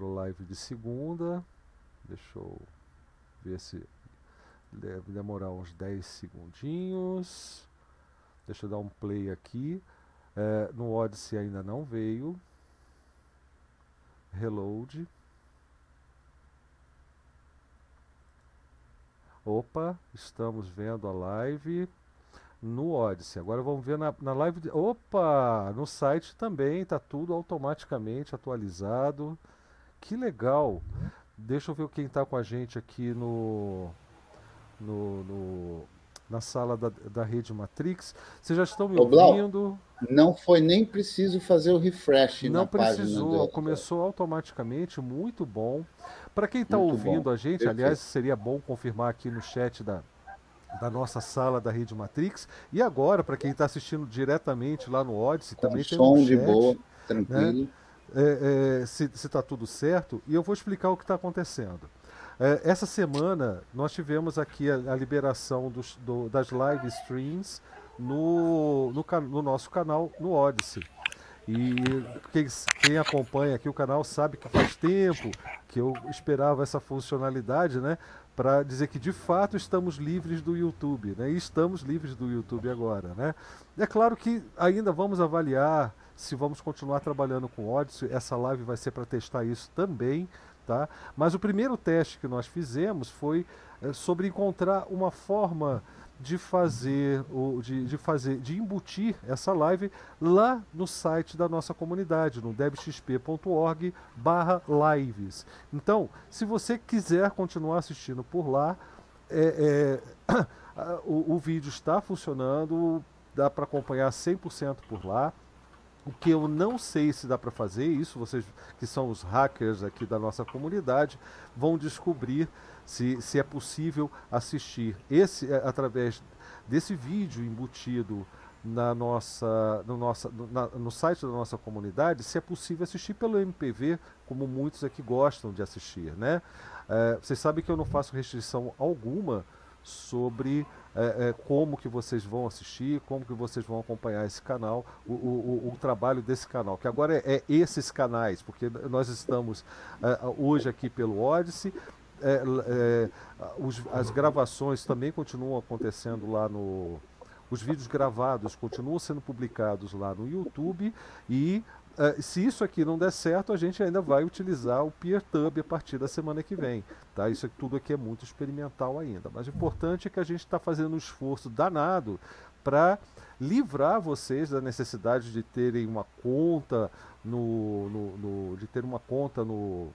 para o live de segunda. Deixa eu ver se deve demorar uns 10 segundinhos. Deixa eu dar um play aqui. É, no Odyssey ainda não veio. Reload. Opa, estamos vendo a live no Odyssey. Agora vamos ver na, na live. De, opa, no site também está tudo automaticamente atualizado. Que legal. Deixa eu ver quem está com a gente aqui no, no, no na sala da, da rede Matrix. Vocês já estão me Ô, ouvindo? Blau, não foi nem preciso fazer o refresh Não precisou, começou automaticamente, muito bom. Para quem está ouvindo bom. a gente, Perfeito. aliás, seria bom confirmar aqui no chat da, da nossa sala da Rede Matrix. E agora, para quem está assistindo diretamente lá no Odyssey, Com também tem som um chat, de boa, né? tranquilo. Né? É, é, se está tudo certo, e eu vou explicar o que está acontecendo. É, essa semana nós tivemos aqui a, a liberação dos, do, das live streams no, no, no, nosso canal no Odyssey. E quem, quem, acompanha aqui o canal sabe que faz tempo que eu esperava essa funcionalidade, né? Para dizer que de fato estamos livres do YouTube, né? E estamos livres do YouTube agora, né? É claro que ainda vamos avaliar se vamos continuar trabalhando com Odyssey. Essa live vai ser para testar isso também. Tá? Mas o primeiro teste que nós fizemos foi é, sobre encontrar uma forma de fazer, o, de, de, fazer, de embutir essa live lá no site da nossa comunidade, no debxp.org barra lives. Então, se você quiser continuar assistindo por lá, é, é, o, o vídeo está funcionando, dá para acompanhar 100% por lá. O que eu não sei se dá para fazer, isso vocês que são os hackers aqui da nossa comunidade vão descobrir se, se é possível assistir esse é, através desse vídeo embutido na nossa, no, nossa, na, no site da nossa comunidade, se é possível assistir pelo MPV, como muitos aqui gostam de assistir. Né? É, vocês sabem que eu não faço restrição alguma sobre é, é, como que vocês vão assistir, como que vocês vão acompanhar esse canal, o, o, o trabalho desse canal, que agora é, é esses canais, porque nós estamos é, hoje aqui pelo Odyssey, é, é, os, as gravações também continuam acontecendo lá no. Os vídeos gravados continuam sendo publicados lá no YouTube e Uh, se isso aqui não der certo, a gente ainda vai utilizar o PeerTub a partir da semana que vem. Tá? Isso tudo aqui é muito experimental ainda. Mas o importante é que a gente está fazendo um esforço danado para livrar vocês da necessidade de terem uma conta no, no, no, de ter uma conta no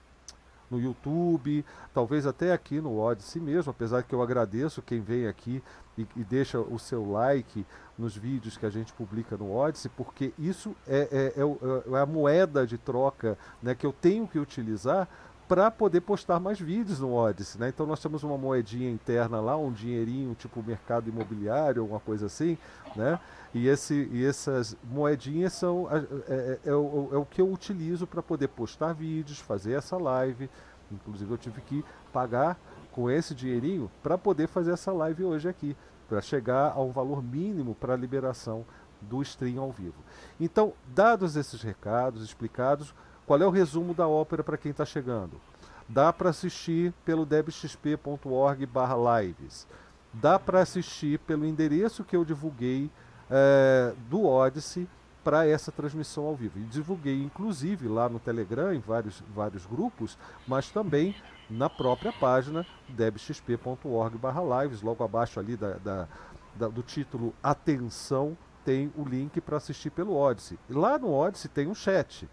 no YouTube, talvez até aqui no Odyssey mesmo, apesar que eu agradeço quem vem aqui e, e, deixa o seu like nos vídeos que a gente publica no Odyssey, porque isso é, é, é, é a moeda de troca né, que eu tenho que utilizar para poder postar mais vídeos no Odyssey. Né? Então nós temos uma moedinha interna lá, um dinheirinho tipo mercado imobiliário, alguma coisa assim, né? E, esse, e essas moedinhas são é, é, é, o, é o que eu utilizo para poder postar vídeos, fazer essa live. Inclusive eu tive que pagar com esse dinheirinho para poder fazer essa live hoje aqui, para chegar a um valor mínimo para a liberação do stream ao vivo. Então, dados esses recados explicados, qual é o resumo da ópera para quem está chegando? Dá para assistir pelo debxp.org/lives. Dá para assistir pelo endereço que eu divulguei é, do Odyssey para essa transmissão ao vivo. E divulguei, inclusive, lá no Telegram, em vários, vários grupos, mas também na própria página debxp.org/lives. Logo abaixo ali da, da, da, do título Atenção, tem o link para assistir pelo Odyssey. E lá no Odyssey tem um chat.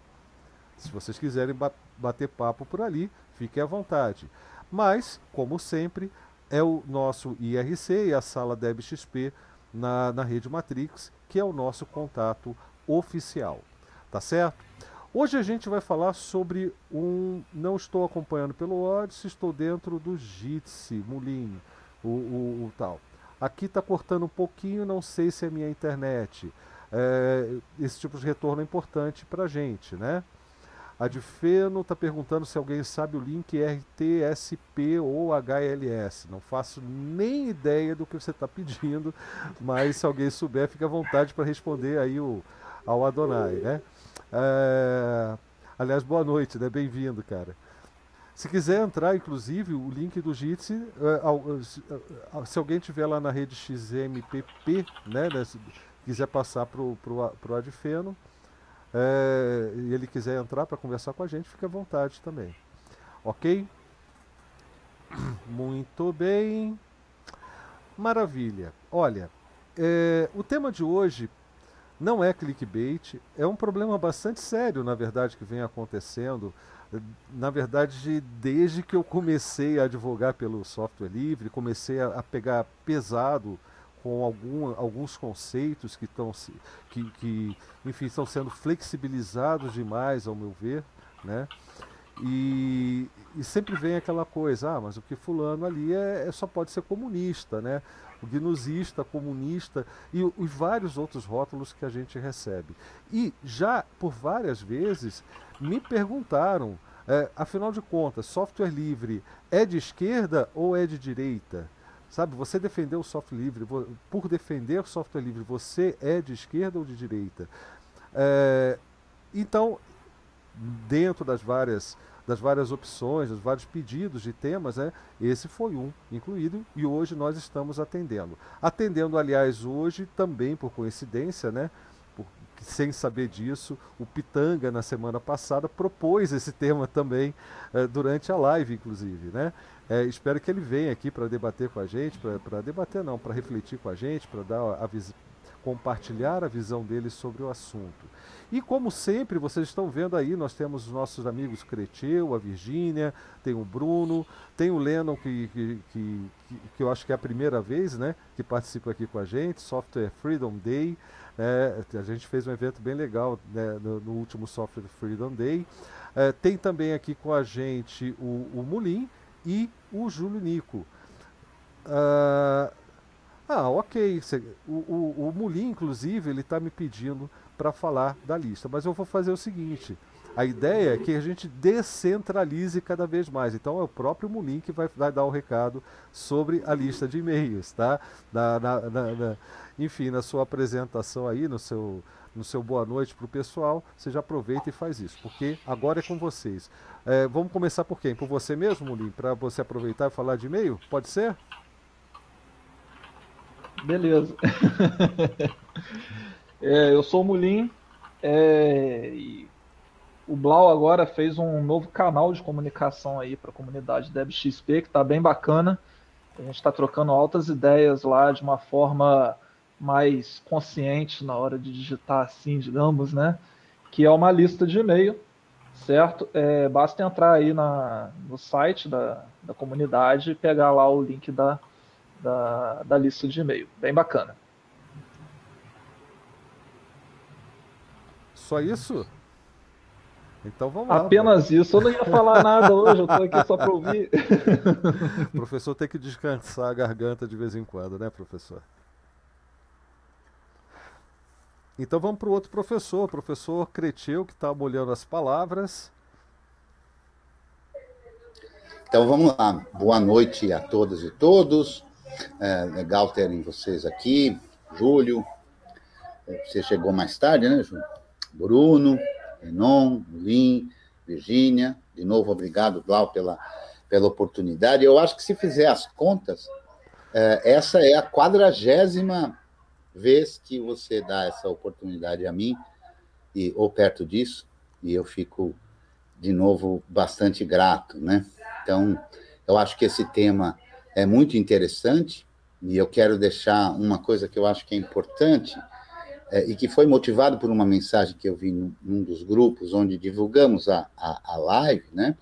Se vocês quiserem ba bater papo por ali, fiquem à vontade. Mas, como sempre, é o nosso IRC e a sala DebXP na, na rede Matrix, que é o nosso contato oficial. Tá certo? Hoje a gente vai falar sobre um. Não estou acompanhando pelo Odyssey, estou dentro do Jitsi, Mulin, o, o, o, tal. Aqui está cortando um pouquinho, não sei se é minha internet. É, esse tipo de retorno é importante para a gente, né? A de Feno está perguntando se alguém sabe o link RTSP ou HLS. Não faço nem ideia do que você está pedindo, mas se alguém souber, fique à vontade para responder aí o, ao Adonai. Né? É, Aliás, boa noite, né? Bem-vindo, cara. Se quiser entrar, inclusive, o link do Jitsi, uh, uh, se alguém tiver lá na rede XMPP, né, né se quiser passar para o Adfeno, é, e ele quiser entrar para conversar com a gente, fica à vontade também. Ok? Muito bem. Maravilha. Olha, é, o tema de hoje não é clickbait, é um problema bastante sério, na verdade, que vem acontecendo na verdade, desde que eu comecei a advogar pelo software livre, comecei a, pegar pesado com algum, alguns conceitos que estão que, que, enfim, estão sendo flexibilizados demais, ao meu ver, né? E, e sempre vem aquela coisa, ah, mas o que fulano ali é, é só pode ser comunista, né? O gnusista, comunista e os vários outros rótulos que a gente recebe. E já por várias vezes me perguntaram, é, afinal de contas, software livre é de esquerda ou é de direita? Sabe, você defendeu o software livre, por defender o software livre, você é de esquerda ou de direita? É, então, dentro das várias, das várias opções, dos vários pedidos de temas, né, esse foi um incluído e hoje nós estamos atendendo. Atendendo, aliás, hoje também por coincidência, né, sem saber disso, o Pitanga, na semana passada, propôs esse tema também eh, durante a live, inclusive. Né? É, espero que ele venha aqui para debater com a gente, para debater não, para refletir com a gente, para dar a, a compartilhar a visão dele sobre o assunto. E como sempre, vocês estão vendo aí, nós temos os nossos amigos Creteu, a Virgínia, tem o Bruno, tem o Lennon, que, que, que, que, eu acho que é a primeira vez né, que participa aqui com a gente, Software Freedom Day. É, a gente fez um evento bem legal né, no, no, último Software Freedom Day. É, tem também aqui com a gente o, o Mulim e o Júlio Nico. Uh, ah, ok. O, o, o Mulim, inclusive, ele está me pedindo para falar da lista. Mas eu vou fazer o seguinte: a ideia é que a gente descentralize cada vez mais. Então é o próprio Mulim que vai, vai dar o recado sobre a lista de e-mails, tá? Na, na, na, enfim, na sua apresentação aí, no seu, no seu boa noite para o pessoal, você já aproveita e faz isso, porque agora é com vocês. É, vamos começar por quem? Por você mesmo, Mulim? Para você aproveitar e falar de e-mail? Pode ser? Beleza. é, eu sou o Mulim. É, o Blau agora fez um novo canal de comunicação aí para a comunidade DebXP, que está bem bacana. A gente está trocando altas ideias lá de uma forma mais consciente na hora de digitar assim, digamos, né? Que é uma lista de e-mail, certo? É, basta entrar aí na, no site da, da comunidade e pegar lá o link da, da, da lista de e-mail. Bem bacana. Só isso? Então vamos lá. Apenas mano. isso. Eu não ia falar nada hoje, eu tô aqui só para ouvir. o professor tem que descansar a garganta de vez em quando, né, professor? Então vamos para o outro professor, o professor Creteu, que está molhando as palavras. Então vamos lá. Boa noite a todas e todos. É legal terem vocês aqui. Júlio, você chegou mais tarde, né, Júlio? Bruno, Renon, Lin, Virgínia. De novo, obrigado, Blau, pela, pela oportunidade. Eu acho que se fizer as contas, é, essa é a quadragésima vez que você dá essa oportunidade a mim, e, ou perto disso, e eu fico, de novo, bastante grato, né? Então, eu acho que esse tema é muito interessante, e eu quero deixar uma coisa que eu acho que é importante, é, e que foi motivado por uma mensagem que eu vi num, num dos grupos onde divulgamos a, a, a, live, né?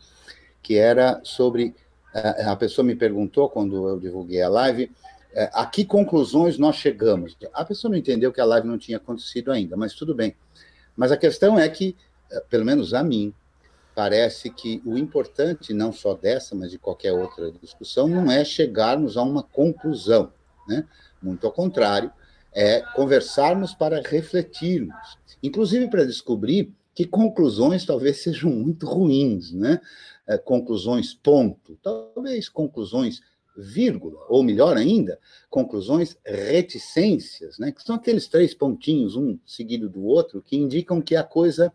Que era sobre. A, a pessoa me perguntou, quando eu divulguei a live, é, a que conclusões nós chegamos? A pessoa não entendeu que a live não tinha acontecido ainda, mas tudo bem. Mas a questão é que, é, pelo menos a mim, parece que o importante, não só dessa, mas de qualquer outra discussão, não é chegarmos a uma conclusão. Né? Muito ao contrário, é conversarmos para refletirmos, inclusive para descobrir que conclusões talvez sejam muito ruins, né? É, conclusões ponto, talvez conclusões vírgula, ou melhor ainda, conclusões reticências, né, que são aqueles três pontinhos, um seguido do outro, que indicam que a coisa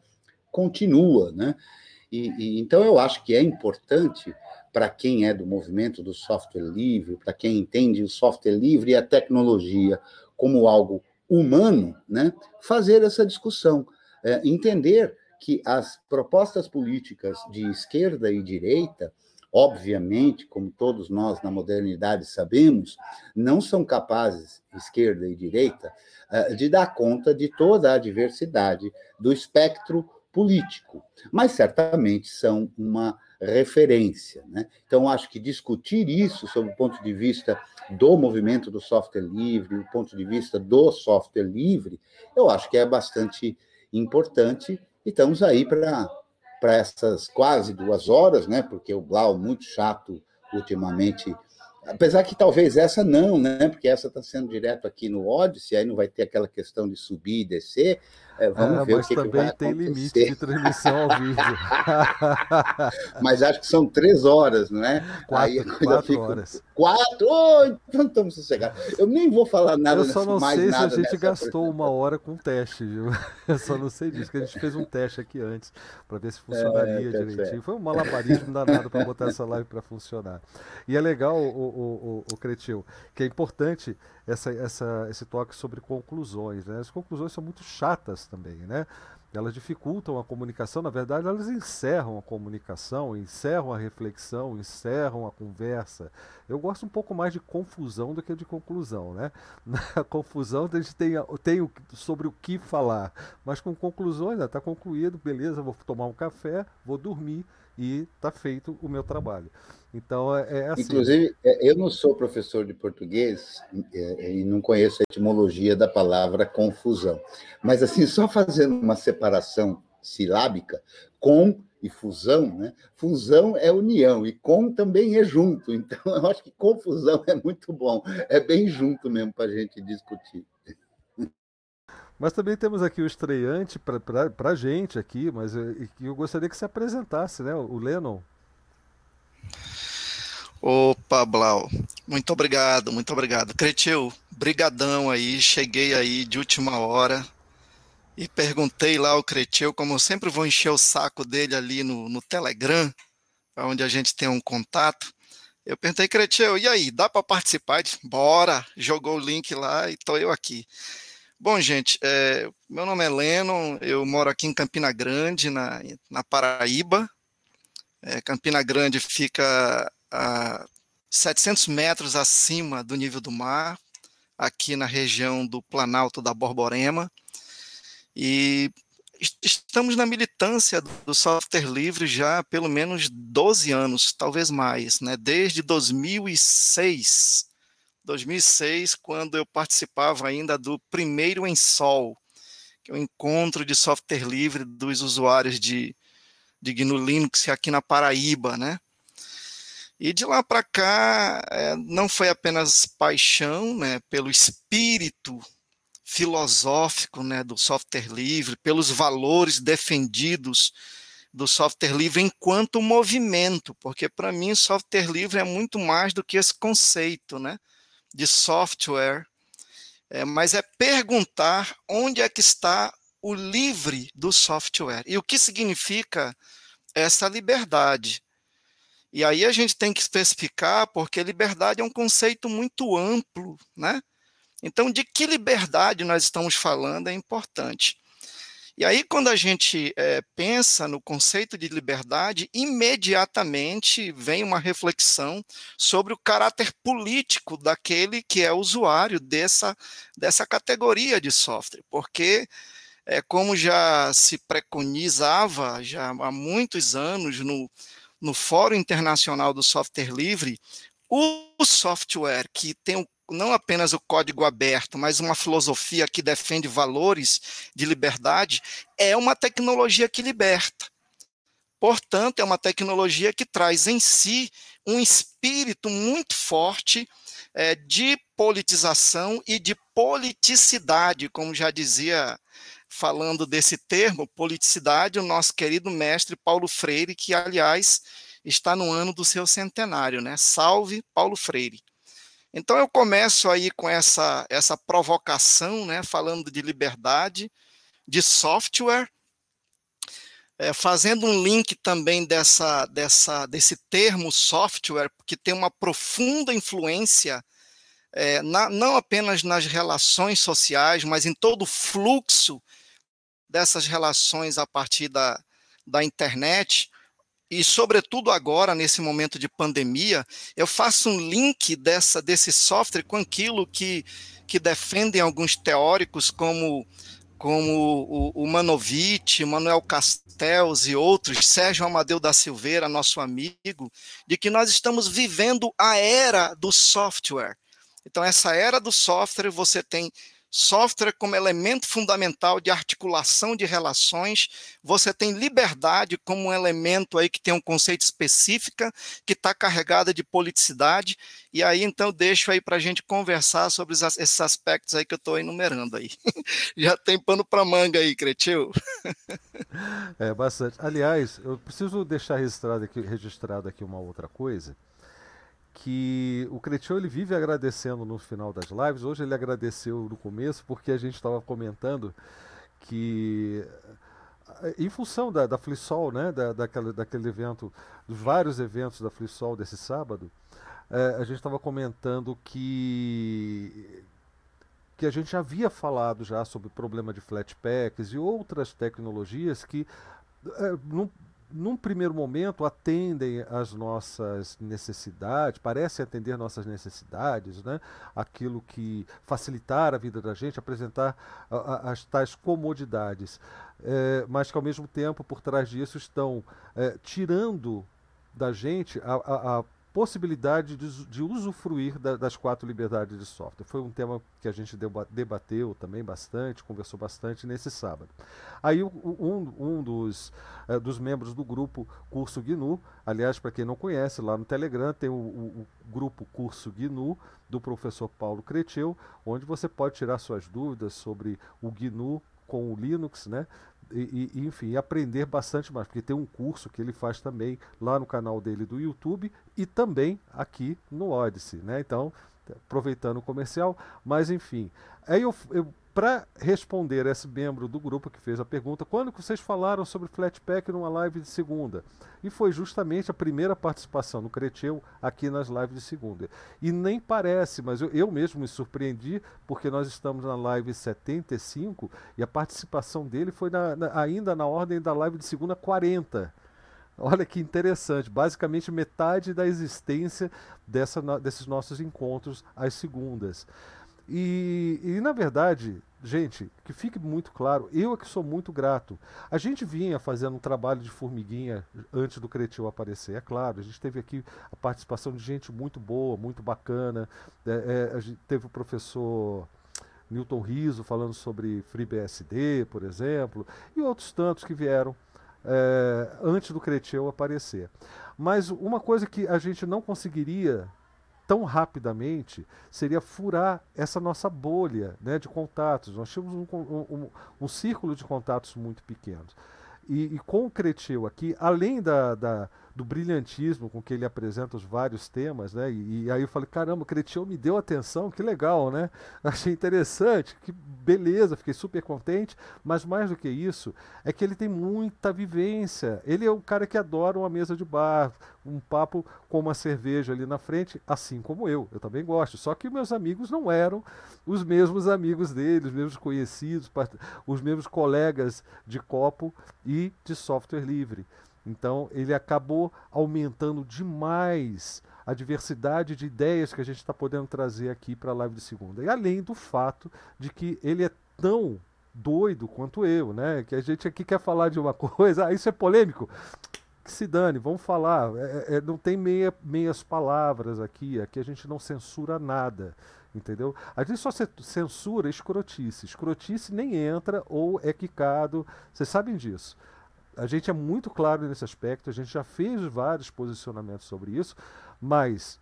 continua, né? E, e, então eu acho que é importante para quem é do movimento do software livre, para quem entende o software livre e a tecnologia como algo humano, né, fazer essa discussão, é, entender que as propostas políticas de esquerda e direita, obviamente, como todos nós na modernidade sabemos, não são capazes, esquerda e direita, é, de dar conta de toda a diversidade do espectro político, mas certamente são uma referência. Né? Então, acho que discutir isso sob o ponto de vista do movimento do software livre, do ponto de vista do software livre, eu acho que é bastante importante e estamos aí para essas quase duas horas, né? porque o Blau, muito chato ultimamente, Apesar que talvez essa não, né? Porque essa está sendo direto aqui no Odyssey, aí não vai ter aquela questão de subir e descer. É, vamos ah, ver o que, que vai tem limite de transmissão ao vivo. mas acho que são três horas, não é? Quatro, Aí a coisa quatro fica... horas. Quatro? Oh, então estamos sossegados. Eu nem vou falar nada Eu só não mais sei se a gente gastou uma hora com teste, viu? Eu só não sei disso, que a gente fez um teste aqui antes para ver se funcionaria é, direitinho. Foi um malabarismo danado para botar essa live para funcionar. E é legal, o, o, o, o Cretil, que é importante essa, essa, esse toque sobre conclusões. Né? As conclusões são muito chatas também, né? Elas dificultam a comunicação, na verdade, elas encerram a comunicação, encerram a reflexão, encerram a conversa. Eu gosto um pouco mais de confusão do que de conclusão, né? Na confusão a gente tem, tem sobre o que falar, mas com conclusões, está concluído, beleza, vou tomar um café, vou dormir e está feito o meu trabalho. Então é, é assim. Inclusive, é, eu não sou professor de português é, e não conheço a etimologia da palavra confusão, mas assim só fazendo uma separação silábica, com e fusão, né? Fusão é união e com também é junto. Então eu acho que confusão é muito bom, é bem junto mesmo para a gente discutir. Mas também temos aqui o estreante para a gente aqui, mas eu, eu gostaria que se apresentasse, né? O Lennon. Opa, Blau, muito obrigado, muito obrigado. Cretil, brigadão aí, cheguei aí de última hora e perguntei lá ao Cretil, como eu sempre vou encher o saco dele ali no, no Telegram, onde a gente tem um contato, eu perguntei, Cretil, e aí, dá para participar? Bora, jogou o link lá e tô eu aqui. Bom, gente, é, meu nome é Lennon, eu moro aqui em Campina Grande, na, na Paraíba. É, Campina Grande fica a 700 metros acima do nível do mar, aqui na região do Planalto da Borborema. E estamos na militância do software livre já há pelo menos 12 anos, talvez mais, né? desde 2006 2006, quando eu participava ainda do primeiro em Sol, que é o encontro de software livre dos usuários de, de GNU Linux aqui na Paraíba, né? E de lá para cá, é, não foi apenas paixão né, pelo espírito filosófico né, do software livre, pelos valores defendidos do software livre enquanto movimento, porque para mim software livre é muito mais do que esse conceito, né? De software, é, mas é perguntar onde é que está o livre do software e o que significa essa liberdade. E aí a gente tem que especificar, porque liberdade é um conceito muito amplo, né? Então, de que liberdade nós estamos falando é importante. E aí, quando a gente é, pensa no conceito de liberdade, imediatamente vem uma reflexão sobre o caráter político daquele que é usuário dessa, dessa categoria de software, porque é, como já se preconizava já há muitos anos no, no Fórum Internacional do Software Livre, o software que tem o não apenas o código aberto, mas uma filosofia que defende valores de liberdade, é uma tecnologia que liberta. Portanto, é uma tecnologia que traz em si um espírito muito forte é, de politização e de politicidade, como já dizia, falando desse termo, politicidade, o nosso querido mestre Paulo Freire, que, aliás, está no ano do seu centenário, né? Salve Paulo Freire. Então eu começo aí com essa, essa provocação, né, falando de liberdade, de software, é, fazendo um link também dessa, dessa, desse termo software, que tem uma profunda influência é, na, não apenas nas relações sociais, mas em todo o fluxo dessas relações a partir da, da internet, e sobretudo agora nesse momento de pandemia, eu faço um link dessa desse software com aquilo que que defendem alguns teóricos como como o, o Manovitch, Manuel Castells e outros, Sérgio Amadeu da Silveira, nosso amigo, de que nós estamos vivendo a era do software. Então, essa era do software, você tem software como elemento fundamental de articulação de relações, você tem liberdade como um elemento aí que tem um conceito específica, que está carregada de politicidade, e aí então deixo aí para a gente conversar sobre esses aspectos aí que eu estou enumerando aí. Já tem pano para manga aí, Cretil? É, bastante. Aliás, eu preciso deixar registrado aqui, registrado aqui uma outra coisa, que o Cretinho ele vive agradecendo no final das lives. Hoje ele agradeceu no começo porque a gente estava comentando que eh, em função da, da Flissol, né, da, daquele, daquele evento, dos vários eventos da Flissol desse sábado, é, a gente estava comentando que que a gente havia falado já sobre o problema de flatpaks e outras tecnologias que é, não, num primeiro momento, atendem às nossas necessidades, parecem atender nossas necessidades, né? aquilo que facilitar a vida da gente, apresentar as tais comodidades, é, mas que ao mesmo tempo, por trás disso, estão é, tirando da gente a, a possibilidade de, de usufruir da, das quatro liberdades de software. Foi um tema que a gente debateu também bastante, conversou bastante nesse sábado. Aí um, um dos, uh, dos membros do grupo Curso GNU, aliás, para quem não conhece, lá no Telegram tem o, o, o grupo Curso GNU do professor Paulo Creteu, onde você pode tirar suas dúvidas sobre o GNU com o Linux, né? E, e, enfim, aprender bastante mais, porque tem um curso que ele faz também lá no canal dele do YouTube e também aqui no Odyssey, né? Então, aproveitando o comercial, mas enfim, aí eu, eu para responder esse membro do grupo que fez a pergunta, quando que vocês falaram sobre Flatpak numa live de segunda? E foi justamente a primeira participação no Creteu aqui nas lives de segunda. E nem parece, mas eu, eu mesmo me surpreendi, porque nós estamos na live 75 e a participação dele foi na, na, ainda na ordem da live de segunda 40. Olha que interessante, basicamente metade da existência dessa, desses nossos encontros às segundas. E, e, na verdade, gente, que fique muito claro, eu é que sou muito grato. A gente vinha fazendo um trabalho de formiguinha antes do Cretil aparecer, é claro. A gente teve aqui a participação de gente muito boa, muito bacana. É, é, a gente teve o professor Newton Riso falando sobre FreeBSD, por exemplo, e outros tantos que vieram é, antes do Cretil aparecer. Mas uma coisa que a gente não conseguiria tão rapidamente seria furar essa nossa bolha né, de contatos. Nós tínhamos um, um, um, círculo de contatos muito pequenos. E, e Cretil aqui, além da, da do brilhantismo com que ele apresenta os vários temas, né? E, e aí eu falei, caramba, o Cretil me deu atenção, que legal, né? Achei interessante, que beleza, fiquei super contente, mas mais do que isso, é que ele tem muita vivência. Ele é um cara que adora uma mesa de bar, um papo com uma cerveja ali na frente, assim como eu. Eu também gosto. Só que meus amigos não eram os mesmos amigos dele, os mesmos conhecidos, os mesmos colegas de copo e de software livre. Então, ele acabou aumentando demais a diversidade de ideias que a gente está podendo trazer aqui para a live de segunda. E além do fato de que ele é tão doido quanto eu, né? Que a gente aqui quer falar de uma coisa, ah, isso é polêmico. Que se dane, vamos falar. É, é, é, não tem meia, meias palavras aqui, aqui a gente não censura nada entendeu? A gente só censura escrotice. Escrotice nem entra ou é quicado, vocês sabem disso a gente é muito claro nesse aspecto, a gente já fez vários posicionamentos sobre isso, mas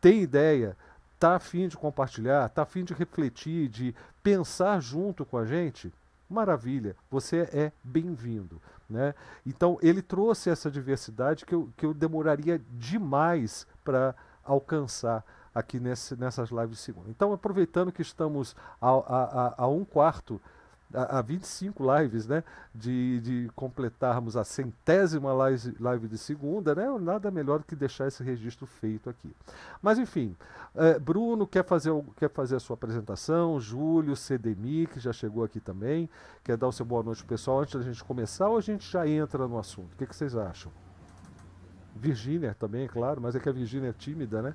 tem ideia, tá afim de compartilhar, tá afim de refletir, de pensar junto com a gente, maravilha, você é bem-vindo. Né? Então ele trouxe essa diversidade que eu, que eu demoraria demais para alcançar aqui nesse, nessas lives de segunda. Então, aproveitando que estamos a, a, a um quarto há 25 lives, né? De, de completarmos a centésima live, live de segunda, né? Nada melhor do que deixar esse registro feito aqui. Mas enfim, é, Bruno quer fazer, quer fazer a sua apresentação, Júlio, CDMI, que já chegou aqui também, quer dar o seu boa noite pro pessoal antes da gente começar ou a gente já entra no assunto? O que, que vocês acham? Virgínia também, é claro, mas é que a Virgínia é tímida, né?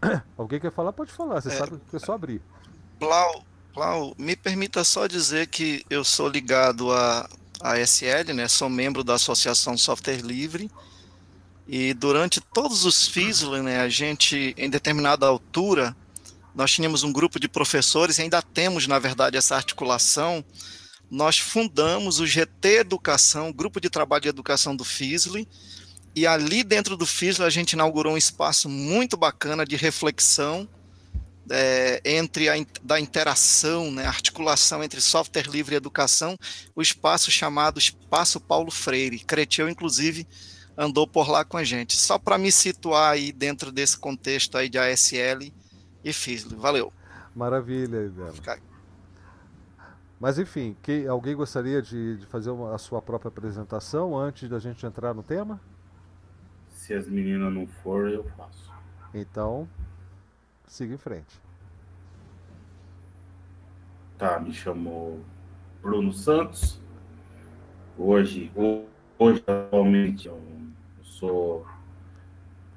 Alguém quer falar? Pode falar, você é, sabe que é só abrir. Blau, Blau, me permita só dizer que eu sou ligado à a, SL, né? Sou membro da Associação Software Livre. E durante todos os FISL, né, a gente, em determinada altura, nós tínhamos um grupo de professores, ainda temos, na verdade, essa articulação. Nós fundamos o GT Educação, Grupo de Trabalho de Educação do FISL, e ali dentro do FISL a gente inaugurou um espaço muito bacana de reflexão é, entre a da interação, né, articulação entre software livre e educação, o espaço chamado Espaço Paulo Freire. Creteu, inclusive, andou por lá com a gente. Só para me situar aí dentro desse contexto aí de ASL e FISL. Valeu. Maravilha, Ivana. Mas enfim, que, alguém gostaria de, de fazer uma, a sua própria apresentação antes da gente entrar no tema? Se as meninas não for, eu faço. Então, siga em frente. Tá, me chamou Bruno Santos. Hoje, hoje atualmente eu sou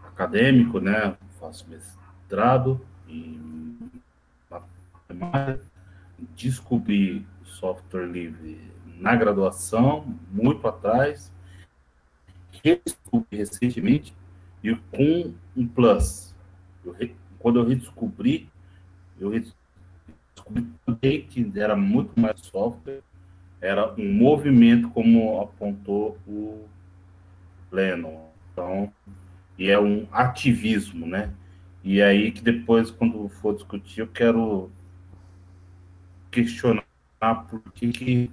acadêmico, né? Faço mestrado em matemática. Descobri software livre na graduação, muito atrás redescobri recentemente e com um plus. Eu, quando eu redescobri, eu redescobri que era muito mais software, era um movimento, como apontou o Lennon. Então, e é um ativismo, né? E aí que depois, quando for discutir, eu quero questionar por que, que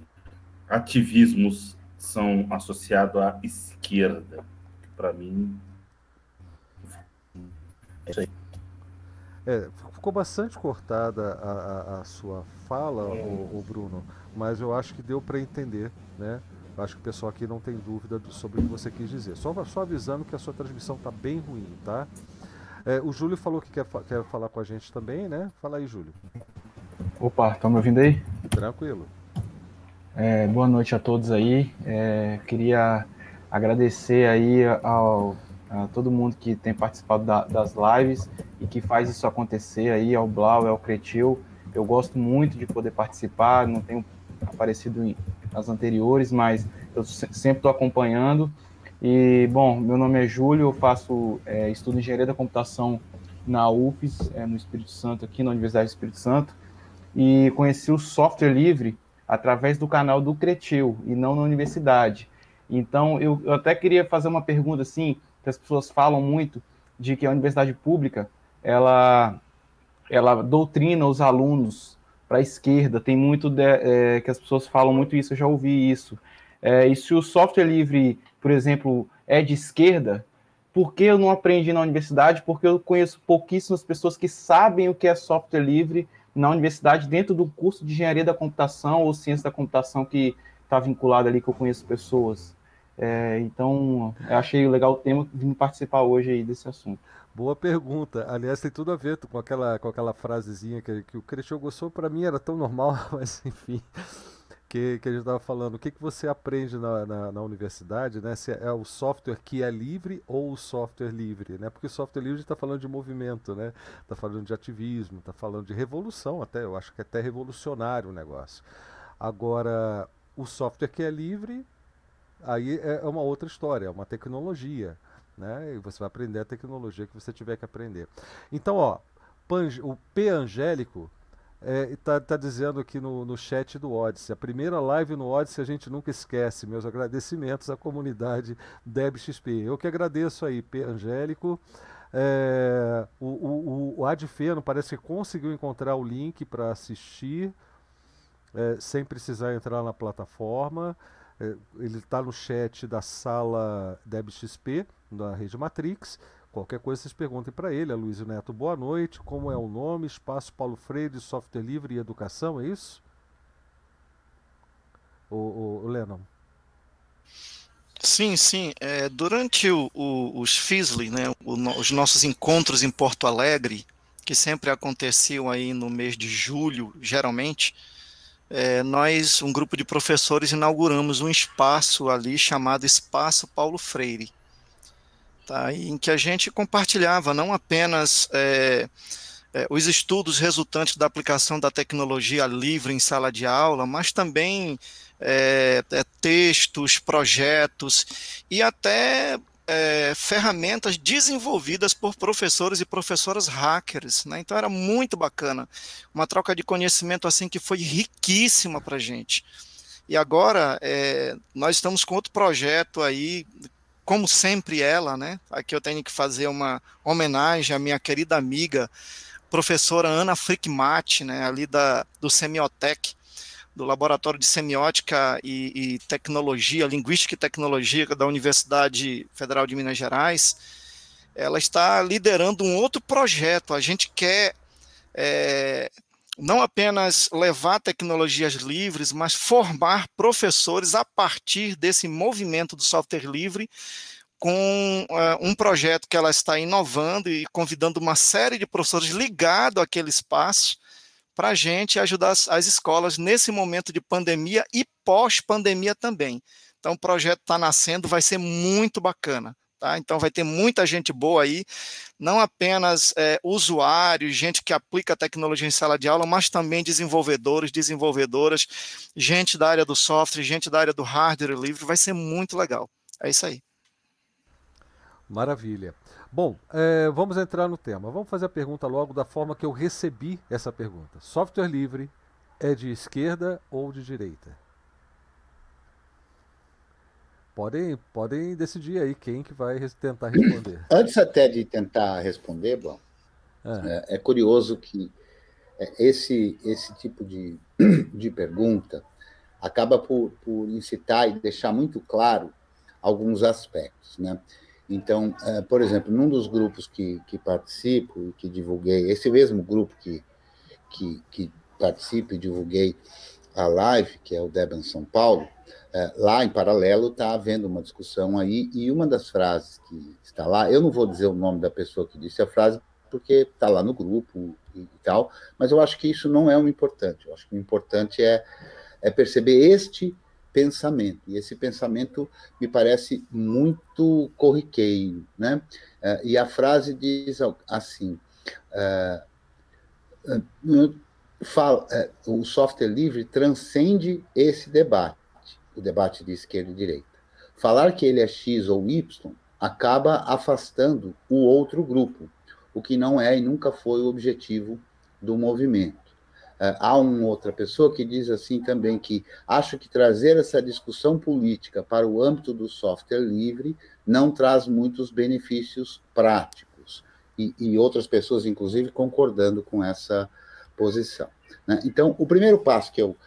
ativismos são associados à esquerda. Para mim, é isso aí. É, ficou bastante cortada a, a, a sua fala, é. o, o, Bruno, mas eu acho que deu para entender, né? Eu acho que o pessoal aqui não tem dúvida sobre o que você quis dizer. Só, só avisando que a sua transmissão está bem ruim, tá? É, o Júlio falou que quer, quer falar com a gente também, né? Fala aí, Júlio. Opa, estão me ouvindo aí? Tranquilo. É, boa noite a todos aí. É, queria agradecer aí ao, a todo mundo que tem participado da, das lives e que faz isso acontecer aí, ao Blau, ao Cretil. Eu gosto muito de poder participar, não tenho aparecido nas anteriores, mas eu sempre estou acompanhando. E, bom, meu nome é Júlio, eu faço é, estudo engenharia da computação na UFES, é, no Espírito Santo, aqui na Universidade do Espírito Santo, e conheci o software livre através do canal do Cretil e não na universidade. Então, eu, eu até queria fazer uma pergunta assim, que as pessoas falam muito de que a universidade pública, ela, ela doutrina os alunos para a esquerda, tem muito de, é, que as pessoas falam muito isso, eu já ouvi isso. É, e se o software livre, por exemplo, é de esquerda, por que eu não aprendi na universidade? Porque eu conheço pouquíssimas pessoas que sabem o que é software livre na universidade dentro do curso de engenharia da computação ou ciência da computação que está vinculado ali, que eu conheço pessoas. É, então, eu achei legal o tema, vim participar hoje aí desse assunto. Boa pergunta. Aliás, tem tudo a ver com aquela, com aquela frasezinha que, que o Cristian gostou. Para mim era tão normal, mas enfim que, que a gente estava falando, o que, que você aprende na, na, na, universidade, né? Se é o software que é livre ou o software livre, né? Porque o software livre está falando de movimento, né? Está falando de ativismo, está falando de revolução até, eu acho que é até revolucionário o negócio. Agora, o software que é livre, aí é, é uma outra história, é uma tecnologia, né? E você vai aprender a tecnologia que você tiver que aprender. Então, ó, o P angélico é, tá, tá dizendo aqui no, no chat do Odyssey. A primeira live no Odyssey a gente nunca esquece. Meus agradecimentos à comunidade DebXP. Eu que agradeço aí, P. Angélico. É, o, o, o Adfeno parece que conseguiu encontrar o link para assistir é, sem precisar entrar na plataforma. É, ele está no chat da sala DebXP, da rede Matrix. Qualquer coisa vocês perguntem para ele, a Luiz Neto. Boa noite, como é o nome? Espaço Paulo Freire, Software Livre e Educação, é isso? o, o, o Lennon. Sim, sim. É, durante o, o, os FISLI, né, os nossos encontros em Porto Alegre, que sempre aconteciam aí no mês de julho, geralmente, é, nós, um grupo de professores, inauguramos um espaço ali chamado Espaço Paulo Freire, tá, em que a gente compartilhava não apenas é, é, os estudos resultantes da aplicação da tecnologia livre em sala de aula, mas também é, é, textos, projetos e até é, ferramentas desenvolvidas por professores e professoras hackers, né? Então era muito bacana, uma troca de conhecimento assim que foi riquíssima para gente. E agora é, nós estamos com outro projeto aí, como sempre ela, né? Aqui eu tenho que fazer uma homenagem à minha querida amiga, professora Ana Frickmat, né? Ali da do Semiotec do Laboratório de Semiótica e, e, Tecnologia, Linguística e Tecnologia da Universidade Federal de Minas Gerais, ela está liderando um outro projeto. A gente quer é, não apenas levar tecnologias livres, mas formar professores a partir desse movimento do software livre, com uh, um projeto que ela está inovando e convidando uma série de professores ligados àquele espaço para a gente ajudar as, as, escolas nesse momento de pandemia e pós-pandemia também. Então, o projeto está nascendo, vai ser muito bacana. Tá? Então, vai ter muita gente boa aí, não apenas é, usuários, gente que aplica tecnologia em sala de aula, mas também desenvolvedores, desenvolvedoras, gente da área do software, gente da área do hardware livre. Vai ser muito legal. É isso aí. Maravilha. Bom, é, vamos entrar no tema. Vamos fazer a pergunta logo da forma que eu recebi essa pergunta. Software livre é de esquerda ou de direita? Podem, podem decidir aí quem que vai tentar responder. Antes até de tentar responder, bom, é. é, é curioso que é, esse, esse tipo de, de pergunta acaba por, por incitar e deixar muito claro alguns aspectos, né? Então, uh, por exemplo, num dos grupos que, que participo e que divulguei, esse mesmo grupo que, que, que participo e divulguei a live, que é o Deban São Paulo, uh, lá em paralelo está havendo uma discussão aí, e uma das frases que está lá, eu não vou dizer o nome da pessoa que disse a frase, porque está lá no grupo e, e, tal, mas eu acho que isso não é o importante, eu acho que o importante é, é perceber este pensamento. E esse pensamento me parece muito corriqueiro. Né? Uh, e a frase diz assim: uh, fala, o software livre transcende esse debate, o debate de esquerda e direita. Falar que ele é X ou Y acaba afastando o outro grupo, o que não é e nunca foi o objetivo do movimento. Uh, há uma outra pessoa que diz assim também que acho que trazer essa discussão política para o âmbito do software livre não traz muitos benefícios práticos. E, e outras pessoas, inclusive, concordando com essa posição. Né? Então, o primeiro passo que eu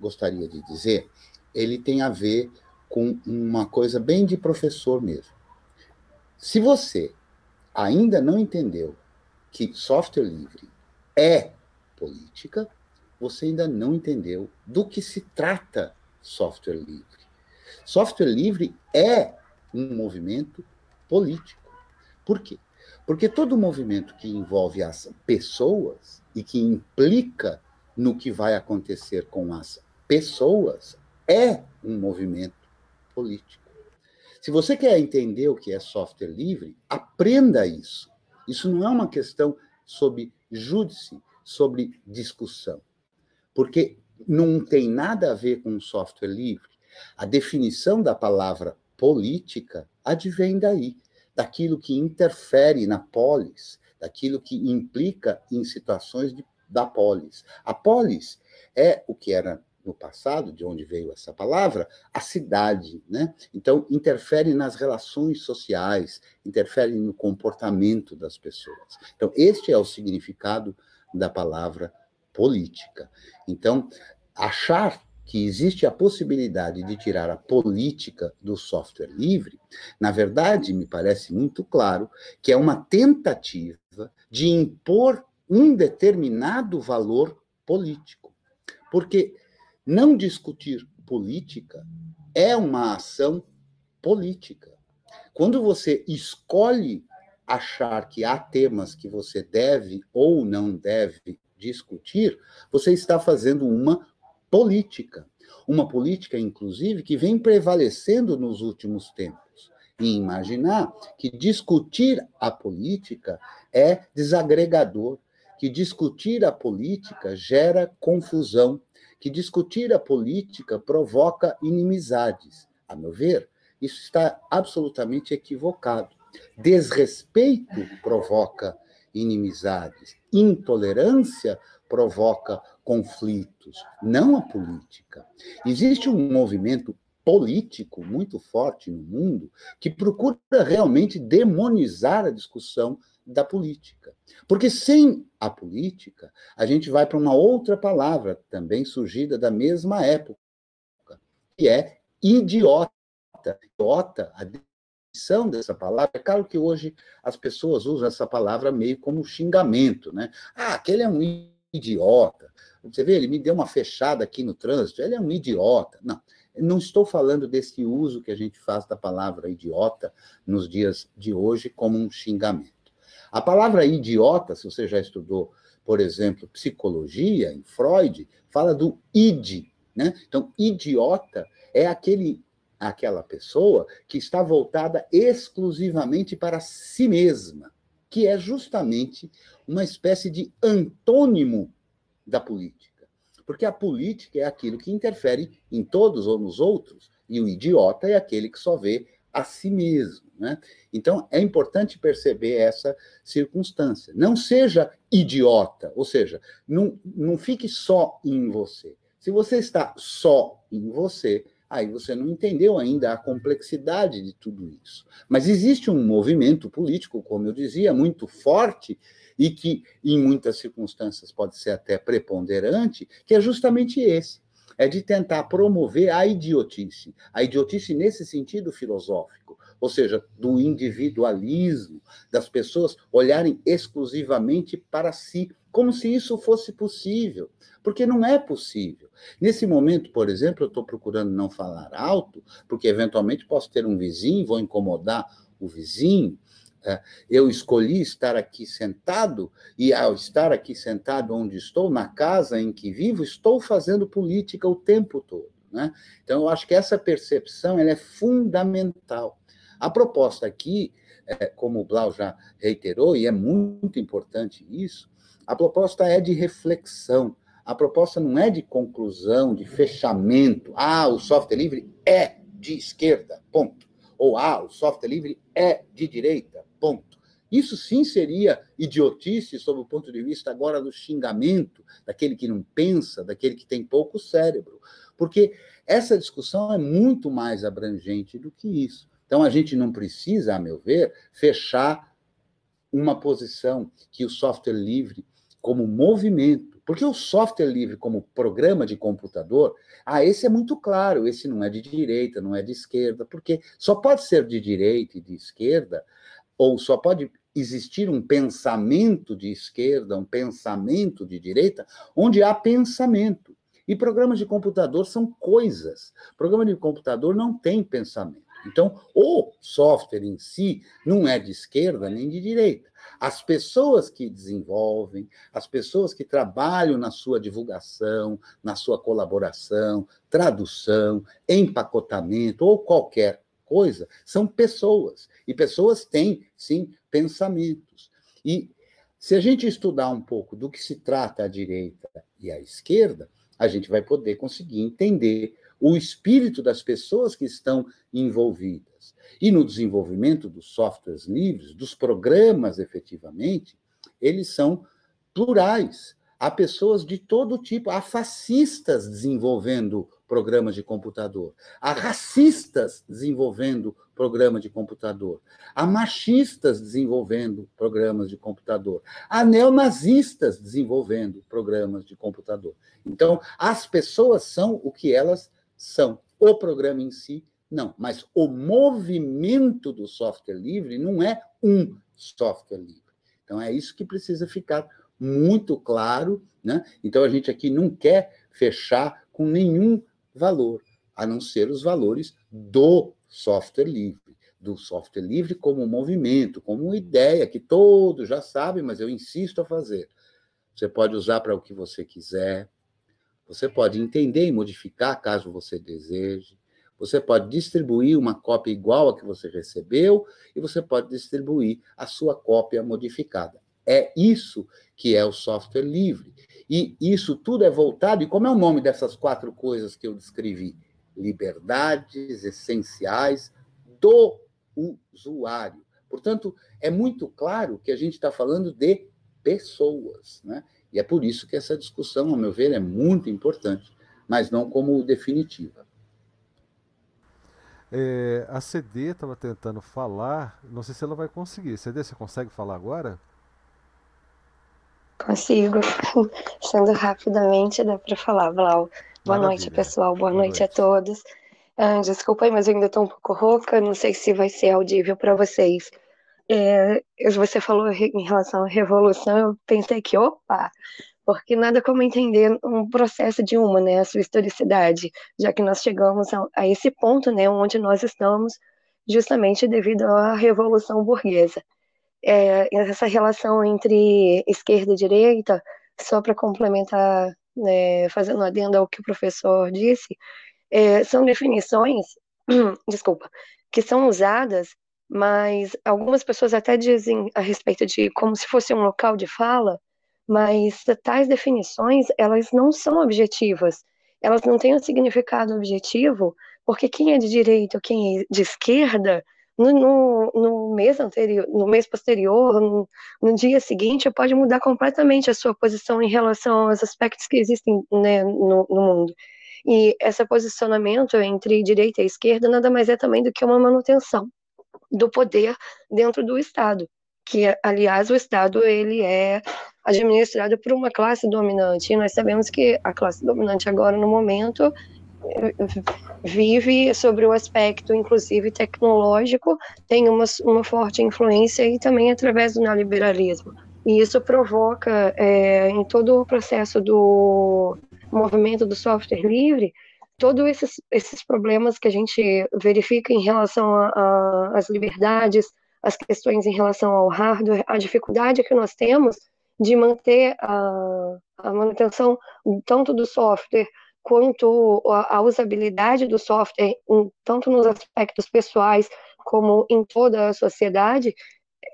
gostaria de dizer, ele tem a ver com uma coisa bem de professor mesmo. Se você ainda não entendeu que software livre é política, você ainda não entendeu do que se trata software livre. Software livre é um movimento político. Por quê? Porque todo movimento que envolve as pessoas e que implica no que vai acontecer com as pessoas é um movimento político. Se você quer entender o que é software livre, aprenda isso. Isso não é uma questão sobre júdice, sobre discussão porque não tem nada a ver com software livre. A definição da palavra política advém daí, daquilo que interfere na polis, daquilo que implica em situações de, da polis. A polis é o que era no passado, de onde veio essa palavra, a cidade, né? Então, interfere nas relações sociais, interfere no comportamento das pessoas. Então, este é o significado da palavra política. Então, achar que existe a possibilidade de tirar a política do software livre, na verdade, me parece muito claro que é uma tentativa de impor um determinado valor político. Porque não discutir política é uma ação política. Quando você escolhe achar que há temas que você deve ou não deve discutir, você está fazendo uma política. Uma política, inclusive, que vem prevalecendo nos últimos tempos. E imaginar que discutir a política é desagregador, que discutir a política gera confusão, que discutir a política provoca inimizades. A meu ver, isso está absolutamente equivocado. Desrespeito provoca inimizades, intolerância provoca conflitos, não a política. Existe um movimento político muito forte no mundo que procura realmente demonizar a discussão da política. Porque sem a política, a gente vai para uma outra palavra, também surgida da mesma época, que é idiota. Idiota, a definição dessa palavra, é claro que hoje as pessoas usam essa palavra meio como xingamento, né? Ah, aquele é um idiota. Você vê, ele me deu uma fechada aqui no trânsito, ele é um idiota. Não, não estou falando desse uso que a gente faz da palavra idiota nos dias de hoje como um xingamento. A palavra idiota, se você já estudou, por exemplo, psicologia, em Freud, fala do id. Né? Então, idiota é aquele, aquela pessoa que está voltada exclusivamente para si mesma, que é justamente uma espécie de antônimo da política. Porque a política é aquilo que interfere em todos ou nos outros, e o idiota é aquele que só vê a si mesmo. Né? Então, é importante perceber essa circunstância. Não seja idiota, ou seja, não, não fique só em você. Se você está só em você, aí você não entendeu ainda a complexidade de tudo isso. Mas existe um movimento político, como eu dizia, muito forte e que, em muitas circunstâncias, pode ser até preponderante, que é justamente esse é de tentar promover a idiotice. A idiotice nesse sentido filosófico, ou seja, do individualismo, das pessoas olharem exclusivamente para si, como se isso fosse possível, porque não é possível. Nesse momento, por exemplo, eu estou procurando não falar alto, porque eventualmente posso ter um vizinho, vou incomodar o vizinho, é, eu escolhi estar aqui sentado, e ao estar aqui sentado onde estou, na casa em que vivo, estou fazendo política o tempo todo. Né? Então, eu acho que essa percepção é fundamental. A proposta aqui, é, como o Blau já reiterou, e é muito importante isso, a proposta é de reflexão. A proposta não é de conclusão, de fechamento. Ah, o software livre é de esquerda, ponto. Ou ah, o software livre é de direita, Ponto. Isso sim seria idiotice sob o ponto de vista agora do xingamento, daquele que não pensa, daquele que tem pouco cérebro. Porque essa discussão é muito mais abrangente do que isso. Então a gente não precisa, a meu ver, fechar uma posição que o software livre como movimento, porque o software livre como programa de computador, ah, esse é muito claro, esse não é de direita, não é de esquerda, porque só pode ser de direita e de esquerda ou só pode existir um pensamento de esquerda, um pensamento de direita, onde há pensamento. E programas de computador são coisas. Programa de computador não tem pensamento. Então, o software em si não é de esquerda nem de direita. As pessoas que desenvolvem, as pessoas que trabalham na sua divulgação, na sua colaboração, tradução, empacotamento ou qualquer coisa, são pessoas. E pessoas têm, sim, pensamentos. E se a gente estudar um pouco do que se trata a direita e a esquerda, a gente vai poder conseguir entender o espírito das pessoas que estão envolvidas. E no desenvolvimento dos softwares livres, dos programas efetivamente, eles são plurais. Há pessoas de todo tipo, há fascistas desenvolvendo programas de computador, há racistas desenvolvendo programas de computador, há machistas desenvolvendo programas de computador, há neonazistas desenvolvendo programas de computador. Então, as pessoas são o que elas são. O programa em si, não. Mas o movimento do software livre não é um software livre. Então, é isso que precisa ficar muito claro. Né? Então, a gente aqui não quer fechar com nenhum valor. a não ser os valores do software livre, do software livre como movimento, como ideia que todos já sabem, mas eu insisto a fazer. Você pode usar para o que você quiser, você pode entender e modificar caso você deseje. Você pode distribuir uma cópia igual a que você recebeu e você pode distribuir a sua cópia modificada. É isso que é o software livre. E isso tudo é voltado, e como é o nome dessas quatro coisas que eu descrevi? Liberdades essenciais do usuário. Portanto, é muito claro que a gente está falando de pessoas, né? E é por isso que essa discussão, ao meu ver, é muito importante, mas não como definitiva. É, a CD estava tentando falar, não sei se ela vai conseguir. CD, você consegue falar agora? Consigo. Sendo rapidamente, dá para falar, Blau. Boa Maravilha. noite, pessoal. Boa, Boa noite, noite, a todos. Ah, desculpa aí, mas eu ainda estou um pouco rouca. Não sei se vai ser audível para vocês. É, você falou em relação à revolução, eu pensei que, opa, porque nada como entender um processo de uma, né, a sua historicidade, já que nós chegamos a, a esse ponto, né, onde nós estamos, justamente devido à Revolução Burguesa. É, essa relação entre esquerda e direita, só para complementar, né, fazendo adendo ao que o professor disse, é, são definições, desculpa, que são usadas, mas algumas pessoas até dizem a respeito de como se fosse um local de fala, mas tais definições, elas não são objetivas, elas não têm um significado objetivo, porque quem é de direita ou quem é de esquerda, no, no, no mês anterior, no mês posterior, no, no, dia seguinte, pode mudar completamente a sua posição em relação aos aspectos que existem né, no, no mundo. E esse posicionamento entre direita e esquerda nada mais é também do que uma manutenção do poder dentro do Estado, que, aliás, o Estado ele é administrado por uma classe dominante. E nós sabemos que a classe dominante agora, no momento, vive sobre o aspecto, inclusive, tecnológico, tem uma, uma forte influência e também através do neoliberalismo. E isso provoca, é, em todo o processo do movimento do software livre, todos esses, esses problemas que a gente verifica em relação às liberdades, as questões em relação ao hardware, a dificuldade que nós temos de manter a, a manutenção tanto do software quanto a, a usabilidade do software, em, tanto nos aspectos pessoais como em toda a sociedade,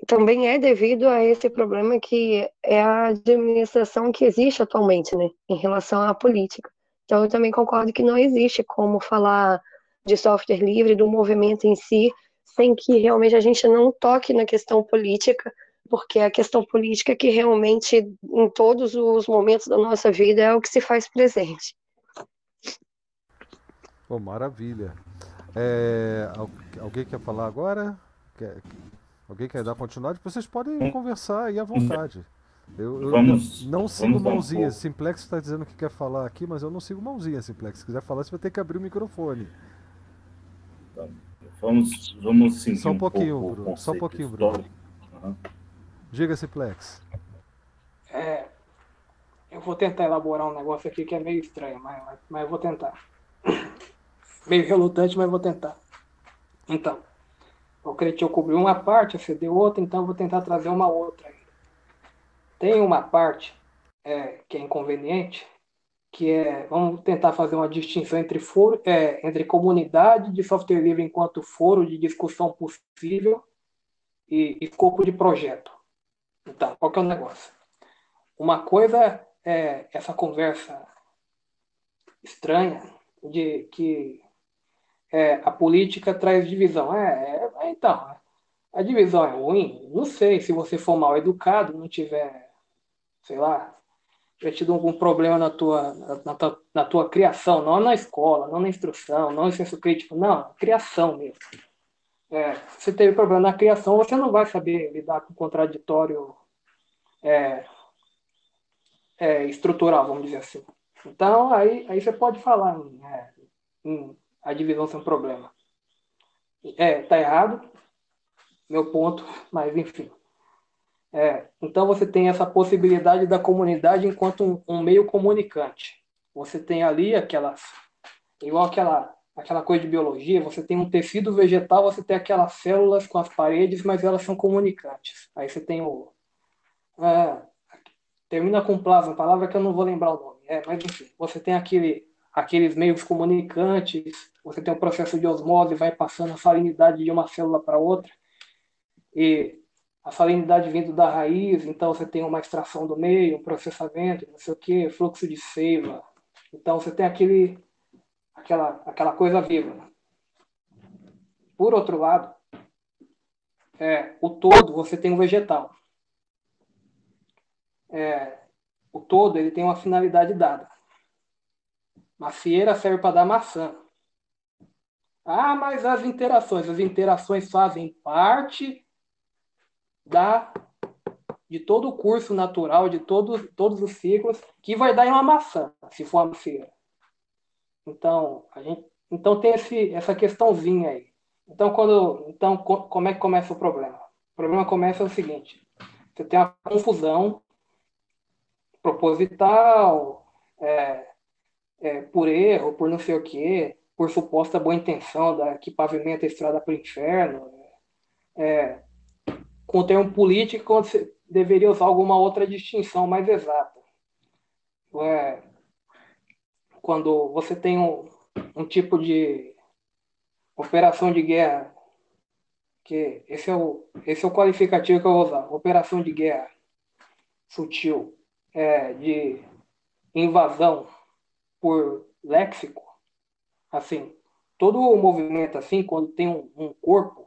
também é devido a esse problema que é a administração que existe atualmente, né, em relação à política. Então, eu também concordo que não existe como falar de software livre, do movimento em si, sem que realmente a gente não toque na questão política, porque a questão política que realmente, em todos os momentos da nossa vida, é o que se faz presente. Oh, maravilha. É, alguém quer falar agora? Quer, alguém quer dar continuidade? Vocês podem conversar aí à vontade. Eu, eu vamos, não sigo vamos mãozinha. Um Simplex está dizendo que quer falar aqui, mas eu não sigo mãozinha, Simplex. Se quiser falar, você vai ter que abrir o microfone. Tá. Vamos, vamos sentir Só um, um pouquinho, Bruno. Só um pouquinho, Bruno. Uhum. Diga, Simplex. É, eu vou tentar elaborar um negócio aqui que é meio estranho, mas, mas, mas eu vou tentar. meio relutante, mas vou tentar. Então, o Cretil cobriu uma parte, você deu outra, então eu vou tentar trazer uma outra aí. Tem uma parte é, que é inconveniente, que é, vamos tentar fazer uma distinção entre foro, é, entre comunidade de software livre enquanto foro de discussão possível e escopo de projeto. Então, qual que é o negócio? Uma coisa é essa conversa estranha de que é, a política traz divisão. É, é, então, a divisão é ruim? Não sei. Se você for mal educado, não tiver, sei lá, tiver tido algum problema na tua, na, tua, na tua criação, não na escola, não na instrução, não no senso crítico, não, criação mesmo é, se teve problema na criação, você não vai saber lidar com contraditório é, é, estrutural, vamos dizer assim. Então, aí, aí você pode falar em, é, em a divisão sem problema. É, tá errado, meu ponto, mas enfim. É, então você tem essa possibilidade da comunidade enquanto um, um meio comunicante. Você tem ali aquelas, igual aquela aquela coisa de biologia, você tem um tecido vegetal, você tem aquelas células com as paredes, mas elas são comunicantes. Aí você tem o. É, termina com plasma, palavra que eu não vou lembrar o nome. É, mas enfim, você tem aquele, aqueles meios comunicantes, você tem um processo de osmose, vai passando a salinidade de uma célula para outra, e a salinidade vindo da raiz, então você tem uma extração do meio, um processamento, não sei o que, fluxo de seiva. Então você tem aquele aquela, aquela coisa viva. Por outro lado, é, o todo você tem um vegetal. É, o todo ele tem uma finalidade dada. Macieira serve para dar maçã. Ah, mas as interações, as interações fazem parte da de todo o curso natural, de todo, todos os ciclos, que vai dar em uma maçã, se for uma macieira. Então, a gente, então tem esse, essa questãozinha aí. Então, quando, então, como é que começa o problema? O problema começa o seguinte: você tem uma confusão proposital, é, é, por erro, por não sei o quê, por suposta boa intenção da que pavimenta a estrada para o inferno, é, o termo político, você deveria usar alguma outra distinção mais exata. É, quando você tem um, um tipo de operação de guerra, que esse é o, esse é o qualificativo que eu vou usar, operação de guerra sutil, é, de invasão por léxico, assim, todo o movimento assim, quando tem um, um corpo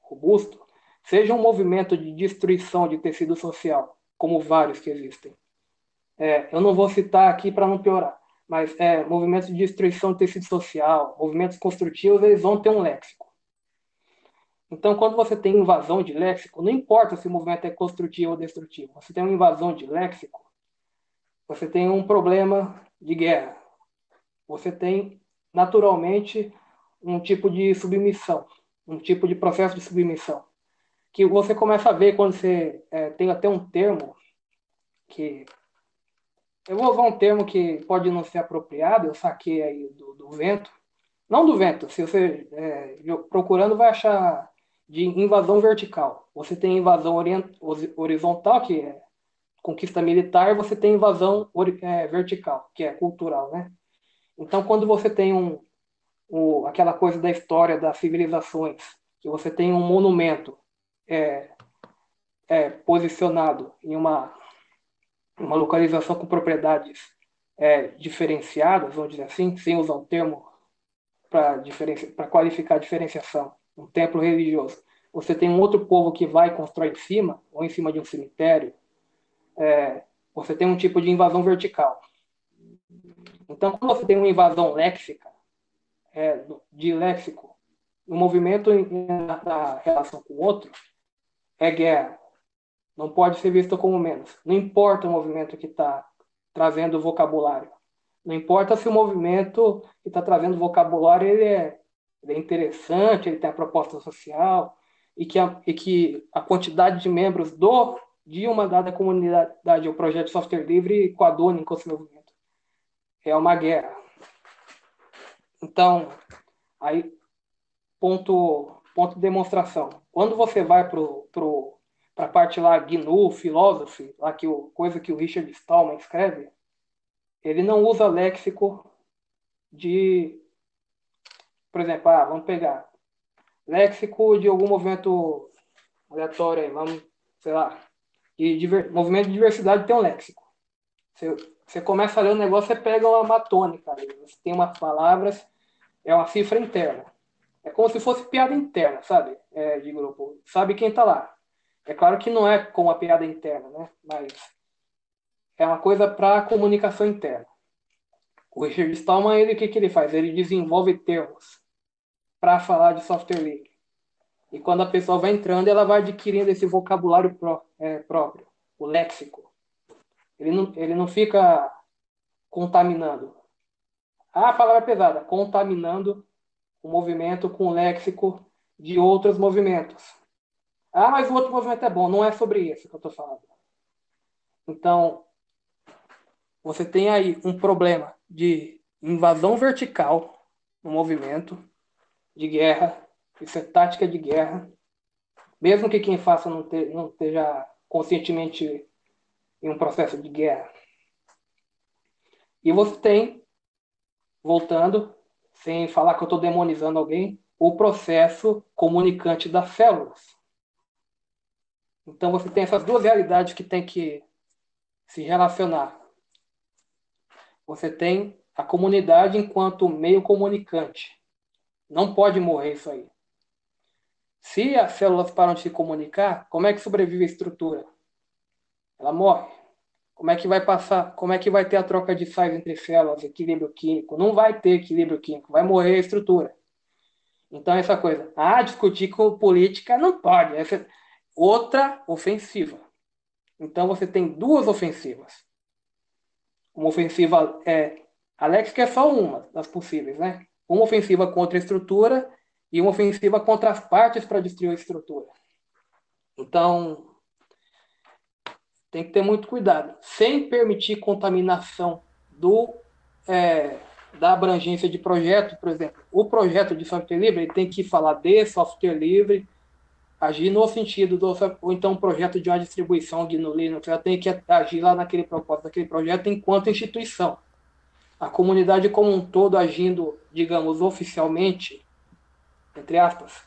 robusto, seja um movimento de destruição de tecido social, como vários que existem. É, eu não vou citar aqui para não piorar, mas é, movimentos de destruição do tecido social, movimentos construtivos, eles vão ter um léxico. Então, quando você tem invasão de léxico, não importa se o movimento é construtivo ou destrutivo, você tem uma invasão de léxico, você tem um problema de guerra. Você tem, naturalmente, um tipo de submissão, um tipo de processo de submissão, que você começa a ver quando você é, tem até um termo que eu vou usar um termo que pode não ser apropriado, eu saquei aí do, do vento. Não do vento, se você é, procurando vai achar de invasão vertical. Você tem invasão horizontal, que é conquista militar, você tem invasão é, vertical, que é cultural, né? Então, quando você tem um, um, aquela coisa da história das civilizações, que você tem um monumento é, é, posicionado em uma uma localização com propriedades é, diferenciadas, vamos dizer assim, sem usar um termo para qualificar a diferenciação, um templo religioso. Você tem um outro povo que vai e constrói em cima, ou em cima de um cemitério. É, você tem um tipo de invasão vertical. Então, quando você tem uma invasão léxica, é, de léxico, o um movimento na relação com o outro é guerra. Não pode ser visto como menos. Não importa o movimento que está trazendo o vocabulário. Não importa se o movimento que está trazendo vocabulário ele é, ele é, interessante, ele tem a proposta social e que a, e que a quantidade de membros do de uma dada comunidade ou projeto de software livre coadunem com esse movimento. É uma guerra. Então, aí, ponto, ponto de demonstração. Quando você vai para a parte lá GNU, Philosophy, lá que o, coisa que o Richard Stallman escreve, ele não usa léxico de, por exemplo, ah, vamos pegar léxico de algum movimento aleatório aí, vamos, sei lá, de diver, movimento de diversidade tem um léxico. Você, você começa a ler o um negócio, você pega uma matônica, você tem umas palavras, é uma cifra interna. É como se fosse piada interna, sabe? É, de grupo. Sabe quem está lá. É claro que não é com a piada interna, né? Mas é uma coisa para comunicação interna. O Richard Stallman, ele, o que, que ele faz? Ele desenvolve termos para falar de software livre. E quando a pessoa vai entrando, ela vai adquirindo esse vocabulário pró, é, próprio, o léxico. Ele não, ele não fica contaminando. Ah, a palavra é pesada, contaminando o movimento com o léxico de outros movimentos. Ah, mas o outro movimento é bom. Não é sobre isso que eu estou falando. Então, você tem aí um problema de invasão vertical no movimento de guerra, isso é tática de guerra, mesmo que quem faça não, te, não esteja conscientemente em um processo de guerra. E você tem, voltando, sem falar que eu estou demonizando alguém, o processo comunicante das células. Então você tem essas duas realidades que tem que se relacionar. Você tem a comunidade enquanto meio comunicante. Não pode morrer isso aí. Se as células param de se comunicar, como é que sobrevive a estrutura? Ela morre. Como é que vai passar? Como é que vai ter a troca de sais entre células, equilíbrio químico? Não vai ter equilíbrio químico, vai morrer a estrutura. Então essa coisa, ah, discutir com política não pode. Essa é outra ofensiva. Então você tem duas ofensivas. Uma ofensiva é Alex que é só uma das possíveis, né? Uma ofensiva contra a estrutura e uma ofensiva contra as partes para destruir a estrutura. Então, tem que ter muito cuidado, sem permitir contaminação do é, da abrangência de projeto, por exemplo. O projeto de software livre tem que falar de software livre, agir no sentido do ou então um projeto de uma distribuição no Linux, ela tem que agir lá naquele propósito daquele projeto enquanto instituição. A comunidade como um todo agindo, digamos, oficialmente, entre aspas.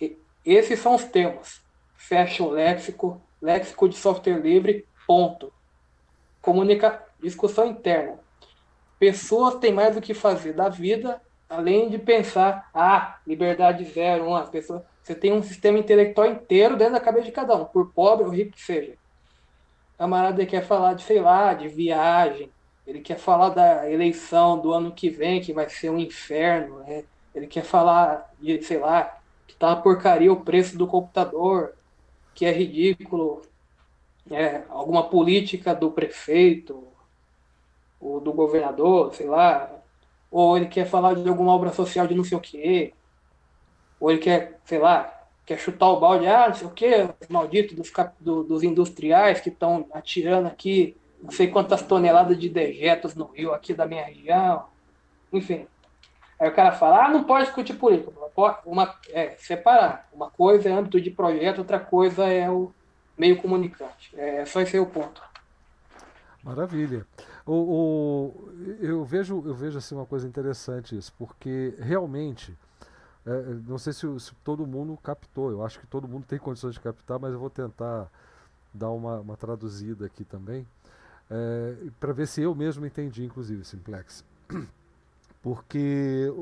E esses são os termos. Fecha o léxico, léxico de software livre, ponto. Comunica, discussão interna. Pessoas têm mais o que fazer da vida, além de pensar, ah, liberdade zero, uma pessoa. Você tem um sistema intelectual inteiro dentro da cabeça de cada um, por pobre ou rico que seja. Camarada quer falar de, sei lá, de viagem, ele quer falar da eleição do ano que vem, que vai ser um inferno, né? Ele quer falar de, sei lá, que tá uma porcaria o preço do computador, que é ridículo, é, alguma política do prefeito, ou do governador, sei lá, ou ele quer falar de alguma obra social de não sei o quê, ou ele quer, sei lá, quer chutar o balde, ah, não sei o quê, os malditos dos, do, dos industriais que estão atirando aqui não sei quantas toneladas de dejetos no rio aqui da minha região, enfim. Aí o cara fala, ah, não pode discutir política. Uma, é, separar. Uma coisa é âmbito de projeto, outra coisa é o meio comunicante. É só esse é o ponto. Maravilha. O, o, eu vejo, eu vejo assim uma coisa interessante isso, porque realmente, é, não sei se, se, todo mundo captou, eu acho que todo mundo tem condições de captar, mas eu vou tentar dar uma, uma traduzida aqui também, é, para ver se eu mesmo entendi, inclusive, Simplex. Porque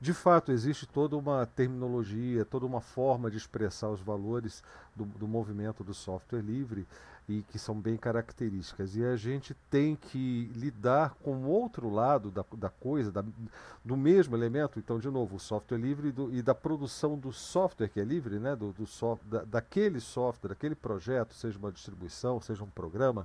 de fato existe toda uma terminologia, toda uma forma de expressar os valores do, do, movimento do software livre e que são bem características. E a gente tem que lidar com o outro lado da, da coisa, da, do mesmo elemento, então, de novo, o software livre do, e da produção do software que é livre, né, do, do soft, da, daquele software, daquele projeto, seja uma distribuição, seja um programa,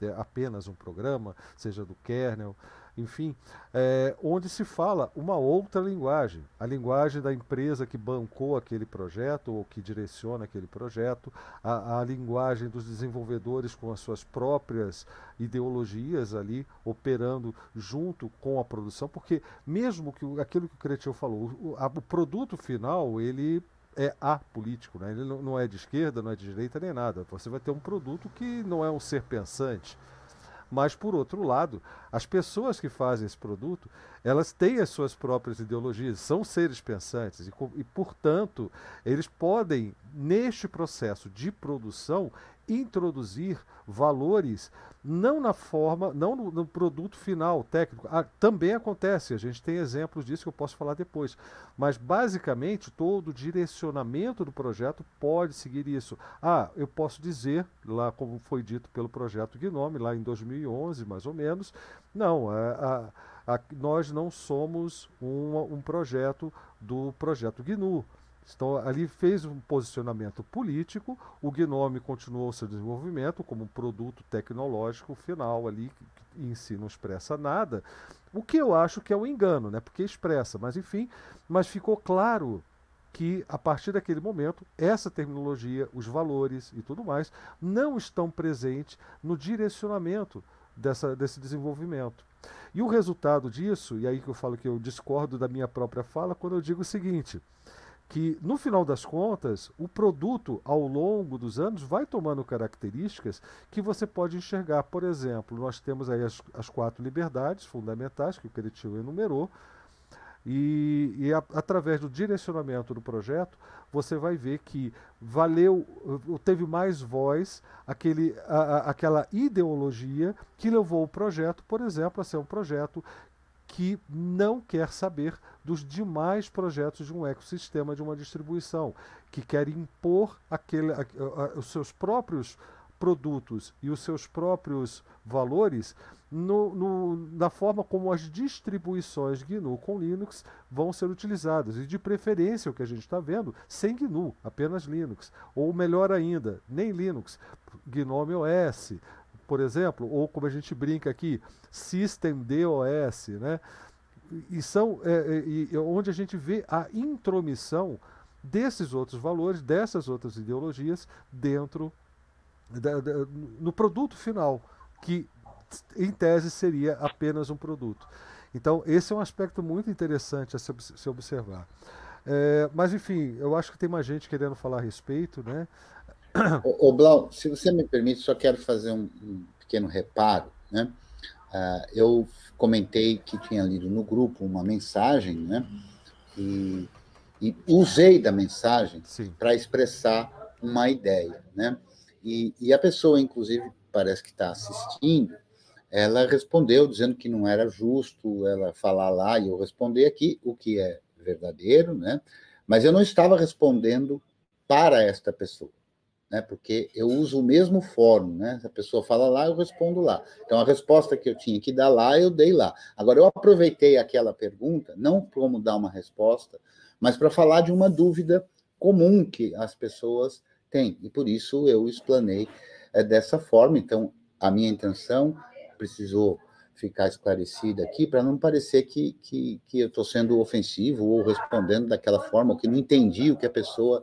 é, apenas um programa, seja do kernel enfim, é, onde se fala uma outra linguagem, a linguagem da empresa que bancou aquele projeto ou que direciona aquele projeto, a, a linguagem dos desenvolvedores com as suas próprias ideologias ali operando junto com a produção, porque mesmo que aquilo que o Cretil falou, o, a, o produto final ele é apolítico, né? ele não, não é de esquerda, não é de direita nem nada. Você vai ter um produto que não é um ser pensante mas, por outro lado, as pessoas que fazem esse produto, elas têm as suas próprias ideologias, são seres pensantes e, e portanto, eles podem, neste processo de produção, introduzir valores não na forma, não no, no produto final técnico. Ah, também acontece, a gente tem exemplos disso que eu posso falar depois. Mas basicamente todo o direcionamento do projeto pode seguir isso. Ah, eu posso dizer, lá como foi dito pelo projeto Gnome, lá em 2011 mais ou menos, não, a, é, a, a, nós não somos um, um projeto do projeto GNU. Então, ali fez um posicionamento político, o Gnome continuou seu desenvolvimento como um produto tecnológico final ali, que em si não expressa nada, o que eu acho que é um engano, né? porque expressa, mas enfim, mas ficou claro que a partir daquele momento essa terminologia, os valores e tudo mais não estão presentes no direcionamento dessa, desse desenvolvimento. E o resultado disso, e aí que eu falo que eu discordo da minha própria fala, quando eu digo o seguinte: que no final das contas, o produto ao longo dos anos vai tomando características que você pode enxergar. Por exemplo, nós temos aí as, as quatro liberdades fundamentais que o Cretil enumerou, e, e a, através do direcionamento do projeto, você vai ver que valeu, teve mais voz aquele, a, a, aquela ideologia que levou o projeto, por exemplo, a ser um projeto que não quer saber dos demais projetos de um ecossistema de uma distribuição, que quer impor aquele, os seus próprios produtos e os seus próprios valores no, no, na forma como as distribuições GNU com Linux vão ser utilizadas. E de preferência, o que a gente está vendo, sem GNU, apenas Linux. Ou melhor ainda, nem Linux, GNOME OS, por exemplo, ou como a gente brinca aqui, System DOS, né? E são é, é, onde a gente vê a intromissão desses outros valores, dessas outras ideologias dentro da, da, no produto final, que em tese seria apenas um produto. Então, esse é um aspecto muito interessante a se, se observar. É, mas, enfim, eu acho que tem mais gente querendo falar a respeito, né? Ô Blau, se você me permite, só quero fazer um, um pequeno reparo, né? Uh, eu comentei que tinha lido no grupo uma mensagem, né? E, e usei da mensagem para expressar uma ideia, né? E, e a pessoa, inclusive, parece que está assistindo, ela respondeu dizendo que não era justo ela falar lá e eu responder aqui, o que é verdadeiro, né? Mas eu não estava respondendo para esta pessoa, né? Porque eu uso o mesmo fórum, né? Se a pessoa fala lá, eu respondo lá. Então a resposta que eu tinha que dar lá, eu dei lá. Agora eu aproveitei aquela pergunta, não como dar uma resposta, mas para falar de uma dúvida comum que as pessoas tem, e por isso eu explanei é, dessa forma. Então, a minha intenção precisou ficar esclarecida aqui para não parecer que, que, que eu estou sendo ofensivo ou respondendo daquela forma, ou que não entendi o que a pessoa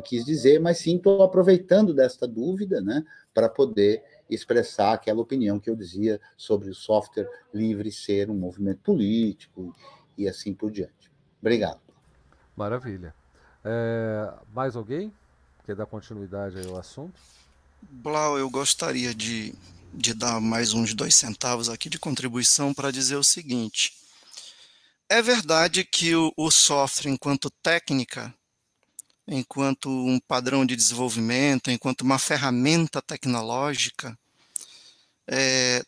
quis dizer, mas sim estou aproveitando desta dúvida né, para poder expressar aquela opinião que eu dizia sobre o software livre ser um movimento político e assim por diante. Obrigado. Maravilha. É, mais alguém? Quer dar continuidade ao assunto? Blau, eu gostaria de, de dar mais uns dois centavos aqui de contribuição para dizer o seguinte. É verdade que o, o software, enquanto técnica, enquanto um padrão de desenvolvimento, enquanto uma ferramenta tecnológica, é,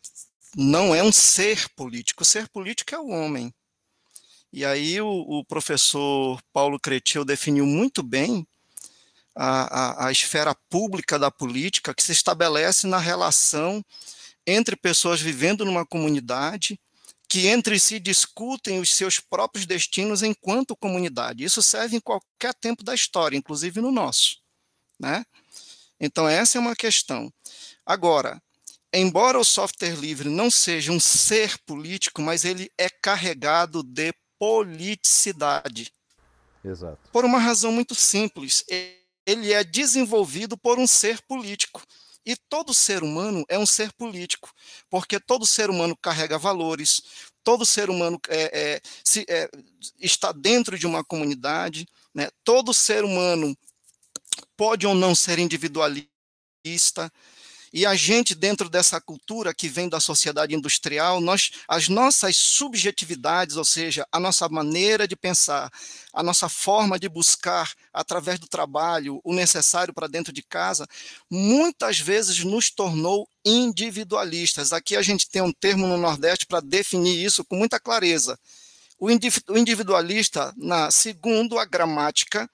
não é um ser político. O ser político é o homem. E aí o, o professor Paulo Cretil definiu muito bem a, a, a esfera pública da política que se estabelece na relação entre pessoas vivendo numa comunidade que entre si discutem os seus próprios destinos enquanto comunidade. Isso serve em qualquer tempo da história, inclusive no nosso, né? Então essa é uma questão. Agora, embora o software livre não seja um ser político, mas ele é carregado de politicidade. Exato. Por uma razão muito simples ele é desenvolvido por um ser político. E todo ser humano é um ser político, porque todo ser humano carrega valores, todo ser humano é, é, se, é, está dentro de uma comunidade, né? todo ser humano pode ou não ser individualista, e a gente, dentro dessa cultura que vem da sociedade industrial, nós, as nossas subjetividades, ou seja, a nossa maneira de pensar, a nossa forma de buscar através do trabalho o necessário para dentro de casa, muitas vezes nos tornou individualistas. Aqui a gente tem um termo no Nordeste para definir isso com muita clareza. O individualista, na segundo a gramática,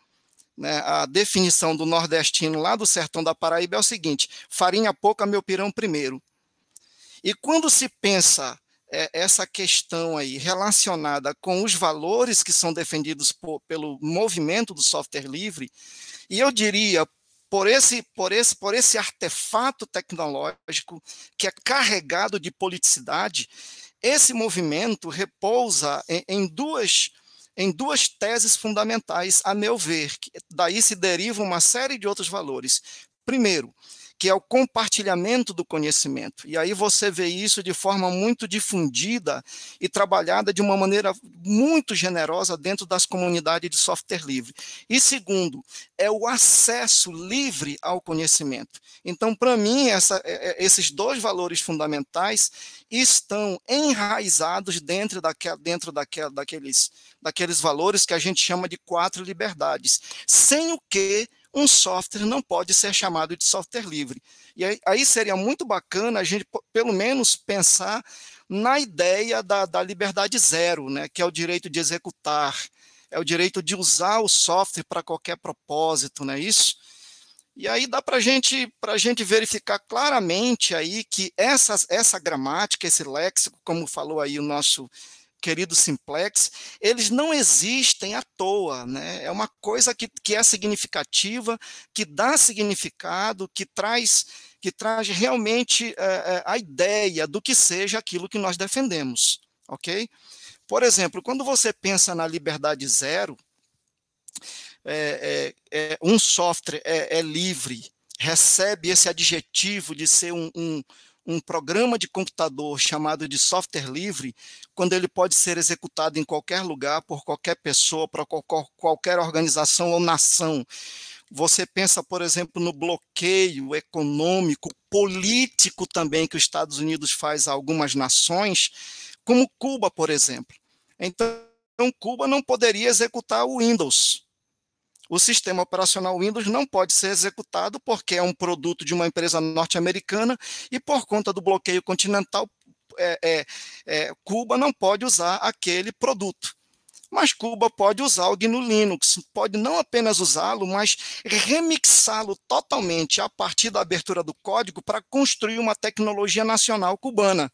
né, a definição do nordestino lá do sertão da Paraíba é o seguinte: farinha pouca, meu pirão primeiro. E quando se pensa é, essa questão aí relacionada com os valores que são defendidos por, pelo movimento do software livre, e eu diria por esse, por esse, por esse artefato tecnológico que é carregado de politicidade, esse movimento repousa em, em duas em duas teses fundamentais, a meu ver. Que daí se deriva uma série de outros valores. Primeiro, que é o compartilhamento do conhecimento. E aí você vê isso de forma muito difundida e trabalhada de uma maneira muito generosa dentro das comunidades de software livre. E segundo, é o acesso livre ao conhecimento. Então, para mim, essa, é, é, esses dois valores fundamentais estão enraizados dentro, daquela, dentro daquela, daqueles, daqueles valores que a gente chama de quatro liberdades, sem o que um software não pode ser chamado de software livre. E aí, aí seria muito bacana a gente, pelo menos, pensar na ideia da, da liberdade zero, né, que é o direito de executar, é o direito de usar o software para qualquer propósito, não é isso? E aí dá para gente, a gente verificar claramente aí que essa, essa gramática, esse léxico, como falou aí o nosso querido simplex, eles não existem à toa, né? É uma coisa que, que é significativa, que dá significado, que traz que traz realmente é, a ideia do que seja aquilo que nós defendemos, ok? Por exemplo, quando você pensa na liberdade zero, é, é, um software é, livre, recebe esse adjetivo de ser um, um um programa de computador chamado de software livre, quando ele pode ser executado em qualquer lugar, por qualquer pessoa, para qualquer organização ou nação. Você pensa, por exemplo, no bloqueio econômico, político também que os Estados Unidos faz a algumas nações, como Cuba, por exemplo. Então, Cuba não poderia executar o Windows, o sistema operacional Windows não pode ser executado porque é um produto de uma empresa norte-americana e por conta do bloqueio continental, é, é, é, Cuba não pode usar aquele produto. Mas Cuba pode usar o GNU Linux, pode não apenas usá-lo, mas remixá-lo totalmente a partir da abertura do código para construir uma tecnologia nacional cubana,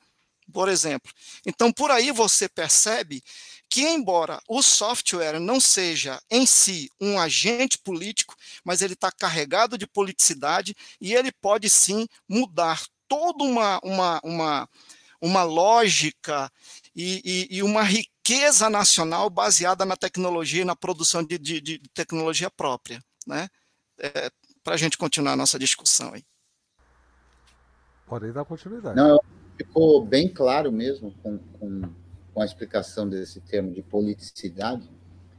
por exemplo. Então, por aí você percebe que, embora o software não seja em si um agente político, mas ele está carregado de politicidade e ele pode sim mudar toda uma, uma, uma, uma lógica e, e, e uma riqueza nacional baseada na tecnologia e na produção de, de, de tecnologia própria. Né? É, Para a gente continuar a nossa discussão aí. Pode dar continuidade. Não, ficou bem claro mesmo com, com com a explicação desse termo de politicidade,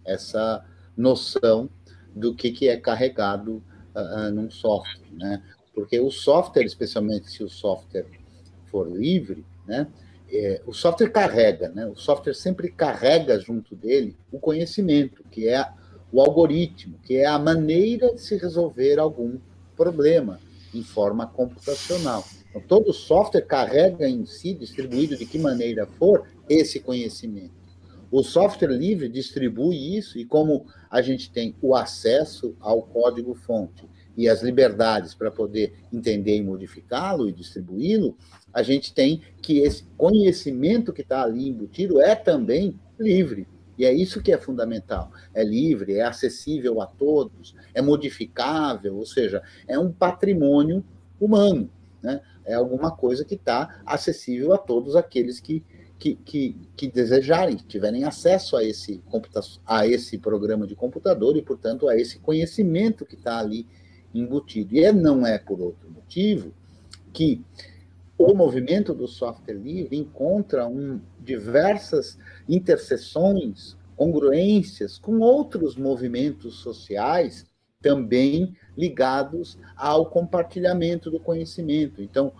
essa noção do que, que é carregado uh, num software, né? Porque o software, especialmente se o software for livre, né? É, o software carrega, né? O software sempre carrega junto dele o conhecimento, que é o algoritmo, que é a maneira de se resolver algum problema em forma computacional. Então, todo software carrega em si, distribuído de que maneira for, esse conhecimento. O software livre distribui isso, e como a gente tem o acesso ao código-fonte e as liberdades para poder entender e modificá-lo e distribuí-lo, a gente tem que esse conhecimento que está ali embutido é também livre. E é isso que é fundamental. É livre, é acessível a todos, é modificável, ou seja, é um patrimônio humano. Né? É alguma coisa que está acessível a todos aqueles que que, que, que desejarem, que tiverem acesso a esse, a esse programa de computador e, portanto, a esse conhecimento que está ali embutido. E não é por outro motivo que o movimento do software livre encontra um, diversas interseções, congruências com outros movimentos sociais também ligados ao compartilhamento do conhecimento. Então,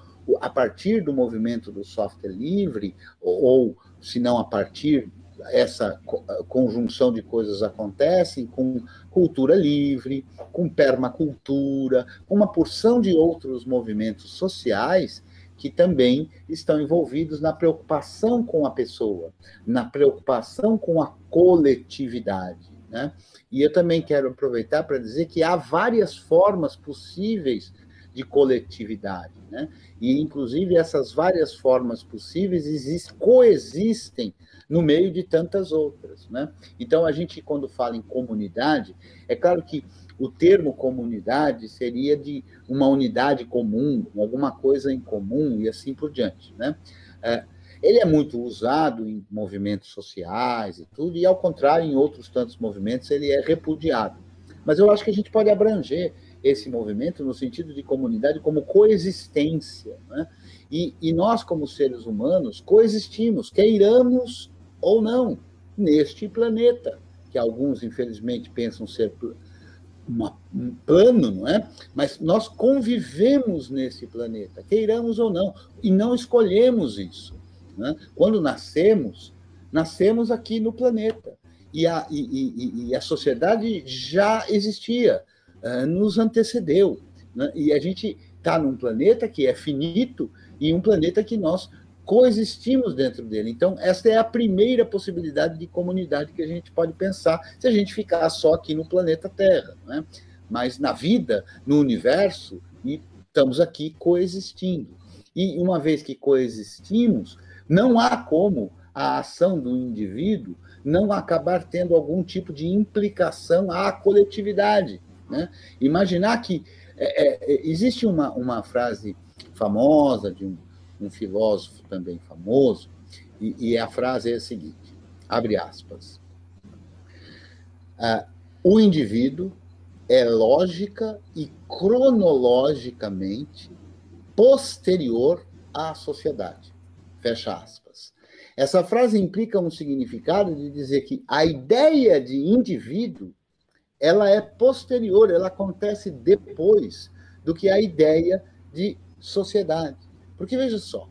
a partir do movimento do software livre, ou, ou se não a partir, essa conjunção de coisas acontecem com cultura livre, com permacultura, com uma porção de outros movimentos sociais que também estão envolvidos na preocupação com a pessoa, na preocupação com a coletividade. Né? E eu também quero aproveitar para dizer que há várias formas possíveis de coletividade. Né? E, inclusive, essas várias formas possíveis existem, coexistem no meio de tantas outras. Né? Então, a gente, quando fala em comunidade, é claro que o termo comunidade seria de uma unidade comum, alguma coisa em comum e assim por diante. Né? É, ele é muito usado em movimentos sociais e tudo, e, ao contrário, em outros tantos movimentos, ele é repudiado. Mas eu acho que a gente pode abranger esse movimento no sentido de comunidade como coexistência. Né? E, e nós, como seres humanos, coexistimos, queiramos ou não, neste planeta, que alguns, infelizmente, pensam ser uma, um plano, não é? Mas nós convivemos nesse planeta, queiramos ou não, e não escolhemos isso. Né? Quando nascemos, nascemos aqui no planeta. E a, e, e, e a sociedade já existia, nos antecedeu. Né? E a gente está num planeta que é finito e um planeta que nós coexistimos dentro dele. Então, essa é a primeira possibilidade de comunidade que a gente pode pensar se a gente ficar só aqui no planeta Terra. Né? Mas na vida, no universo, e estamos aqui coexistindo. E uma vez que coexistimos, não há como a ação do indivíduo não acabar tendo algum tipo de implicação à coletividade. Né? Imaginar que é, é, existe uma, uma frase famosa de um um filósofo também famoso, e, e a frase é a seguinte: abre aspas. Ah, o indivíduo é lógica e cronologicamente posterior à sociedade. Fecha aspas. Essa frase implica um significado de dizer que a ideia de indivíduo ela é posterior, ela acontece depois do que a ideia de sociedade. Porque veja só,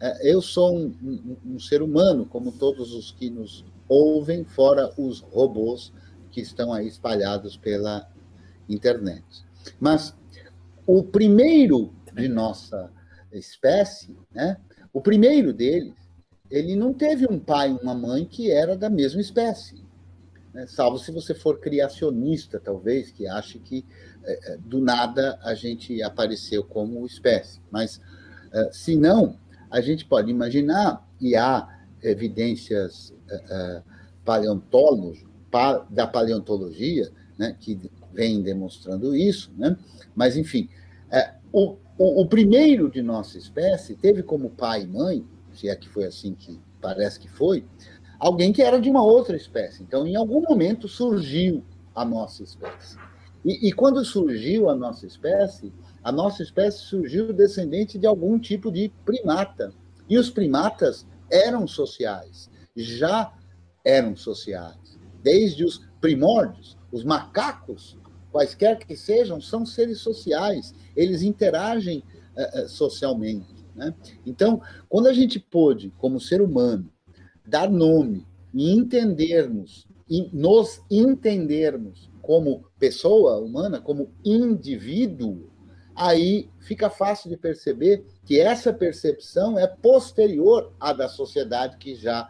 é, eu sou um, um, um, ser humano, como todos os que nos ouvem, fora os robôs que estão aí espalhados pela internet. Mas o primeiro de nossa espécie, né, o primeiro deles, ele não teve um pai e uma mãe que era da mesma espécie. Né? Salvo se você for criacionista, talvez, que ache que é, é do nada a gente apareceu como espécie. Mas eh, se não, a gente pode imaginar, e há evidências uh, da paleontologia né, que vem demonstrando isso, né? mas, enfim, o, o, o, primeiro de nossa espécie teve como pai e mãe, se é que foi assim que parece que foi, alguém que era de uma outra espécie. Então, em algum momento surgiu a nossa espécie. E, e quando surgiu a nossa espécie, a nossa espécie surgiu descendente de algum tipo de primata. E os primatas eram sociais, já eram sociais. Desde os primórdios, os macacos, quaisquer que sejam, são seres sociais, eles interagem uh, socialmente. Né? Então, quando a gente pôde, como ser humano, dar nome e entendermos, e nos entendermos como pessoa humana, como indivíduo, aí fica fácil de perceber que essa percepção é posterior à da sociedade que já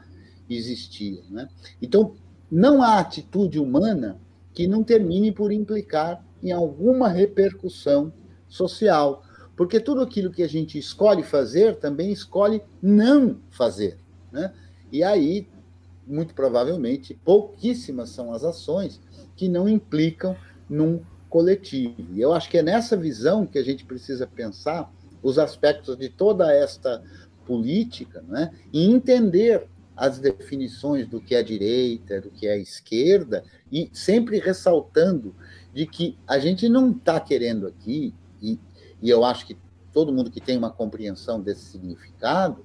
existia. Né? Então, não há atitude humana que não termine por implicar em alguma repercussão social, porque tudo aquilo que a gente escolhe fazer também escolhe não fazer. Né? E aí, muito provavelmente, pouquíssimas são as ações que não implicam num coletivo. E eu acho que é nessa visão que a gente precisa pensar os aspectos de toda esta política, né? e entender as definições do que é direita, do que é esquerda, e sempre ressaltando de que a gente não está querendo aqui, e, e eu acho que todo mundo que tem uma compreensão desse significado,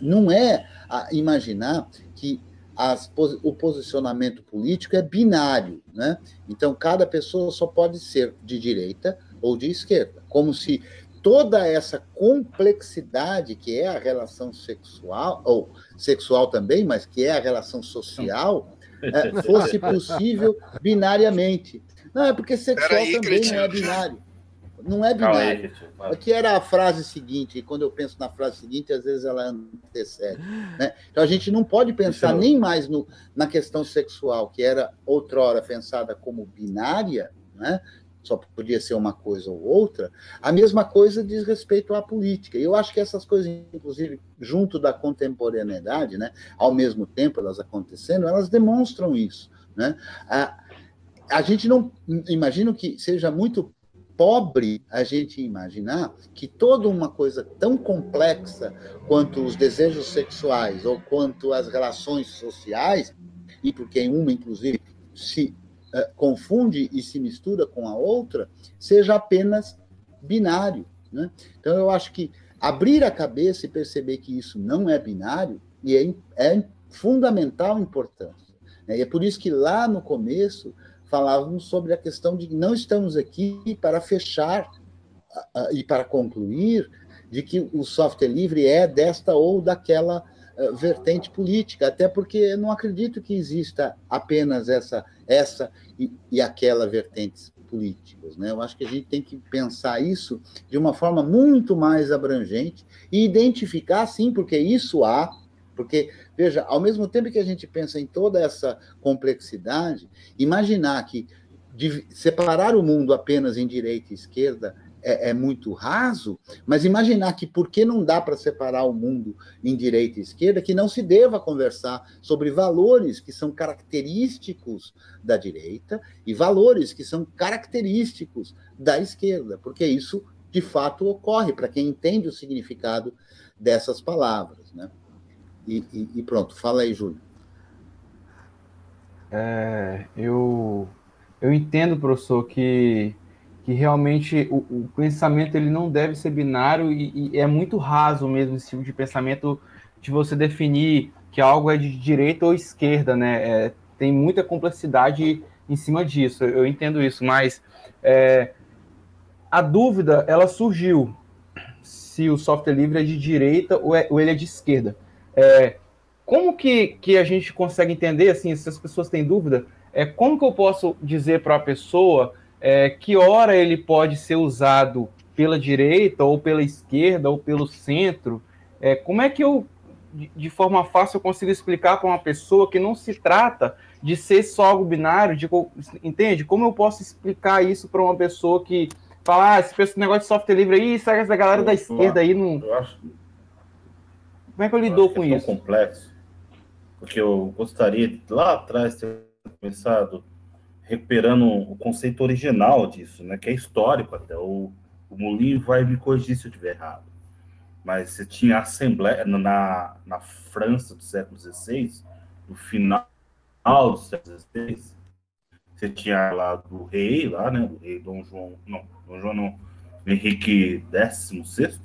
não é imaginar que as, o posicionamento político é binário, né? Então cada pessoa só pode ser de direita ou de esquerda, como se toda essa complexidade que é a relação sexual ou sexual também, mas que é a relação social, é, fosse possível binariamente. Não é porque sexual aí, também não é binário. Não é binário. Aqui era a frase seguinte, e quando eu penso na frase seguinte, às vezes ela antecede. Né? Então a gente não pode pensar nem mais no, na questão sexual, que era outrora pensada como binária, né? só podia ser uma coisa ou outra, a mesma coisa diz respeito à política. E eu acho que essas coisas, inclusive, junto da contemporaneidade, né, ao mesmo tempo elas acontecendo, elas demonstram isso. Né? A, a gente não imagino que seja muito pobre a gente imaginar que toda uma coisa tão complexa quanto os desejos sexuais ou quanto as relações sociais, e porque uma, inclusive, se é, confunde e se mistura com a outra, seja apenas binário. Né? Então, eu acho que abrir a cabeça e perceber que isso não é binário e é, é fundamental importância. Né? E é por isso que lá no começo falávamos sobre a questão de que não estamos aqui para fechar e para concluir de que o software livre é desta ou daquela uh, vertente política, até porque eu não acredito que exista apenas essa, essa e, e aquela vertentes políticas. Né? Eu acho que a gente tem que pensar isso de uma forma muito mais abrangente e identificar, sim, porque isso há, porque, veja, ao mesmo tempo que a gente pensa em toda essa complexidade, imaginar que separar o mundo apenas em direita e esquerda é, é, muito raso, mas imaginar que porque não dá para separar o mundo em direita e esquerda, que não se deva conversar sobre valores que são característicos da direita e valores que são característicos da esquerda, porque isso de fato ocorre para quem entende o significado dessas palavras, né? E, e, e pronto, fala aí, Júlio. É, eu, eu entendo, professor, que, que realmente o, o, pensamento ele não deve ser binário e, e, é muito raso mesmo esse tipo de pensamento de você definir que algo é de direita ou esquerda, né? É, tem muita complexidade em cima disso, eu entendo isso, mas é, a dúvida ela surgiu se o software livre é de direita ou, é, ou ele é de esquerda. É, como que, que a gente consegue entender, assim, se as pessoas têm dúvida, é, como que eu posso dizer para a pessoa é, que hora ele pode ser usado pela direita, ou pela esquerda, ou pelo centro? É, como é que eu, de, forma fácil, eu consigo explicar para uma pessoa que não se trata de ser só algo binário, de, entende? Como eu posso explicar isso para uma pessoa que fala, ah, esse negócio de software livre aí, segue essa galera da esquerda aí não... Eu acho como é que eu lido com é isso? É complexo, porque eu gostaria de lá atrás ter começado recuperando o conceito original disso, né, que é histórico até. O, o Molinho vai me corrigir se eu estiver errado. Mas você tinha assembleia na, na França do século XVI, no final do século XVI, você tinha lá do rei, lá, né, do rei Dom João, não, Dom João não, Henrique XVI,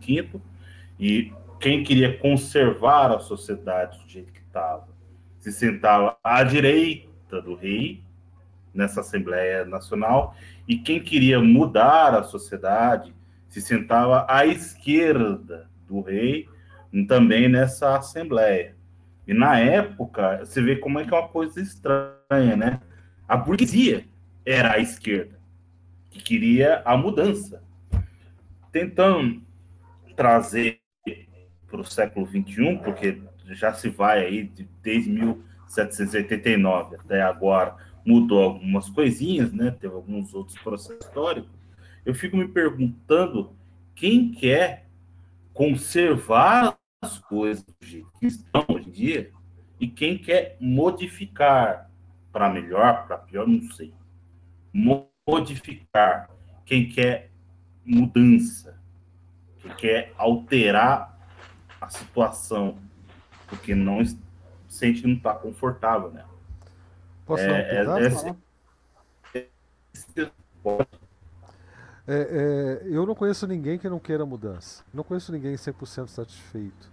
XV, e quem queria conservar a sociedade do jeito que estava se sentava à direita do rei nessa Assembleia Nacional e quem queria mudar a sociedade se sentava à esquerda do rei também nessa Assembleia. E na época, você vê como é que é uma coisa estranha, né? A burguesia era a esquerda, que queria a mudança. Tentando trazer para o século XXI, porque já se vai aí desde 1789 até agora, mudou algumas coisinhas, né? Teve alguns outros processos históricos. Eu fico me perguntando quem quer conservar as coisas que estão hoje em dia e quem quer modificar para melhor, para pior, não sei. Modificar. Quem quer mudança, quem quer alterar a situação, porque não sente que não está confortável, né? Posso é, dar um é, é, é, é, eu não conheço ninguém que não queira mudança. Não conheço ninguém 100% satisfeito.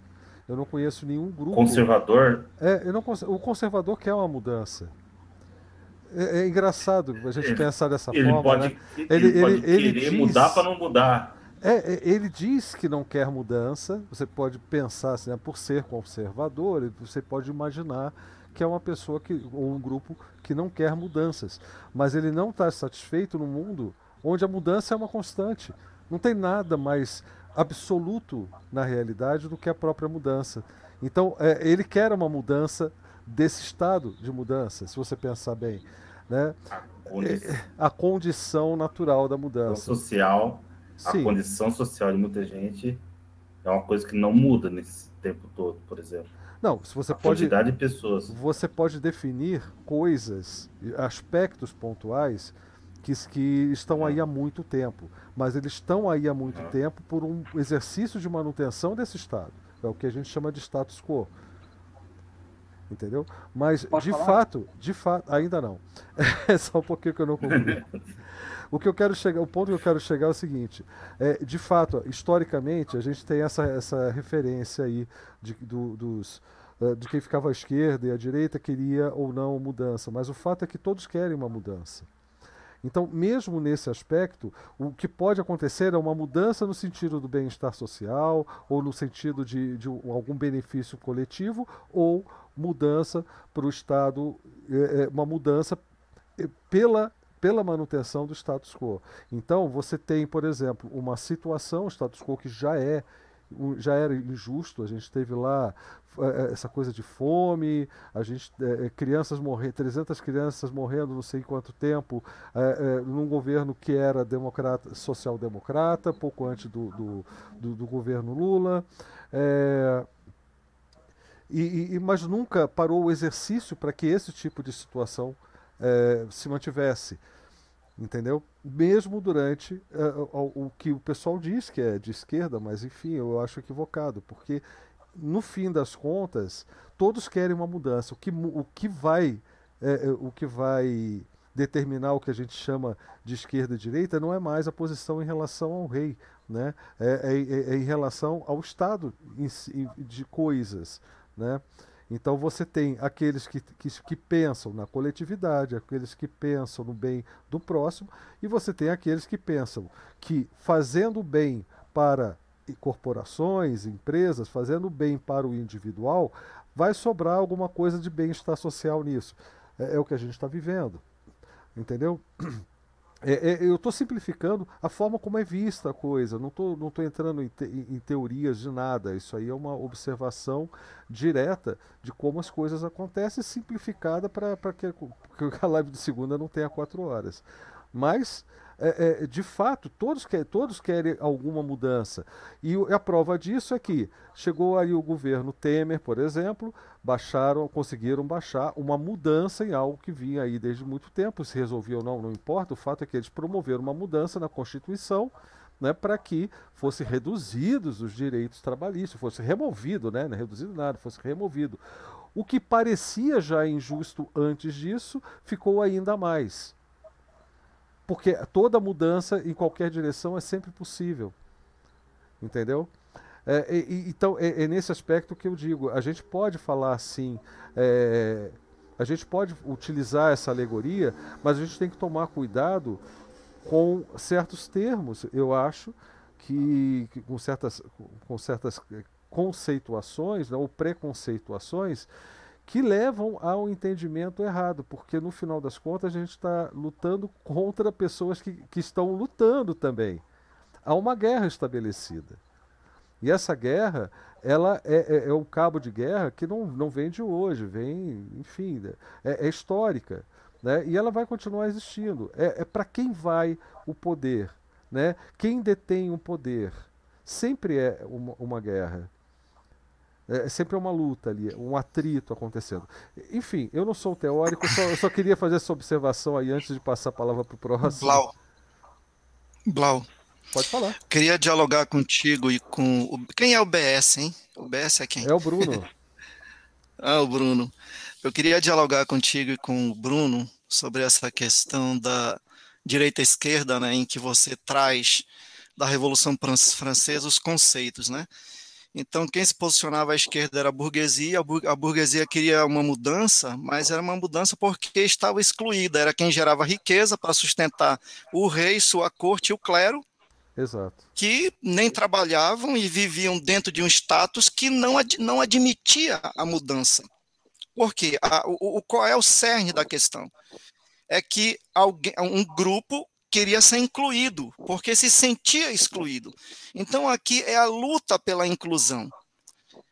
Eu não conheço nenhum grupo. Conservador? É, eu não, o conservador quer uma mudança. É, é engraçado a gente ele, pensar dessa ele forma. Pode, né? ele, ele, pode ele, querer diz... mudar para não mudar. É, é, ele diz que não quer mudança. Você pode pensar assim, né, por ser conservador, você pode imaginar que é uma pessoa que, ou um grupo que não quer mudanças. Mas ele não está satisfeito no mundo onde a mudança é uma constante. Não tem nada mais absoluto na realidade do que a própria mudança. Então, é, ele quer uma mudança desse estado de mudança, se você pensar bem. Né? A, condição, é, a condição natural da mudança. social Sim. a condição social de muita gente é uma coisa que não muda nesse tempo todo, por exemplo. Não, se você a pode quantidade de pessoas. Você pode definir coisas, aspectos pontuais que, que estão aí há muito tempo, mas eles estão aí há muito ah. tempo por um exercício de manutenção desse estado. É o que a gente chama de status quo. Entendeu? Mas Pode de falar? fato, de fato, ainda não. É só um pouquinho que eu não concluí. o que eu quero chegar, o ponto que eu quero chegar é o seguinte: é, de fato, historicamente, a gente tem essa, essa referência aí de, do, dos eh, de quem ficava à esquerda e à direita queria ou não mudança, mas o fato é que todos querem uma mudança. Então, mesmo nesse aspecto, o que pode acontecer é uma mudança no sentido do bem-estar social, ou no sentido de, de algum benefício coletivo, ou mudança para o Estado, é, uma mudança pela pela manutenção do status quo. Então, você tem, por exemplo, uma situação, status quo que já é já era injusto, a gente teve lá é, essa coisa de fome, a gente é, crianças morrendo, 300 crianças morrendo não sei quanto tempo, é, é, num governo que era democrata, social-democrata, pouco antes do, do, do, do governo Lula. E, e, mas nunca parou o exercício para que esse tipo de situação é, se mantivesse entendeu? Mesmo durante uh, o, o, que o pessoal diz que é de esquerda, mas enfim, eu acho equivocado, porque no fim das contas todos querem uma mudança. O que, o que vai é, o que vai determinar o que a gente chama de esquerda e direita não é mais a posição em relação ao rei, né? é, é, é, é em relação ao estado de coisas, né? Então você tem aqueles que, que, que, pensam na coletividade, aqueles que pensam no bem do próximo, e você tem aqueles que pensam que fazendo bem para corporações, empresas, fazendo bem para o individual, vai sobrar alguma coisa de bem-estar social nisso. É, é o que a gente está vivendo. Entendeu? É, é, eu estou simplificando a forma como é vista a coisa, não estou não tô entrando em, te, em, teorias de nada. Isso aí é uma observação direta de como as coisas acontecem, simplificada para que, que a live de segunda não tenha quatro horas. Mas é, é, de fato, todos, quer, todos querem alguma mudança. E a prova disso é que chegou aí o governo Temer, por exemplo, baixaram, conseguiram baixar uma mudança em algo que vinha aí desde muito tempo. Se resolvia ou não, não importa. O fato é que eles promoveram uma mudança na Constituição né, para que fossem reduzidos os direitos trabalhistas, fosse removido, né, não é reduzido nada, fosse removido. O que parecia já injusto antes disso ficou ainda mais porque toda mudança em qualquer direção é sempre possível. Entendeu? É, e, então, é, é, nesse aspecto que eu digo: a gente pode falar assim, é, a gente pode utilizar essa alegoria, mas a gente tem que tomar cuidado com certos termos, eu acho, que, que com, certas, com certas conceituações, né, ou preconceituações, que levam ao entendimento errado, porque no final das contas a gente está lutando contra pessoas que, que estão lutando também. Há uma guerra estabelecida. E essa guerra, ela é, é, é um cabo de guerra que não, não vem de hoje, vem, enfim, é, é histórica. Né? E ela vai continuar existindo. É, é para quem vai o poder. Né? Quem detém o poder sempre é uma, uma guerra. É, é sempre uma luta ali, um atrito acontecendo. Enfim, eu não sou teórico, só, eu só queria fazer essa observação aí antes de passar a palavra para o próximo. Blau. Blau. Pode falar. Queria dialogar contigo e com. O... Quem é o BS, hein? O BS é quem? É o Bruno. ah, o Bruno. Eu queria dialogar contigo e com o Bruno sobre essa questão da direita-esquerda, né, em que você traz da Revolução Francesa os conceitos, né? Então, quem se posicionava à esquerda era a burguesia, a burguesia queria uma mudança, mas era uma mudança porque estava excluída, era quem gerava riqueza para sustentar o rei, sua corte e o clero, Exato. que nem trabalhavam e viviam dentro de um status que não, ad, não admitia a mudança. Por quê? A, o, o, qual é o cerne da questão? É que alguém, um grupo queria ser incluído, porque se sentia excluído. Então aqui é a luta pela inclusão.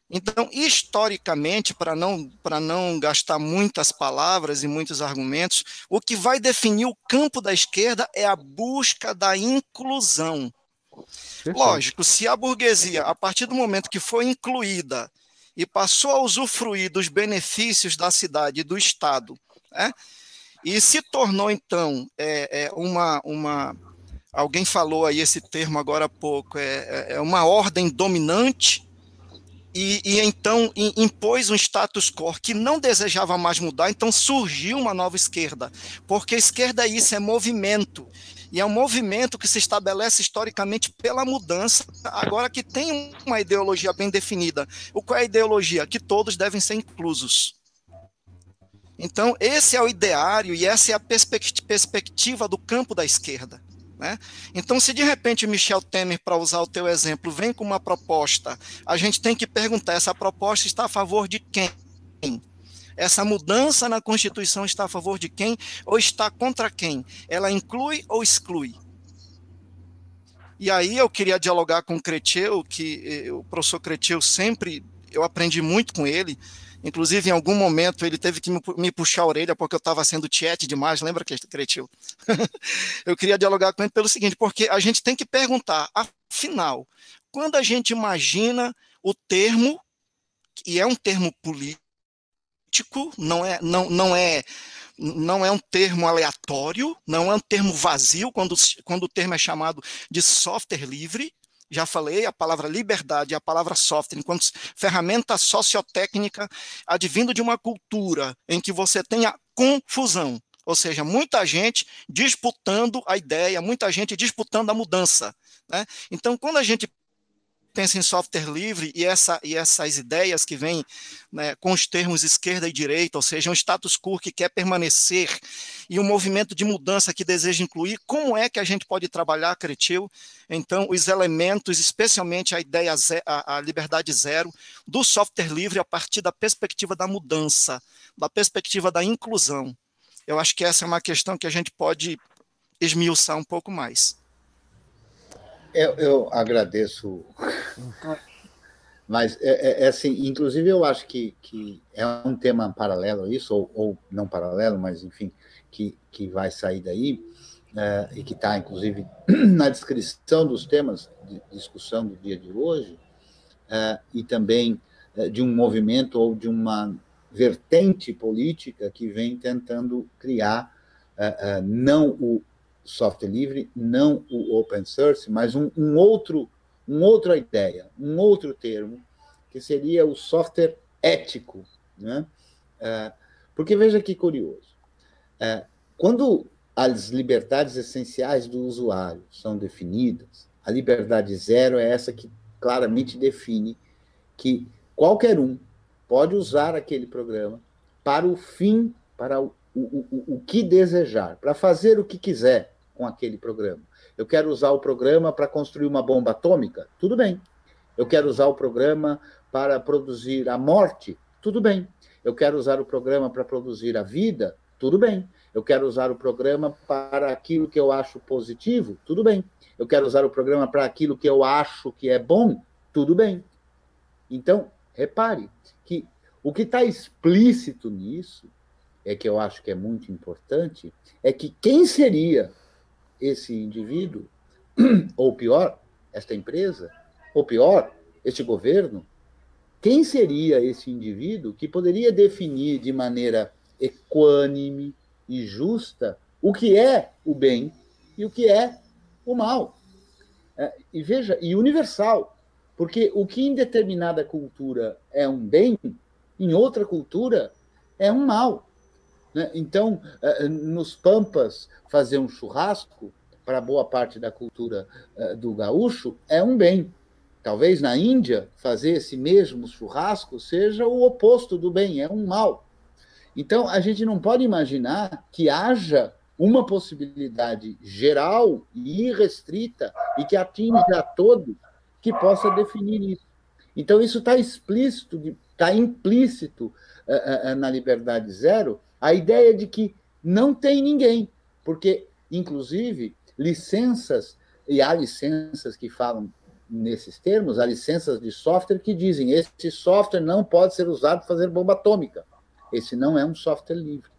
Então, historicamente, para não, para não gastar muitas palavras e muitos argumentos, o que vai definir o campo da esquerda é a busca da inclusão. Perfeito. Lógico, se a burguesia, a partir do momento que foi incluída e passou a usufruir dos benefícios da cidade e do Estado, né, e se tornou, então, é, é uma, uma. Alguém falou aí esse termo agora há pouco, é, é, é uma ordem dominante. e, e, então impôs um status quo que não desejava mais mudar, então surgiu uma nova esquerda, porque esquerda é isso, é movimento, e é um movimento que se estabelece historicamente pela mudança, agora que tem uma ideologia bem definida. O qual é a ideologia? Que todos devem ser inclusos. Então, esse é o ideário e essa é a perspectiva do campo da esquerda. Né? Então, se de repente Michel Temer, para usar o teu exemplo, vem com uma proposta, a gente tem que perguntar: essa proposta está a favor de quem? Essa mudança na Constituição está a favor de quem ou está contra quem? Ela inclui ou exclui? E aí eu queria dialogar com o Creteu, que eh, o professor Creteu sempre, eu aprendi muito com ele, Inclusive, em algum momento, ele teve que me puxar a orelha porque eu estava sendo tiete demais, lembra, Cretil? eu queria dialogar com ele pelo seguinte, porque a gente tem que perguntar, afinal, quando a gente imagina o termo, e é um termo político, não é, não, não é não é um termo aleatório, não é um termo vazio quando, quando o termo é chamado de software livre, já falei, a palavra liberdade, a palavra software, enquanto ferramenta sociotécnica advindo de uma cultura em que você tem a confusão, ou seja, muita gente disputando a ideia, muita gente disputando a mudança. Né? Então, quando a gente pensa em software livre e, essa, e essas ideias que vêm né, com os termos esquerda e direita, ou seja, um status quo que quer permanecer e um movimento de mudança que deseja incluir, como é que a gente pode trabalhar, Cretil, então, os elementos, especialmente a ideia, a, a liberdade zero, do software livre a partir da perspectiva da mudança, da perspectiva da inclusão. Eu acho que essa é uma questão que a gente pode esmiuçar um pouco mais. Eu, eu agradeço. Mas, é, é, é, assim, inclusive eu acho que, que é um tema paralelo a isso, ou, ou não paralelo, mas enfim, que, que vai sair daí, é, e que está, inclusive, na descrição dos temas de discussão do dia de hoje, é, e também é, de um movimento ou de uma vertente política que vem tentando criar é, não o software livre, não o open source, mas um, um outro, uma outra ideia, um outro termo, que seria o software ético. Né? É, porque veja que curioso. É, quando as liberdades essenciais do usuário são definidas, a liberdade zero é essa que claramente define que qualquer um pode usar aquele programa para o fim, para o, o, o, o que desejar, para fazer o que quiser, com aquele programa. Eu quero usar o programa para construir uma bomba atômica? Tudo bem. Eu quero usar o programa para produzir a morte? Tudo bem. Eu quero usar o programa para produzir a vida? Tudo bem. Eu quero usar o programa para aquilo que eu acho positivo? Tudo bem. Eu quero usar o programa para aquilo que eu acho que é bom? Tudo bem. Então, repare que o que está explícito nisso, é que eu acho que é muito importante, é que quem seria esse indivíduo, ou pior, esta empresa, ou pior, este governo, quem seria esse indivíduo que poderia definir de maneira equânime e justa o que é o bem e o que é o mal? É, e veja, e universal, porque o que em determinada cultura é um bem, em outra cultura é um mal. Né? Então, eh, nos Pampas, fazer um churrasco, para boa parte da cultura eh, do gaúcho, é um bem. Talvez na Índia, fazer esse mesmo churrasco seja o oposto do bem, é um mal. Então, a gente não pode imaginar que haja uma possibilidade geral e irrestrita e que atinja a todos que possa definir isso. Então, isso está explícito, está implícito na liberdade zero, a ideia de que não tem ninguém, porque, inclusive, licenças, e há licenças que falam nesses termos, há licenças de software que dizem esse software não pode ser usado para fazer bomba atômica. Esse não é um software livre.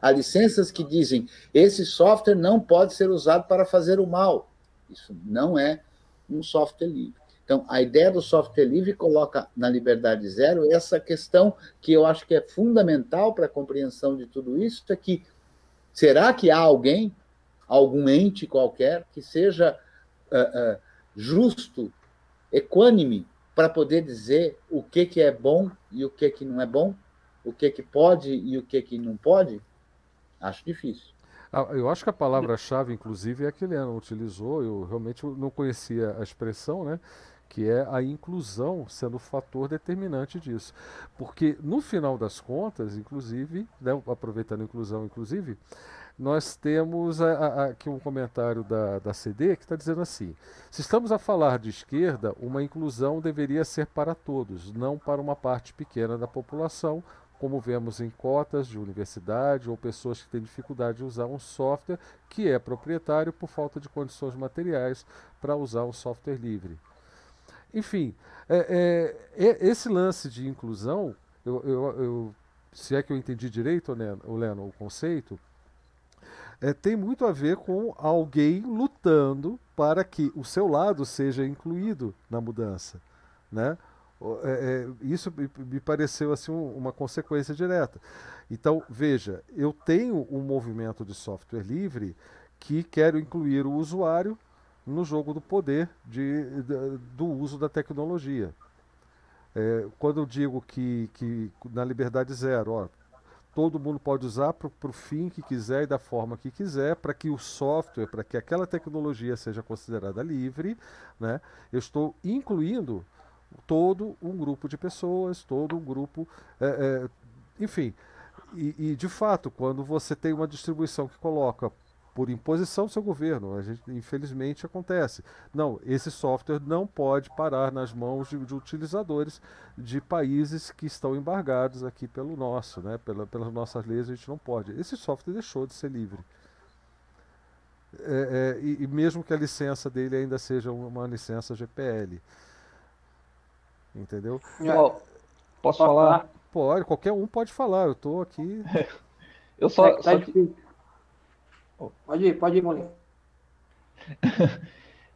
Há licenças que dizem esse software não pode ser usado para fazer o mal. Isso não é um software livre. Então, a ideia do software livre coloca na liberdade zero essa questão que eu acho que é fundamental para a compreensão de tudo isso, é que será que há alguém, algum ente qualquer, que seja uh, uh, justo, equânime para poder dizer o que, que é bom e o que, que não é bom? O que, que pode e o que, que não pode? Acho difícil. Ah, eu acho que a palavra-chave, inclusive, é a que Helena utilizou, eu realmente não conhecia a expressão, né? Que é a inclusão sendo o fator determinante disso. Porque, no final das contas, inclusive, né, aproveitando a inclusão, inclusive, nós temos a, a, aqui um comentário da, da CD que está dizendo assim: se estamos a falar de esquerda, uma inclusão deveria ser para todos, não para uma parte pequena da população, como vemos em cotas de universidade ou pessoas que têm dificuldade de usar um software que é proprietário por falta de condições materiais para usar um software livre. Enfim, é, é, esse lance de inclusão, eu, eu, eu, se é que eu entendi direito, né, Leno, o conceito, é, tem muito a ver com alguém lutando para que o seu lado seja incluído na mudança. Né? É, é, isso me pareceu assim uma consequência direta. Então, veja, eu tenho um movimento de software livre que quero incluir o usuário no jogo do poder de, de do uso da tecnologia. É, quando eu digo que, que na liberdade zero, ó, todo mundo pode usar para o fim que quiser e da forma que quiser, para que o software, para que aquela tecnologia seja considerada livre, né? eu estou incluindo todo um grupo de pessoas, todo um grupo, é, é, enfim. E, e, de fato, quando você tem uma distribuição que coloca por imposição do seu governo. A gente, infelizmente acontece. Não, esse software não pode parar nas mãos de, de utilizadores de países que estão embargados aqui pelo nosso, né? Pela, pelas nossas leis a gente não pode. Esse software deixou de ser livre. É, é, e, e, mesmo que a licença dele ainda seja uma licença GPL. Entendeu? Posso, Posso falar? Pode, qualquer um pode falar. Eu estou aqui. eu só, é, tá só que... Pode ir, pode ir, Molinho.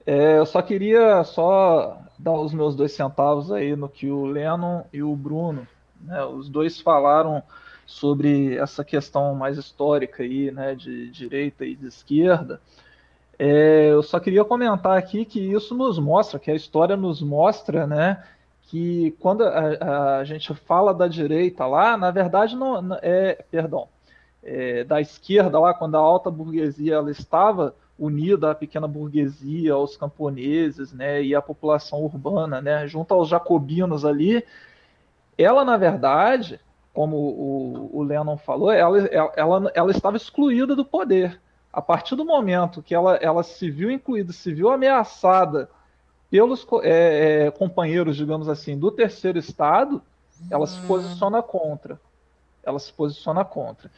é, eu só queria só dar os meus dois centavos aí no que o Lennon e o Bruno, né, os dois falaram sobre essa questão mais histórica aí, né, de direita e de esquerda. É, eu só queria comentar aqui que isso nos mostra, que a história nos mostra, né, que quando a, a gente fala da direita lá, na verdade não é, perdão, é, da esquerda lá, quando a alta burguesia ela estava unida à pequena burguesia, aos camponeses, né, e à população urbana, né, junto aos jacobinos ali, ela na verdade, como o, o Lennon falou, ela, ela, ela estava excluída do poder. A partir do momento que ela, ela se viu incluída, se viu ameaçada pelos é, é, companheiros, digamos assim, do terceiro estado, ela se posiciona contra. Ela se posiciona contra.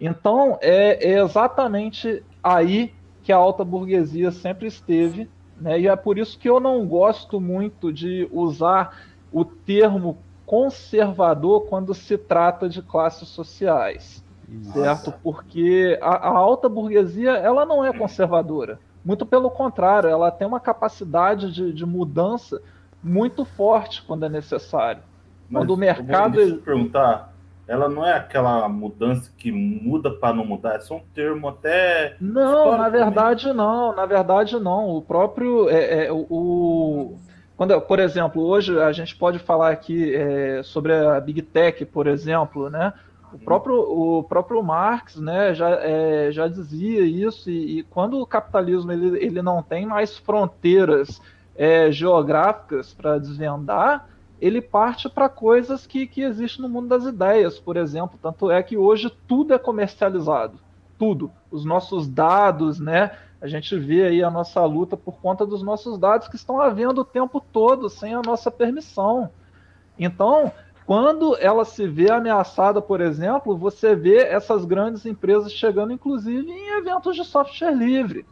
Então, é, é exatamente aí que a alta burguesia sempre esteve, né? e é por isso que eu não gosto muito de usar o termo conservador quando se trata de classes sociais, Nossa. certo? Porque a, a, alta burguesia ela não é conservadora, muito pelo contrário, ela tem uma capacidade de, de mudança muito forte quando é necessário. Mas quando o mercado. Eu vou perguntar, ela não é aquela mudança que muda para não mudar, é só um termo até. Não, na verdade também. não, na verdade não. O próprio. É, é, o, quando, por exemplo, hoje a gente pode falar aqui é, sobre a Big Tech, por exemplo, né? O uhum. próprio, o próprio Marx né, já, é, já dizia isso, e, e, quando o capitalismo ele, ele não tem mais fronteiras é, geográficas para desvendar, ele parte para coisas que, que existem no mundo das ideias, por exemplo. Tanto é que hoje tudo é comercializado. Tudo. Os nossos dados, né? A gente vê aí a nossa luta por conta dos nossos dados que estão havendo o tempo todo, sem a nossa permissão. Então, quando ela se vê ameaçada, por exemplo, você vê essas grandes empresas chegando, inclusive, em eventos de software livre.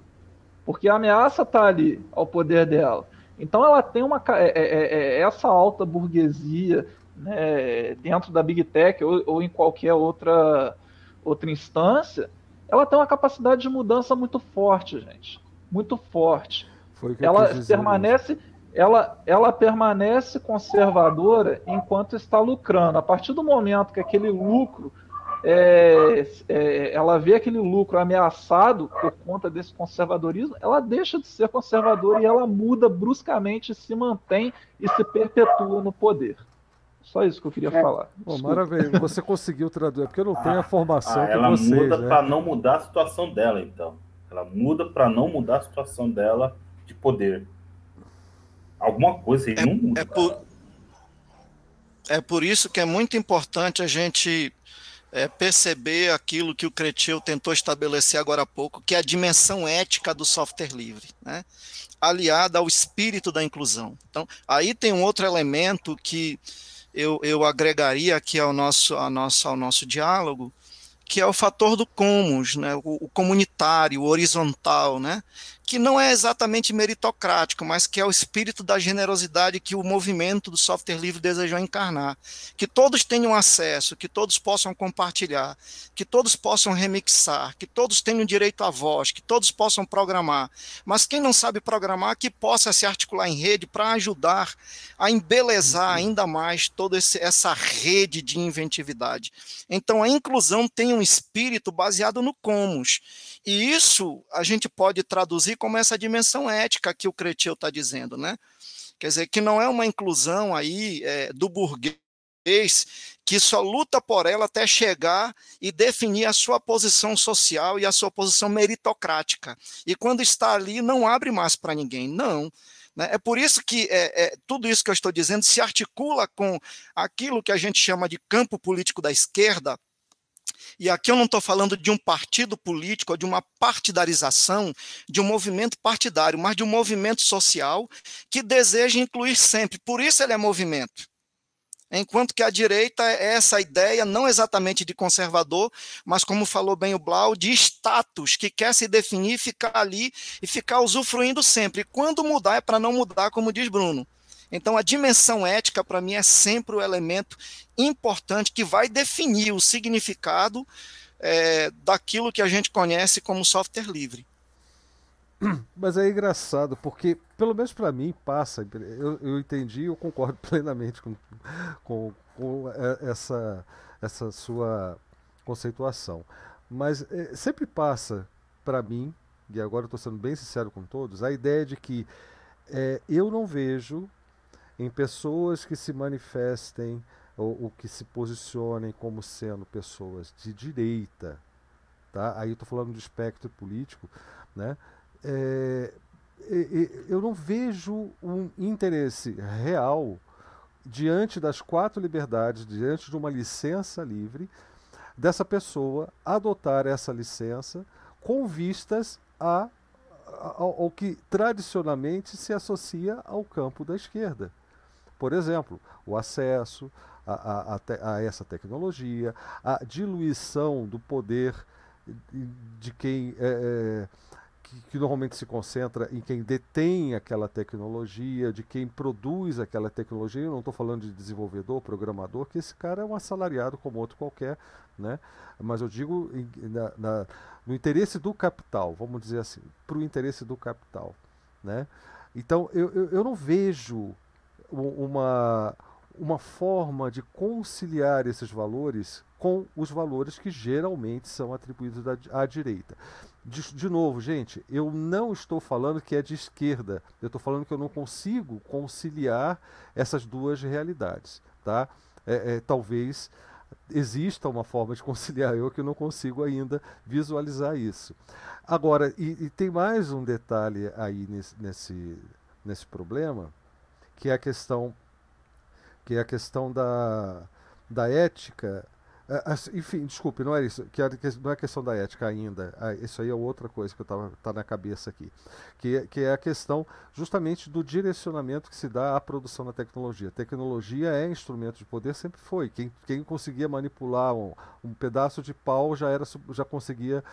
Porque a ameaça está ali ao poder dela. Então ela tem uma é, é, é, é, essa alta burguesia né, dentro da Big Tech ou, ou, em qualquer outra, outra instância, ela tem uma capacidade de mudança muito forte, gente. Muito forte. ela permanece, ela, ela permanece conservadora enquanto está lucrando. A partir do momento que aquele lucro é, é, ela vê aquele lucro ameaçado por conta desse conservadorismo, ela deixa de ser conservadora e ela muda bruscamente, se mantém e se perpetua no poder. Só isso que eu queria é. falar. Bom, maravilha, você conseguiu traduzir, é porque eu não tenho a formação ah, ela vocês, muda né? para não mudar a situação dela, então. Ela muda para não mudar a situação dela de poder. Alguma coisa aí é, não muda. É por, é por isso que é muito importante a gente é, perceber aquilo que o Cretil tentou estabelecer agora há pouco, que é a dimensão ética do software livre, né? aliada ao espírito da inclusão. Então, aí tem um outro elemento que eu, eu agregaria aqui ao nosso, ao nosso, ao nosso diálogo, que é o fator do comus, né, o, o, comunitário, o horizontal, né, que não é exatamente meritocrático, mas que é o espírito da generosidade que o movimento do software livre desejou encarnar. Que todos tenham acesso, que todos possam compartilhar, que todos possam remixar, que todos tenham direito à voz, que todos possam programar. Mas quem não sabe programar, que possa se articular em rede para ajudar a embelezar uhum. ainda mais toda essa rede de inventividade. Então a inclusão tem um espírito baseado no comus. E isso a gente pode traduzir como essa dimensão ética que o Cretil está dizendo, né? Quer dizer, que não é uma inclusão aí é, do burguês que só luta por ela até chegar e definir a sua posição social e a sua posição meritocrática. E quando está ali, não abre mais para ninguém. Não. Né? É por isso que é, é, tudo isso que eu estou dizendo se articula com aquilo que a gente chama de campo político da esquerda, e aqui eu não estou falando de um partido político ou de uma partidarização, de um movimento partidário, mas de um movimento social que deseja incluir sempre. Por isso ele é movimento. Enquanto que a direita é essa ideia, não exatamente de conservador, mas como falou bem o Blau, de status, que quer se definir, ficar ali e ficar usufruindo sempre. Quando mudar é para não mudar, como diz Bruno. Então, a dimensão ética, para mim, é sempre o elemento importante que vai definir o significado é, daquilo que a gente conhece como software livre. Mas é engraçado, porque, pelo menos para mim, passa. Eu, eu entendi e eu concordo plenamente com, com, com essa, essa sua conceituação. Mas é, sempre passa para mim, e agora estou sendo bem sincero com todos, a ideia de que é, eu não vejo em pessoas que se manifestem ou, ou que se posicionem como sendo pessoas de direita, tá? Aí eu estou falando de espectro político, né? É, eu não vejo um interesse real diante das quatro liberdades, diante de uma licença livre, dessa pessoa adotar essa licença com vistas a, ao, ao que tradicionalmente se associa ao campo da esquerda. Por exemplo, o acesso a, a, a, a essa tecnologia, a diluição do poder de quem é, é, que, que, normalmente se concentra em quem detém aquela tecnologia, de quem produz aquela tecnologia. Eu não estou falando de desenvolvedor, programador, que esse cara é um assalariado como outro qualquer, né? Mas eu digo em, na, na, no interesse do capital, vamos dizer assim, para o interesse do capital, né? Então eu, eu, eu não vejo uma, uma forma de conciliar esses valores com os valores que geralmente são atribuídos à, direita. De, de, novo, gente, eu não estou falando que é de esquerda, eu estou falando que eu não consigo conciliar essas duas realidades. Tá? É, é, talvez exista uma forma de conciliar, eu que não consigo ainda visualizar isso. Agora, e, e tem mais um detalhe aí nesse, nesse, nesse problema, que é a questão que é a questão da, da ética. É, enfim, desculpe, não é isso, que não é questão da ética ainda. Ah, isso aí é outra coisa que tava tá na cabeça aqui, que, é, que é a questão justamente do direcionamento que se dá à produção da tecnologia. Tecnologia é instrumento de poder, sempre foi. Quem, quem conseguia manipular um, um pedaço de pau já era já conseguia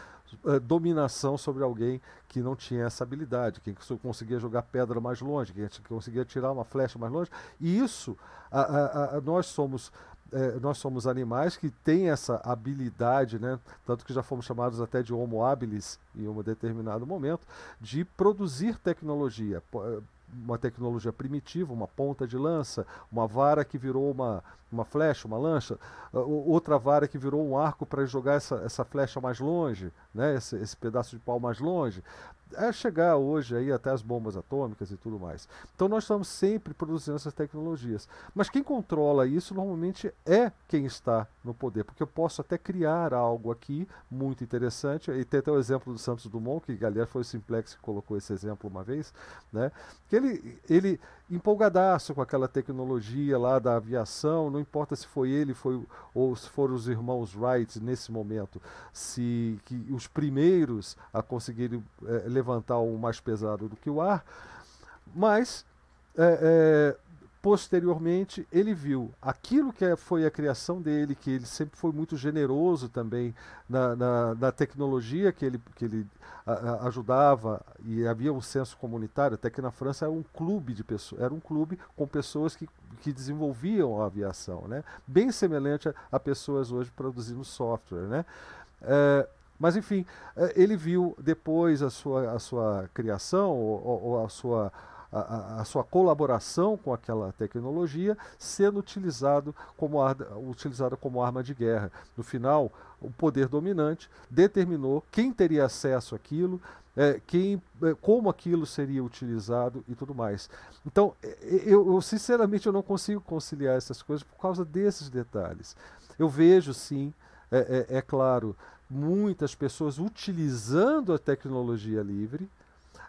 uh, dominação sobre alguém que não tinha essa habilidade, quem conseguia jogar pedra mais longe, quem conseguia tirar uma flecha mais longe. E isso, nós somos é, nós somos animais que têm essa habilidade, né? tanto que já fomos chamados até de homo habilis em um determinado momento, de produzir tecnologia. uma tecnologia primitiva, uma ponta de lança, uma vara que virou uma, uma flecha, uma lancha, outra vara que virou um arco para jogar essa, essa flecha mais longe, né, esse, esse pedaço de pau mais longe é chegar hoje aí até as bombas atômicas e tudo mais. Então nós estamos sempre produzindo essas tecnologias. Mas quem controla isso normalmente é quem está no poder, porque eu posso até criar algo aqui muito interessante. E tem até o exemplo do Santos Dumont, que aliás foi o Simplex que colocou esse exemplo uma vez, né? Que ele, ele empolgadaço com aquela tecnologia lá da aviação, não importa se foi ele foi, ou se foram os irmãos Wright nesse momento, se que os primeiros a conseguirem é, levantar o mais pesado do que o ar, mas é, é, posteriormente ele viu aquilo que é, foi a criação dele, que ele sempre foi muito generoso também na, na, na tecnologia que ele, que ele a, a, ajudava e havia um senso comunitário, até que na França era um clube de pessoas, era um clube com pessoas que, que desenvolviam a aviação, né? bem semelhante a, a pessoas hoje produzindo software. Né? É, mas enfim, é, ele viu depois a sua, a sua criação ou, ou a sua a, a, sua colaboração com aquela tecnologia sendo utilizado como ar, utilizada como arma de guerra. No final, o poder dominante determinou quem teria acesso àquilo, é, quem, é, como aquilo seria utilizado e tudo mais. Então, é, é, eu, eu, sinceramente eu não consigo conciliar essas coisas por causa desses detalhes. Eu vejo sim, é, é, é claro, muitas pessoas utilizando a tecnologia livre,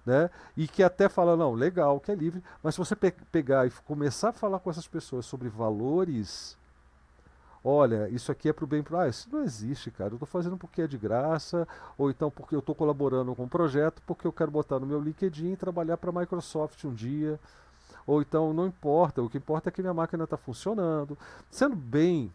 né? E que até fala, não, legal, que é livre, mas se você pe pegar e começar a falar com essas pessoas sobre valores, olha, isso aqui é para o bem, ah, isso não existe, cara, eu estou fazendo porque é de graça, ou então porque eu estou colaborando com um projeto, porque eu quero botar no meu LinkedIn e trabalhar para a Microsoft um dia, ou então não importa, o que importa é que minha máquina está funcionando, sendo bem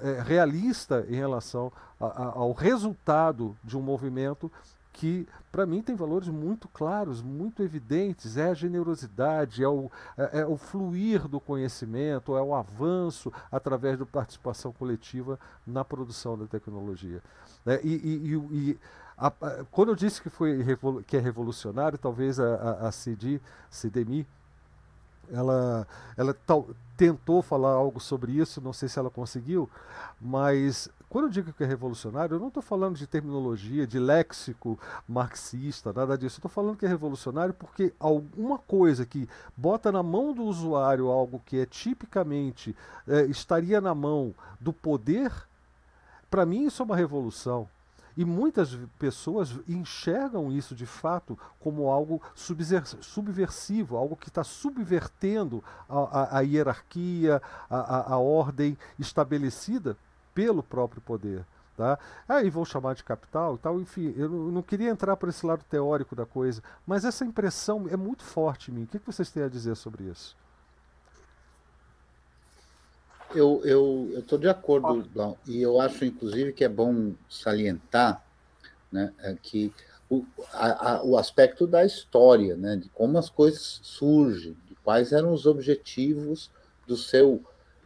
é, realista em relação a, a, ao resultado de um movimento que para mim tem valores muito claros, muito evidentes, é a generosidade, é o, é, é, o fluir do conhecimento, é o avanço através da participação coletiva na produção da tecnologia. Né? E, e, e a, a, quando eu disse que, foi, que é revolucionário, talvez a, a, a CD, CDMI, ela, ela tal, tentou falar algo sobre isso, não sei se ela conseguiu, mas quando eu digo que é revolucionário, eu não estou falando de terminologia, de léxico marxista, nada disso. Estou falando que é revolucionário porque alguma coisa que bota na mão do usuário algo que é tipicamente é, estaria na mão do poder, para mim isso é uma revolução. E muitas pessoas enxergam isso de fato como algo subversivo, algo que está subvertendo a, a, a hierarquia, a, a ordem estabelecida pelo próprio poder. Tá? Aí vão chamar de capital e tal, enfim, eu não queria entrar por esse lado teórico da coisa, mas essa impressão é muito forte em mim. O que vocês têm a dizer sobre isso? Eu eu estou de acordo, Blau, e eu acho, inclusive, que é bom salientar né, é que o, a, a, o aspecto da história, né, de como as coisas surgem, de quais eram os objetivos do seu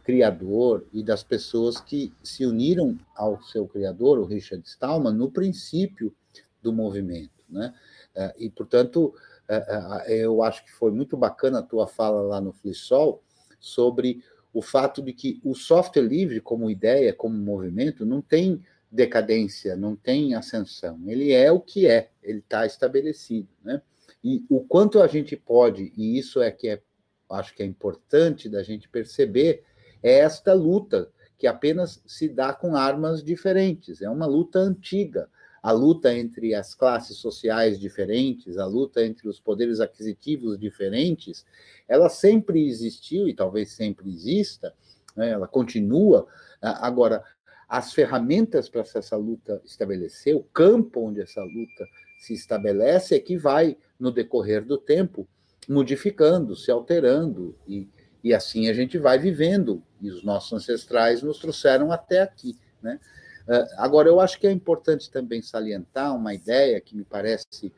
criador e das pessoas que se uniram ao seu criador, o Richard Stallman, no princípio do movimento. Né? É, e, portanto, é, é, eu acho que foi muito bacana a tua fala lá no Flissol sobre o fato de que o software livre, como ideia, como movimento, não tem decadência, não tem ascensão. Ele é o que é, ele está estabelecido. Né? E o quanto a gente pode, e isso é que é, acho que é importante da gente perceber, é esta luta que apenas se dá com armas diferentes. É uma luta antiga. A luta entre as classes sociais diferentes, a luta entre os poderes aquisitivos diferentes, ela sempre existiu e talvez sempre exista, né? ela continua. Agora, as ferramentas para essa luta estabelecer, o campo onde essa luta se estabelece, é que vai, no decorrer do tempo, modificando, se alterando e e assim a gente vai vivendo, e os nossos ancestrais nos trouxeram até aqui. Né? Uh, agora, eu acho que é importante também salientar uma ideia que me parece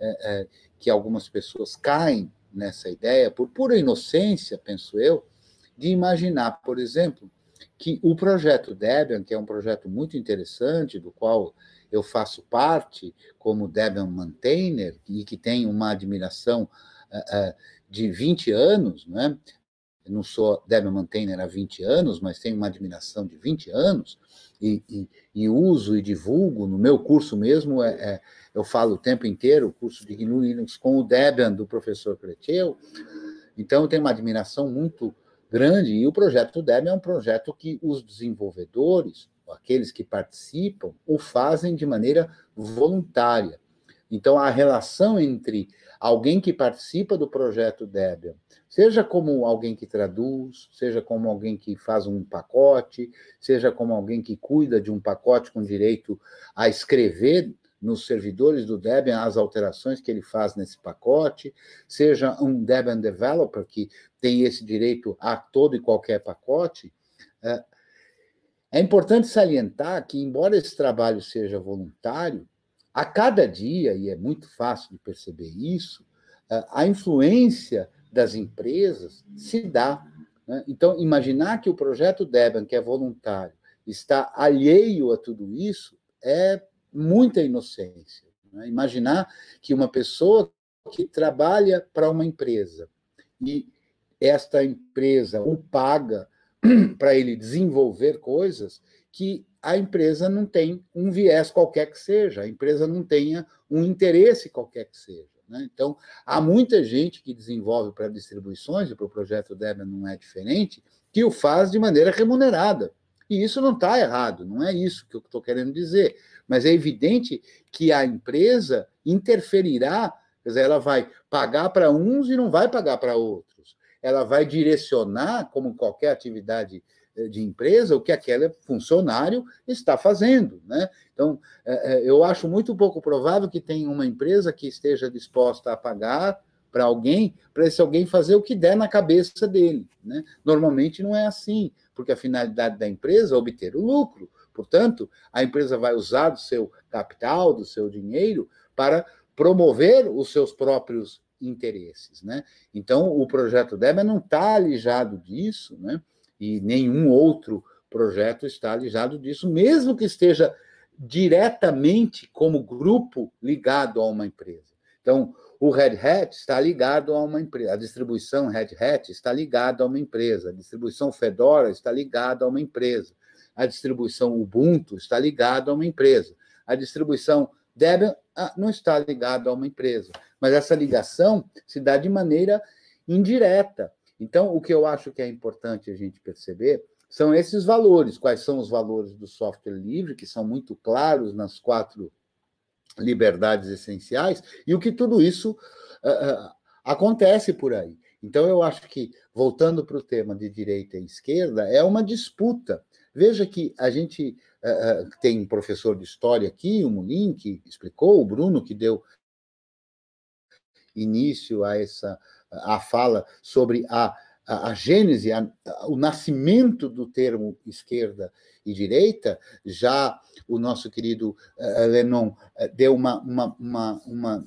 é, é, que algumas pessoas caem nessa ideia, por pura inocência, penso eu, de imaginar, por exemplo, que o projeto Debian, que é um projeto muito interessante, do qual eu faço parte como Debian maintainer, e que tem uma admiração uh, de 20 anos, né? Eu não sou Debian Maintainer há 20 anos, mas tenho uma admiração de 20 anos, e, e, e uso e divulgo, no meu curso mesmo, é, é, eu falo o tempo inteiro, o curso de GNU Linux com o Debian do professor Creteu, então eu tenho uma admiração muito grande, e o projeto Debian é um projeto que os desenvolvedores, aqueles que participam, o fazem de maneira voluntária. Então, a relação entre alguém que participa do projeto Debian, seja como alguém que traduz, seja como alguém que faz um pacote, seja como alguém que cuida de um pacote com direito a escrever nos servidores do Debian as alterações que ele faz nesse pacote, seja um Debian developer que tem esse direito a todo e qualquer pacote. É, é importante salientar que, embora esse trabalho seja voluntário, a cada dia, e é muito fácil de perceber isso, a influência das empresas se dá. Né? Então, imaginar que o projeto Debian, que é voluntário, está alheio a tudo isso, é muita inocência. Né? Imaginar que uma pessoa que trabalha para uma empresa e esta empresa o paga para ele desenvolver coisas que a empresa não tem um viés qualquer que seja, a empresa não tenha um interesse qualquer que seja. Né? Então, há muita gente que desenvolve para distribuições, e para o projeto Debian não é diferente, que o faz de maneira remunerada. E isso não está errado, não é isso que eu estou querendo dizer. Mas é evidente que a empresa interferirá, quer dizer, ela vai pagar para uns e não vai pagar para outros. Ela vai direcionar, como qualquer atividade de empresa o que aquele funcionário está fazendo. Né? Então, é, é, eu acho muito pouco provável que tenha uma empresa que esteja disposta a pagar para alguém, para esse alguém fazer o que der na cabeça dele. Né? Normalmente não é assim, porque a finalidade da empresa é obter o lucro. Portanto, a empresa vai usar do seu capital, do seu dinheiro, para promover os seus próprios interesses. Né? Então, o projeto Debian não está alijado disso, né? E nenhum outro projeto está alijado disso, mesmo que esteja diretamente como grupo ligado a uma empresa. Então, o Red Hat está ligado a uma empresa, a distribuição Red Hat está ligada a uma empresa, a distribuição Fedora está ligada a uma empresa, a distribuição Ubuntu está ligada a uma empresa, a distribuição Debian ah, não está ligada a uma empresa, mas essa ligação se dá de maneira indireta. Então, o que eu acho que é importante a gente perceber são esses valores. Quais são os valores do software livre, que são muito claros nas quatro liberdades essenciais, e o que tudo isso uh, acontece por aí. Então, eu acho que, voltando para o tema de direita e esquerda, é uma disputa. Veja que a gente uh, tem um professor de história aqui, o Mulin, que explicou, o Bruno, que deu início a essa a fala sobre a, a, a gênese, a, o nascimento do termo esquerda e direita, já o nosso querido uh, Lennon uh, deu uma, uma, uma, uma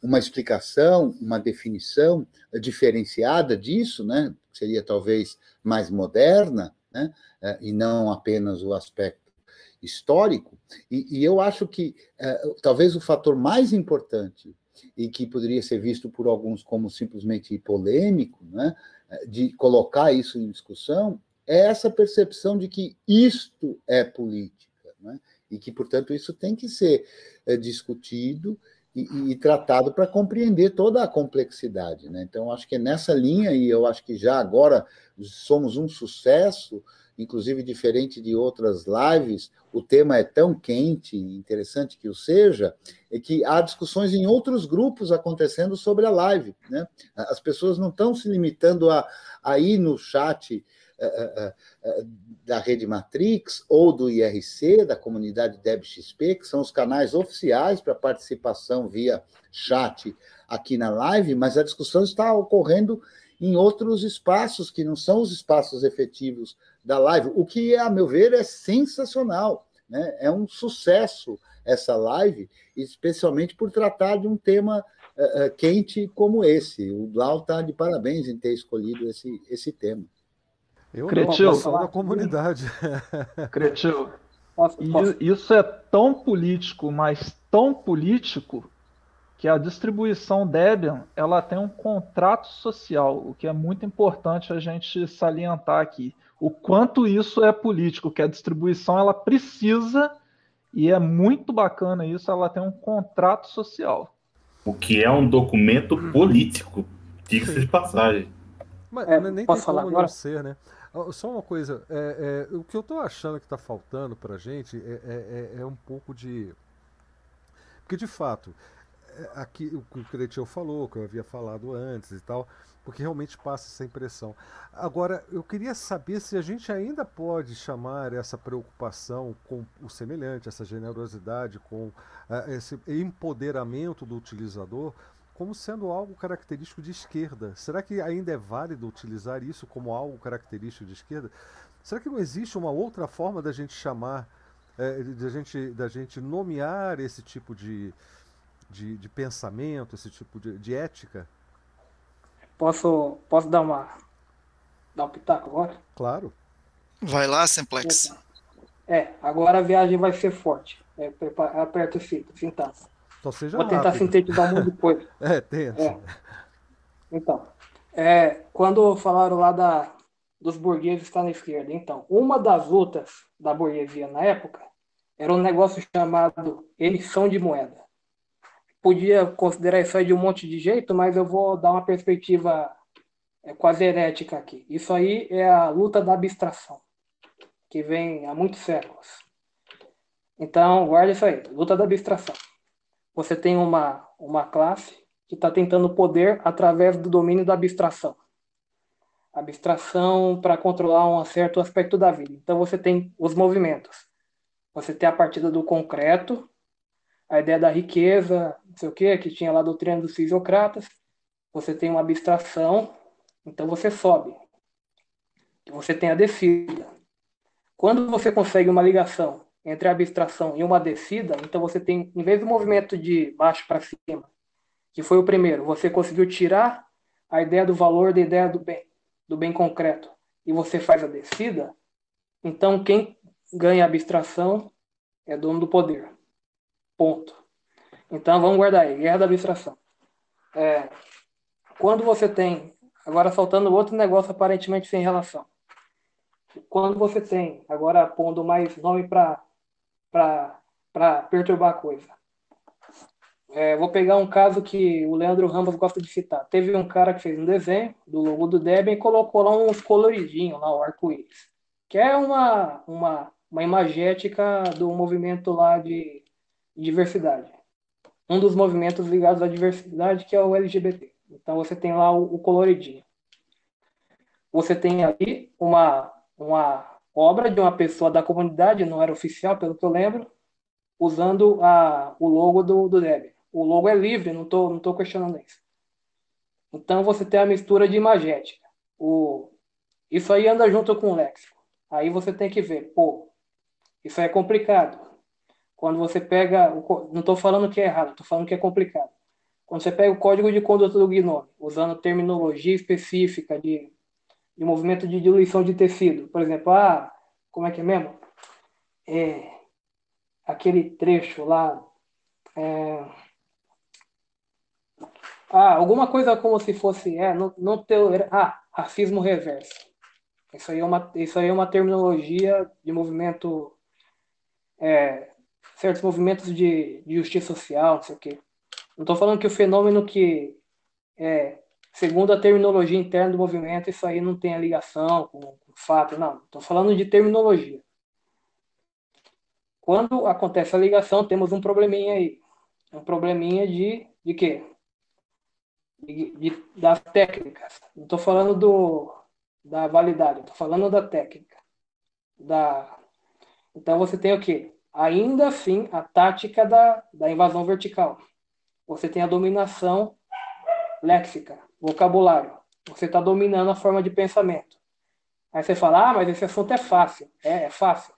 uma explicação, uma definição diferenciada disso, né? seria talvez mais moderna, né? e não apenas o aspecto histórico. E, e eu acho que talvez o fator mais importante e que poderia ser visto por alguns como simplesmente polêmico, né, de colocar isso em discussão, é essa percepção de que isto é política, né, e que, portanto, isso tem que ser é, discutido e, e tratado para compreender toda a complexidade. Né? Então, acho que é nessa linha, e eu acho que já agora somos um sucesso inclusive diferente de outras lives, o tema é tão quente interessante que o seja, é que há discussões em outros grupos acontecendo sobre a live. Né? As pessoas não estão se limitando a, a ir no chat uh, uh, uh, da Rede Matrix ou do IRC, da comunidade DebXP, que são os canais oficiais para participação via chat aqui na live, mas a discussão está ocorrendo em outros espaços que não são os espaços efetivos da live, o que, a meu ver, é sensacional. Né? É um sucesso essa live, especialmente por tratar de um tema uh, uh, quente como esse. O Blau está de parabéns em ter escolhido esse, esse tema. Eu Cretil, não, da comunidade. Cretil, isso é tão político, mas tão político, que a distribuição Debian ela tem um contrato social, o que é muito importante a gente salientar aqui. O quanto isso é político, que a distribuição ela precisa e é muito bacana isso, ela tem um contrato social. O que é um documento político, diga-se de passagem. Mas é, nem tem como agora? não ser, né? Só uma coisa, é, é, o que eu estou achando que está faltando para a gente é, é, é, é, um pouco de. Porque, de fato, aqui o que o Cretil falou, que eu havia falado antes e tal, porque realmente passa essa impressão. Agora, eu queria saber se a gente ainda pode chamar essa preocupação com o semelhante, essa generosidade, com uh, esse empoderamento do utilizador, como sendo algo característico de esquerda. Será que ainda é válido utilizar isso como algo característico de esquerda? Será que não existe uma outra forma da gente chamar, é, da, gente, da gente nomear esse tipo de, de, de pensamento, esse tipo de, de, ética? Posso, posso dar uma dar um pitaco agora? Claro. Vai lá, Simplex. É, agora a viagem vai ser forte. É, aperta o cinto, então. Só seja Vou tentar rápido. sintetizar um monte de coisa. é, tenta. É. Então, é, quando falaram lá da, dos burgueses estar na esquerda, então, uma das lutas da burguesia na época era um negócio chamado emissão de moeda podia considerar isso aí de um monte de jeito, mas eu vou dar uma perspectiva é, quase herética aqui. Isso aí é a luta da abstração, que vem há muitos séculos. Então, guarda isso aí, luta da abstração. Você tem uma, uma classe que está tentando poder através do domínio da abstração. Abstração para controlar um certo aspecto da vida. Então, você tem os movimentos. Você tem a partida do concreto, a ideia da riqueza, não sei o que, que tinha lá a doutrina dos fisiocratas. Você tem uma abstração, então você sobe. Você tem a descida. Quando você consegue uma ligação entre a abstração e uma descida, então você tem, em vez do movimento de baixo para cima, que foi o primeiro, você conseguiu tirar a ideia do valor da ideia do bem, do bem concreto, e você faz a descida, então quem ganha a abstração é dono do poder. Ponto. Então vamos guardar aí, guerra da abstração. É, quando você tem, agora faltando outro negócio aparentemente sem relação. Quando você tem, agora pondo mais nome para perturbar a coisa. É, vou pegar um caso que o Leandro Ramos gosta de citar. Teve um cara que fez um desenho do logo do Debian e colocou lá uns coloridinhos, lá o arco-íris. Que é uma, uma, uma imagética do movimento lá de diversidade. Um dos movimentos ligados à diversidade que é o LGBT. Então você tem lá o, o coloridinho. Você tem ali uma, uma obra de uma pessoa da comunidade, não era oficial, pelo que eu lembro, usando a, o logo do, do Debian. O logo é livre, não estou não tô questionando isso. Então você tem a mistura de imagética. O, isso aí anda junto com o léxico. Aí você tem que ver, pô, isso aí é complicado. Quando você pega, não estou falando que é errado, estou falando que é complicado. Quando você pega o código de conduta do GNOME, usando terminologia específica de, de movimento de diluição de tecido, por exemplo, ah, como é que é mesmo? É, aquele trecho lá, é, ah, alguma coisa como se fosse, é, não, não ah, racismo reverso. Isso aí é uma, isso aí é uma terminologia de movimento é, certos movimentos de, de justiça social, não sei o quê. Não estou falando que o fenômeno que é, segundo a terminologia interna do movimento, isso aí não tem ligação com, com fato, não. Estou falando de terminologia. Quando acontece a ligação, temos um probleminha aí. Um probleminha de, de quê? De, de, das técnicas. Não estou falando do, da validade, estou falando da técnica. Da... Então você tem o quê? Ainda assim a tática da, da invasão vertical. Você tem a dominação léxica, vocabulário. Você está dominando a forma de pensamento. Aí você fala, ah, mas esse assunto é fácil. É, é fácil.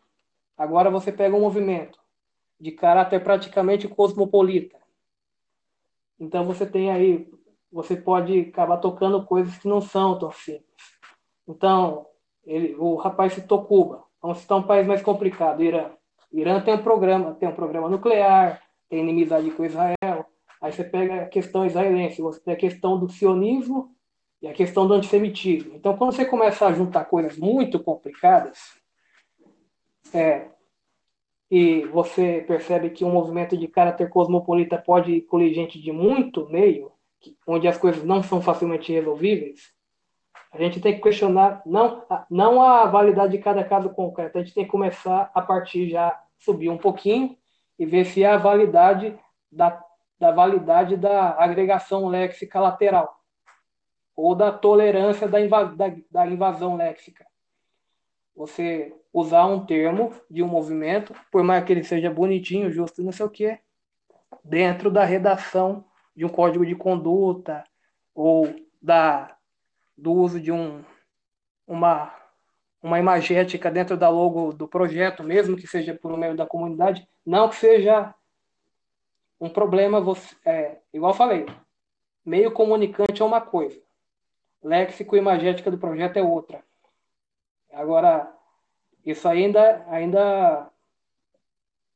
Agora você pega um movimento de caráter praticamente cosmopolita. Então você tem aí, você pode acabar tocando coisas que não são tão simples. Então, ele, o rapaz citou Cuba. Vamos citar um país mais complicado, Irã. Irã tem um programa, tem um programa nuclear, tem inimizade com Israel. Aí você pega a questão israelense, você tem a questão do sionismo e a questão do antissemitismo. Então, quando você começa a juntar coisas muito complicadas, é, e você percebe que um movimento de caráter cosmopolita pode incluir gente de muito meio, onde as coisas não são facilmente resolvíveis, a gente tem que questionar não, não a validade de cada caso concreto, a gente tem que começar a partir já subir um pouquinho e ver se há a validade da, da validade da agregação léxica lateral ou da tolerância da, da, da invasão léxica. Você usar um termo de um movimento, por mais que ele seja bonitinho, justo, não sei o quê, dentro da redação de um código de conduta ou da, do uso de um, uma, uma imagética dentro da logo do projeto, mesmo que seja por meio da comunidade, não que seja um problema, você, é, igual falei, meio comunicante é uma coisa, léxico e imagética do projeto é outra. Agora, isso ainda, ainda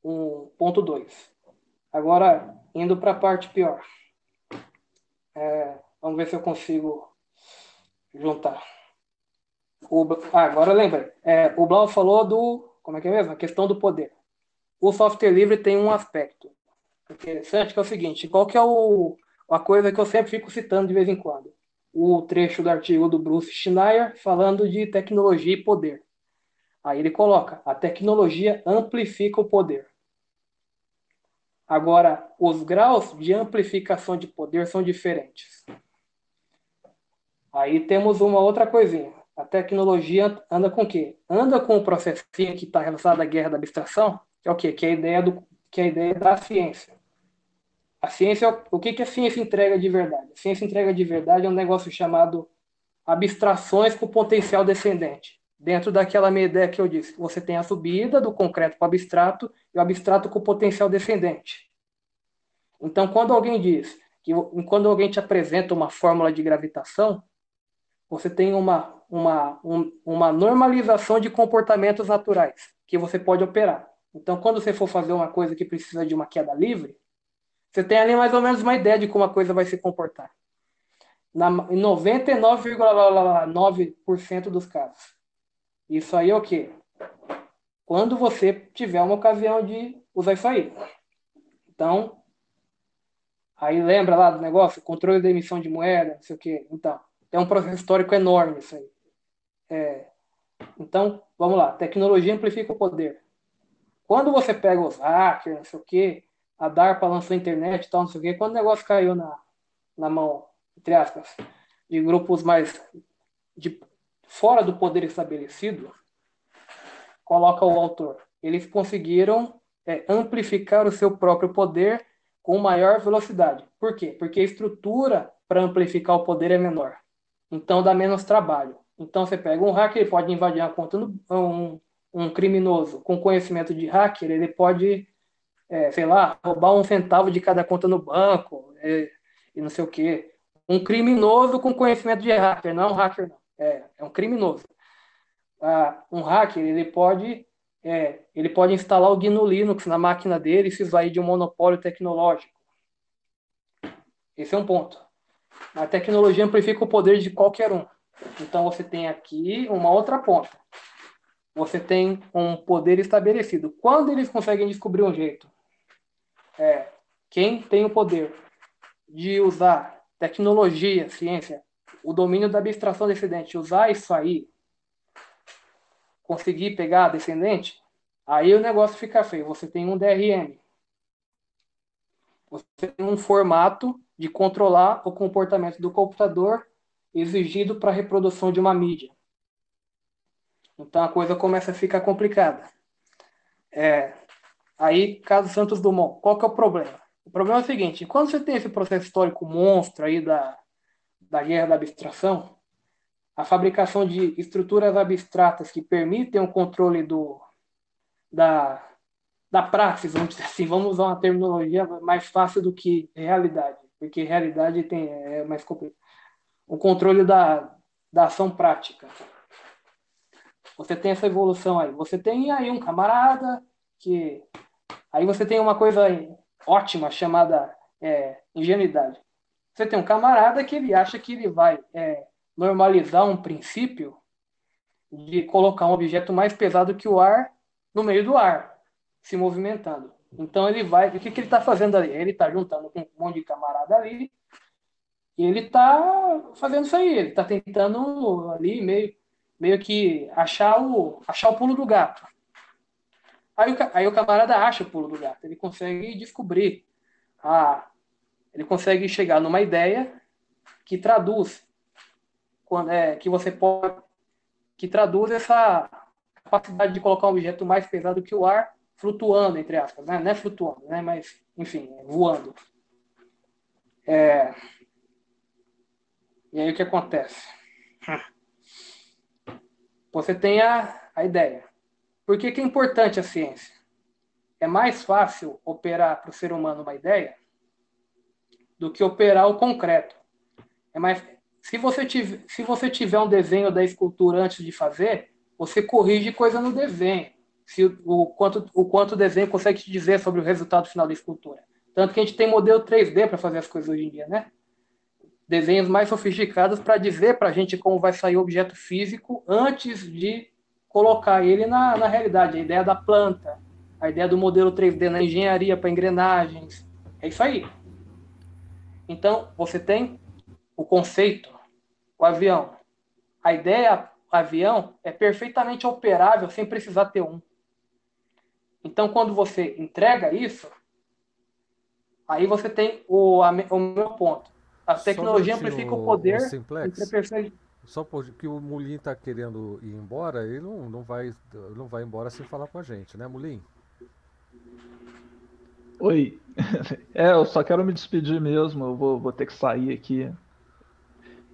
um ponto 2. Agora, indo para a parte pior. É, vamos ver se eu consigo juntar. O, ah, agora lembra. É, o Blau falou do. Como é que é mesmo? A questão do poder. O software livre tem um aspecto interessante que é o seguinte: qual que é o, a coisa que eu sempre fico citando de vez em quando? O trecho do artigo do Bruce Schneier falando de tecnologia e poder. Aí ele coloca: a tecnologia amplifica o poder. Agora, os graus de amplificação de poder são diferentes. Aí temos uma outra coisinha. A tecnologia anda com o quê? Anda com o processinho que está relacionado à guerra da abstração, que é o quê? Que é a ideia, do, que é a ideia da ciência. A ciência, o que, que a ciência entrega de verdade? A ciência entrega de verdade é um negócio chamado abstrações com potencial descendente dentro daquela minha ideia que eu disse. Você tem a subida do concreto para o abstrato e o abstrato com potencial descendente. Então, quando alguém diz que quando alguém te apresenta uma fórmula de gravitação, você tem uma, uma, um, uma normalização de comportamentos naturais que você pode operar. Então, quando você for fazer uma coisa que precisa de uma queda livre, você tem ali mais ou menos uma ideia de como a coisa vai se comportar. Na, em 99,9% dos casos. Isso aí é o quê? Quando você tiver uma ocasião de usar isso aí. Então, aí lembra lá do negócio, controle da emissão de moeda, não sei o quê. Então, tem um processo histórico enorme isso aí. É, então, vamos lá, tecnologia amplifica o poder. Quando você pega os hackers, não sei o quê, a DARPA lançou a internet e tal, não sei o quê, quando o negócio caiu na, na mão, entre aspas, de grupos mais de fora do poder estabelecido, coloca o autor. Eles conseguiram é, amplificar o seu próprio poder com maior velocidade. Por quê? Porque a estrutura para amplificar o poder é menor. Então dá menos trabalho. Então você pega um hacker, ele pode invadir a conta no, um, um criminoso com conhecimento de hacker, ele pode, é, sei lá, roubar um centavo de cada conta no banco é, e não sei o quê. Um criminoso com conhecimento de hacker, não é um hacker não é, é um criminoso. Ah, um hacker ele pode é, ele pode instalar o GNU Linux na máquina dele e se sair de um monopólio tecnológico. Esse é um ponto. A tecnologia amplifica o poder de qualquer um. Então você tem aqui uma outra ponta. Você tem um poder estabelecido. Quando eles conseguem descobrir um jeito, é, quem tem o poder de usar tecnologia, ciência, o domínio da abstração descendente, usar isso aí, conseguir pegar a descendente, aí o negócio fica feio. Você tem um DRM. Você tem um formato de controlar o comportamento do computador exigido para a reprodução de uma mídia. Então a coisa começa a ficar complicada. É, aí, caso Santos Dumont, qual que é o problema? O problema é o seguinte: quando você tem esse processo histórico monstro aí da, da guerra da abstração, a fabricação de estruturas abstratas que permitem o controle do, da, da praxis, vamos dizer assim, vamos usar uma terminologia mais fácil do que realidade, porque realidade tem, é mais complicado. O controle da, da ação prática. Você tem essa evolução aí. Você tem aí um camarada que. Aí você tem uma coisa ótima chamada é, ingenuidade. Você tem um camarada que ele acha que ele vai é, normalizar um princípio de colocar um objeto mais pesado que o ar no meio do ar, se movimentando. Então ele vai. O que, que ele está fazendo ali? Ele está juntando com um monte de camarada ali. E ele está fazendo isso aí. Ele está tentando ali meio, meio que achar o, achar o pulo do gato. Aí o, aí o camarada acha o pulo do gato. Ele consegue descobrir. A, ele consegue chegar numa ideia que traduz. Quando, é, que você pode. Que traduz essa capacidade de colocar um objeto mais pesado que o ar flutuando, entre aspas, né? Não é flutuando, né? Mas, enfim, é voando. É... E aí o que acontece? Você tem a, a ideia. Por que, que é importante a ciência? É mais fácil operar para o ser humano uma ideia do que operar o concreto. É mais, se, você tiver, se você tiver um desenho da escultura antes de fazer, você corrige coisa no desenho se o quanto o quanto o desenho consegue te dizer sobre o resultado final da escultura. Tanto que a gente tem modelo 3D para fazer as coisas hoje em dia, né? Desenhos mais sofisticados para dizer para a gente como vai sair o objeto físico antes de colocar ele na, na realidade. A ideia da planta, a ideia do modelo 3D na engenharia para engrenagens. É isso aí. Então, você tem o conceito, o avião. A ideia avião é perfeitamente operável sem precisar ter um. Então, quando você entrega isso, aí você tem o, o meu ponto. A tecnologia amplifica o poder. O Só porque o Mulin está querendo ir embora, ele não, não, vai, não vai embora sem falar com a gente, né, Mulin? Oi. É, eu só quero me despedir mesmo. Eu vou, vou ter que sair aqui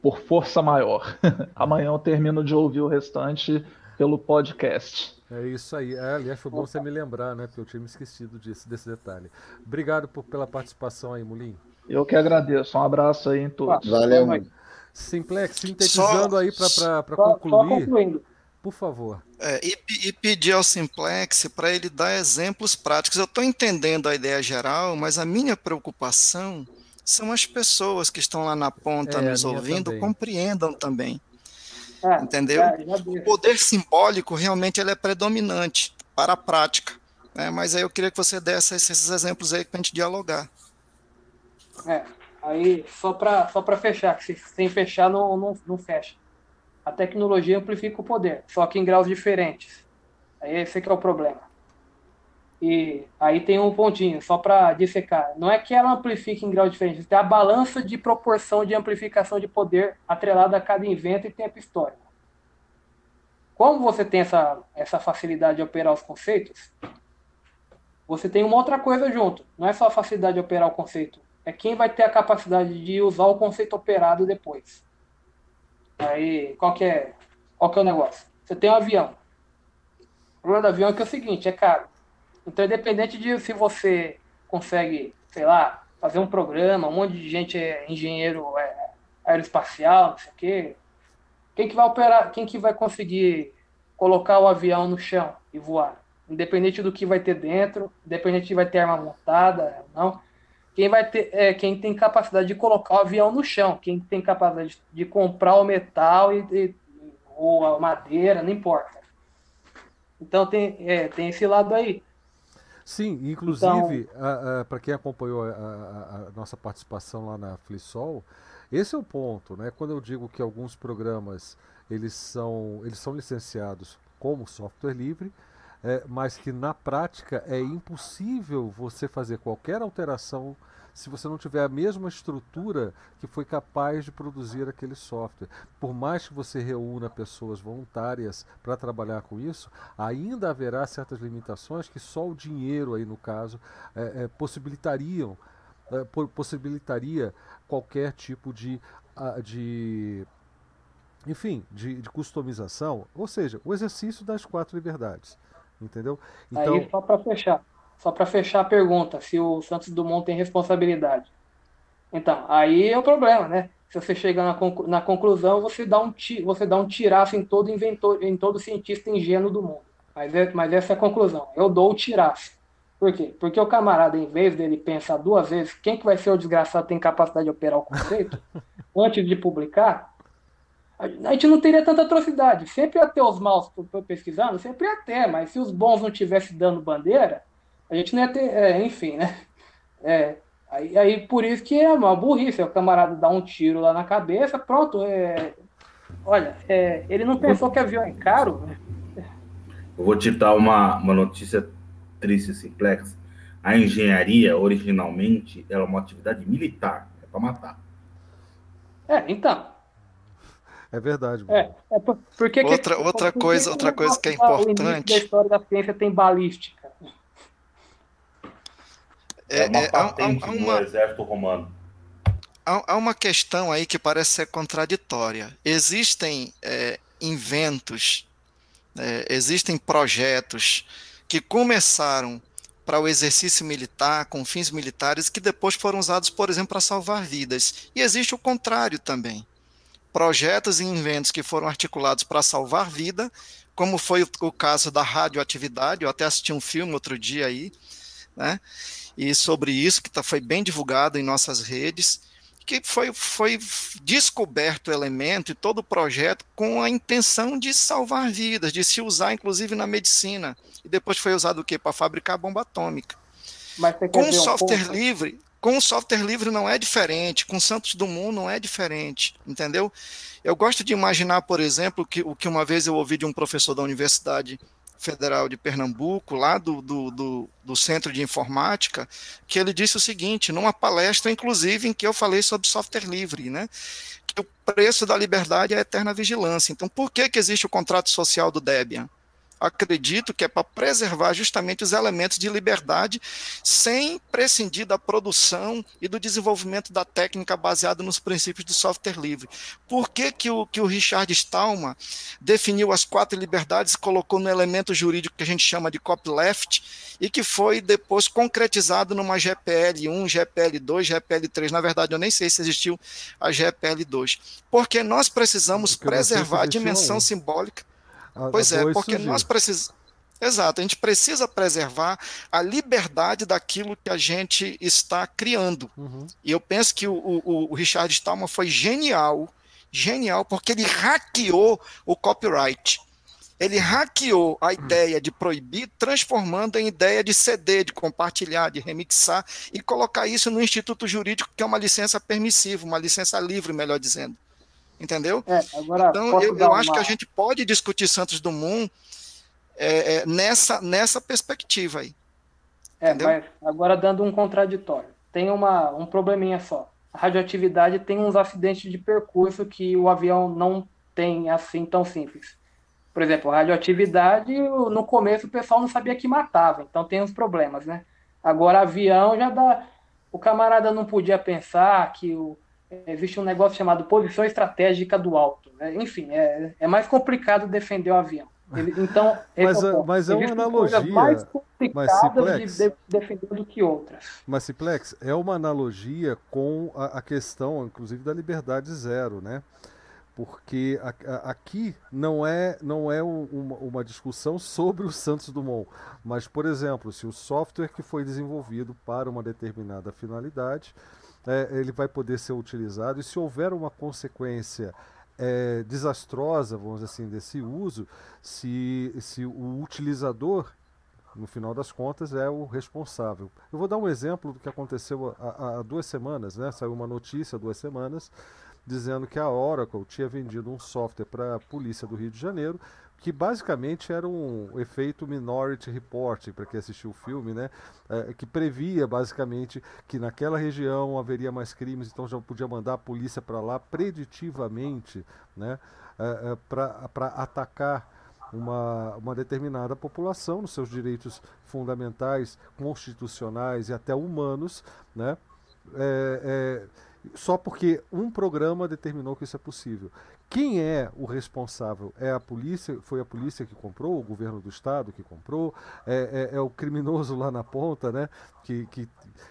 por força maior. Amanhã eu termino de ouvir o restante pelo podcast. É isso aí. É, aliás, foi bom você me lembrar, né? Porque eu tinha me esquecido disso, desse detalhe. Obrigado por, pela participação aí, Mulim. Eu que agradeço. Um abraço aí em todos. Valeu, mãe. Simplex, sintetizando só, aí para concluir. Por favor. É, e, e, pedir ao Simplex para ele dar exemplos práticos. Eu estou entendendo a ideia geral, mas a minha preocupação são as pessoas que estão lá na ponta é, nos ouvindo, também. compreendam também. É, entendeu? É, o poder simbólico realmente ele é predominante para a prática. Né? Mas aí eu queria que você desse esses exemplos aí para a gente dialogar. É, aí só para só fechar, que sem fechar não, não, não fecha. A tecnologia amplifica o poder, só que em graus diferentes. Aí esse que é o problema. E aí tem um pontinho, só para dissecar. Não é que ela amplifique em graus diferentes, tem a balança de proporção de amplificação de poder atrelada a cada invento e tempo histórico. Como você tem essa, essa facilidade de operar os conceitos, você tem uma outra coisa junto. Não é só a facilidade de operar o conceito, é quem vai ter a capacidade de usar o conceito operado depois. Aí, qual que é, qual que é o negócio? Você tem um avião. O problema do avião é que é o seguinte, é caro. Então, independente de se você consegue, sei lá, fazer um programa, um monte de gente é engenheiro é, aeroespacial, não sei o quê, quem que vai operar, quem que vai conseguir colocar o avião no chão e voar? Independente do que vai ter dentro, independente se vai ter arma montada não, quem vai ter, é, quem tem capacidade de colocar o avião no chão, quem tem capacidade de, de comprar o metal e, e, ou a madeira, não importa. Então tem, é, tem esse lado aí. Sim, inclusive, então... para quem acompanhou a, a, a, nossa participação lá na Flissol, esse é o ponto, né? Quando eu digo que alguns programas eles são, eles são licenciados como software livre, é, mas que na prática é impossível você fazer qualquer alteração se você não tiver a mesma estrutura que foi capaz de produzir aquele software. Por mais que você reúna pessoas voluntárias para trabalhar com isso, ainda haverá certas limitações que só o dinheiro aí no caso é, é, possibilitariam é, possibilitaria qualquer tipo de, de enfim, de, de, customização, ou seja, o exercício das quatro liberdades, entendeu? Então, Aí, só para fechar, só para fechar a pergunta, se o Santos Dumont tem responsabilidade. Então, aí é o problema, né? Se você chegar na, conclu na conclusão, você dá um você dá um tiraço em todo inventor, em todo cientista ingênuo do mundo. Mas, é, mas essa é a conclusão. Eu dou o tiraço. Por quê? Porque o camarada, em vez dele pensar duas vezes quem que vai ser o desgraçado que tem capacidade de operar o conceito, antes de publicar, a gente não teria tanta atrocidade. Sempre ia ter os maus pesquisando, sempre ia ter, mas se os bons não tivessem dando bandeira, a gente não ia ter, é, enfim, né? É, aí, aí por isso que é uma burrice, o camarada dá um tiro lá na cabeça, pronto. É, olha, é, ele não pensou que avião é caro. Eu vou te dar uma, uma notícia triste, simplex. A engenharia, originalmente, era uma atividade militar, é para matar. É, então. É verdade. É, é porque outra que, outra coisa, outra coisa que é importante. A história da ciência tem balística. É, é uma é, patente há, há uma, no exército romano. Há, uma questão aí que parece ser contraditória. Existem é, inventos, é, existem projetos que começaram para o exercício militar, com fins militares, que depois foram usados, por exemplo, para salvar vidas. E existe o contrário também projetos e inventos que foram articulados para salvar vida, como foi o, o, caso da radioatividade, eu até assisti um filme outro dia aí, né, e sobre isso, que tá, foi bem divulgado em nossas redes, que foi, foi descoberto o elemento e todo o projeto com a intenção de salvar vidas, de se usar inclusive na medicina, e depois foi usado o quê? Para fabricar bomba atômica. com software um livre, com o software livre não é diferente, com Santos Dumont não é diferente, entendeu? Eu gosto de imaginar, por exemplo, que o que uma vez eu ouvi de um professor da Universidade Federal de Pernambuco, lá do, do, do, do, Centro de Informática, que ele disse o seguinte, numa palestra, inclusive, em que eu falei sobre software livre, né? Que o preço da liberdade é a eterna vigilância. Então, por que, que existe o contrato social do Debian? Acredito que é para preservar justamente os elementos de liberdade, sem prescindir da produção e do desenvolvimento da técnica baseada nos princípios do software livre. Por que, que, o, que o Richard Stallman definiu as quatro liberdades e colocou no elemento jurídico que a gente chama de copyleft e que foi depois concretizado numa GPL 1, GPL 2, GPL 3. Na verdade, eu nem sei se existiu a GPL 2. Porque nós precisamos Porque preservar a dimensão simbólica a, pois é, porque surgiu. nós precisamos. Exato, a gente precisa preservar a liberdade daquilo que a gente está criando. Uhum. E eu penso que o, o, o Richard Stallman foi genial, genial, porque ele hackeou o copyright. Ele hackeou a ideia de proibir, transformando em ideia de ceder, de compartilhar, de remixar e colocar isso no instituto jurídico, que é uma licença permissiva, uma licença livre, melhor dizendo entendeu? É, agora, então, eu, eu acho que a gente pode discutir Santos Dumont é, é, nessa, nessa perspectiva aí. É, mas agora dando um contraditório. Tem uma, um probleminha só. A radioatividade tem uns acidentes de percurso que o avião não tem assim tão simples. Por exemplo, a radioatividade, no começo o pessoal não sabia que matava, então tem uns problemas, né? Agora, avião já dá. O camarada não podia pensar que o, existe um negócio chamado posição estratégica do alto. Né? Enfim, é, é mais complicado defender o avião. Ele, então, mas, é, mas é uma analogia. mais complicadas de, de defender do que outras. Mas Ciplex, é uma analogia com a, a, questão, inclusive, da liberdade zero, né? Porque aqui não é, não é um, uma, uma discussão sobre o Santos Dumont, mas, por exemplo, se o software que foi desenvolvido para uma determinada finalidade é, ele vai poder ser utilizado e se houver uma consequência é, desastrosa, vamos dizer assim, desse uso, se, se o utilizador, no final das contas, é o responsável. Eu vou dar um exemplo do que aconteceu há, há duas semanas, né? Saiu uma notícia há duas semanas dizendo que a Oracle tinha vendido um software para a polícia do Rio de Janeiro que basicamente era um efeito Minority Report, para quem assistiu o filme, né? É, que previa basicamente que naquela região haveria mais crimes, então já podia mandar a polícia para lá preditivamente né? É, é, para atacar uma, uma determinada população nos seus direitos fundamentais, constitucionais e até humanos, né? É, é, só porque um programa determinou que isso é possível. Quem é o responsável? É a polícia? Foi a polícia que comprou? O governo do estado que comprou? É, é, é o criminoso lá na ponta, né? Que, que,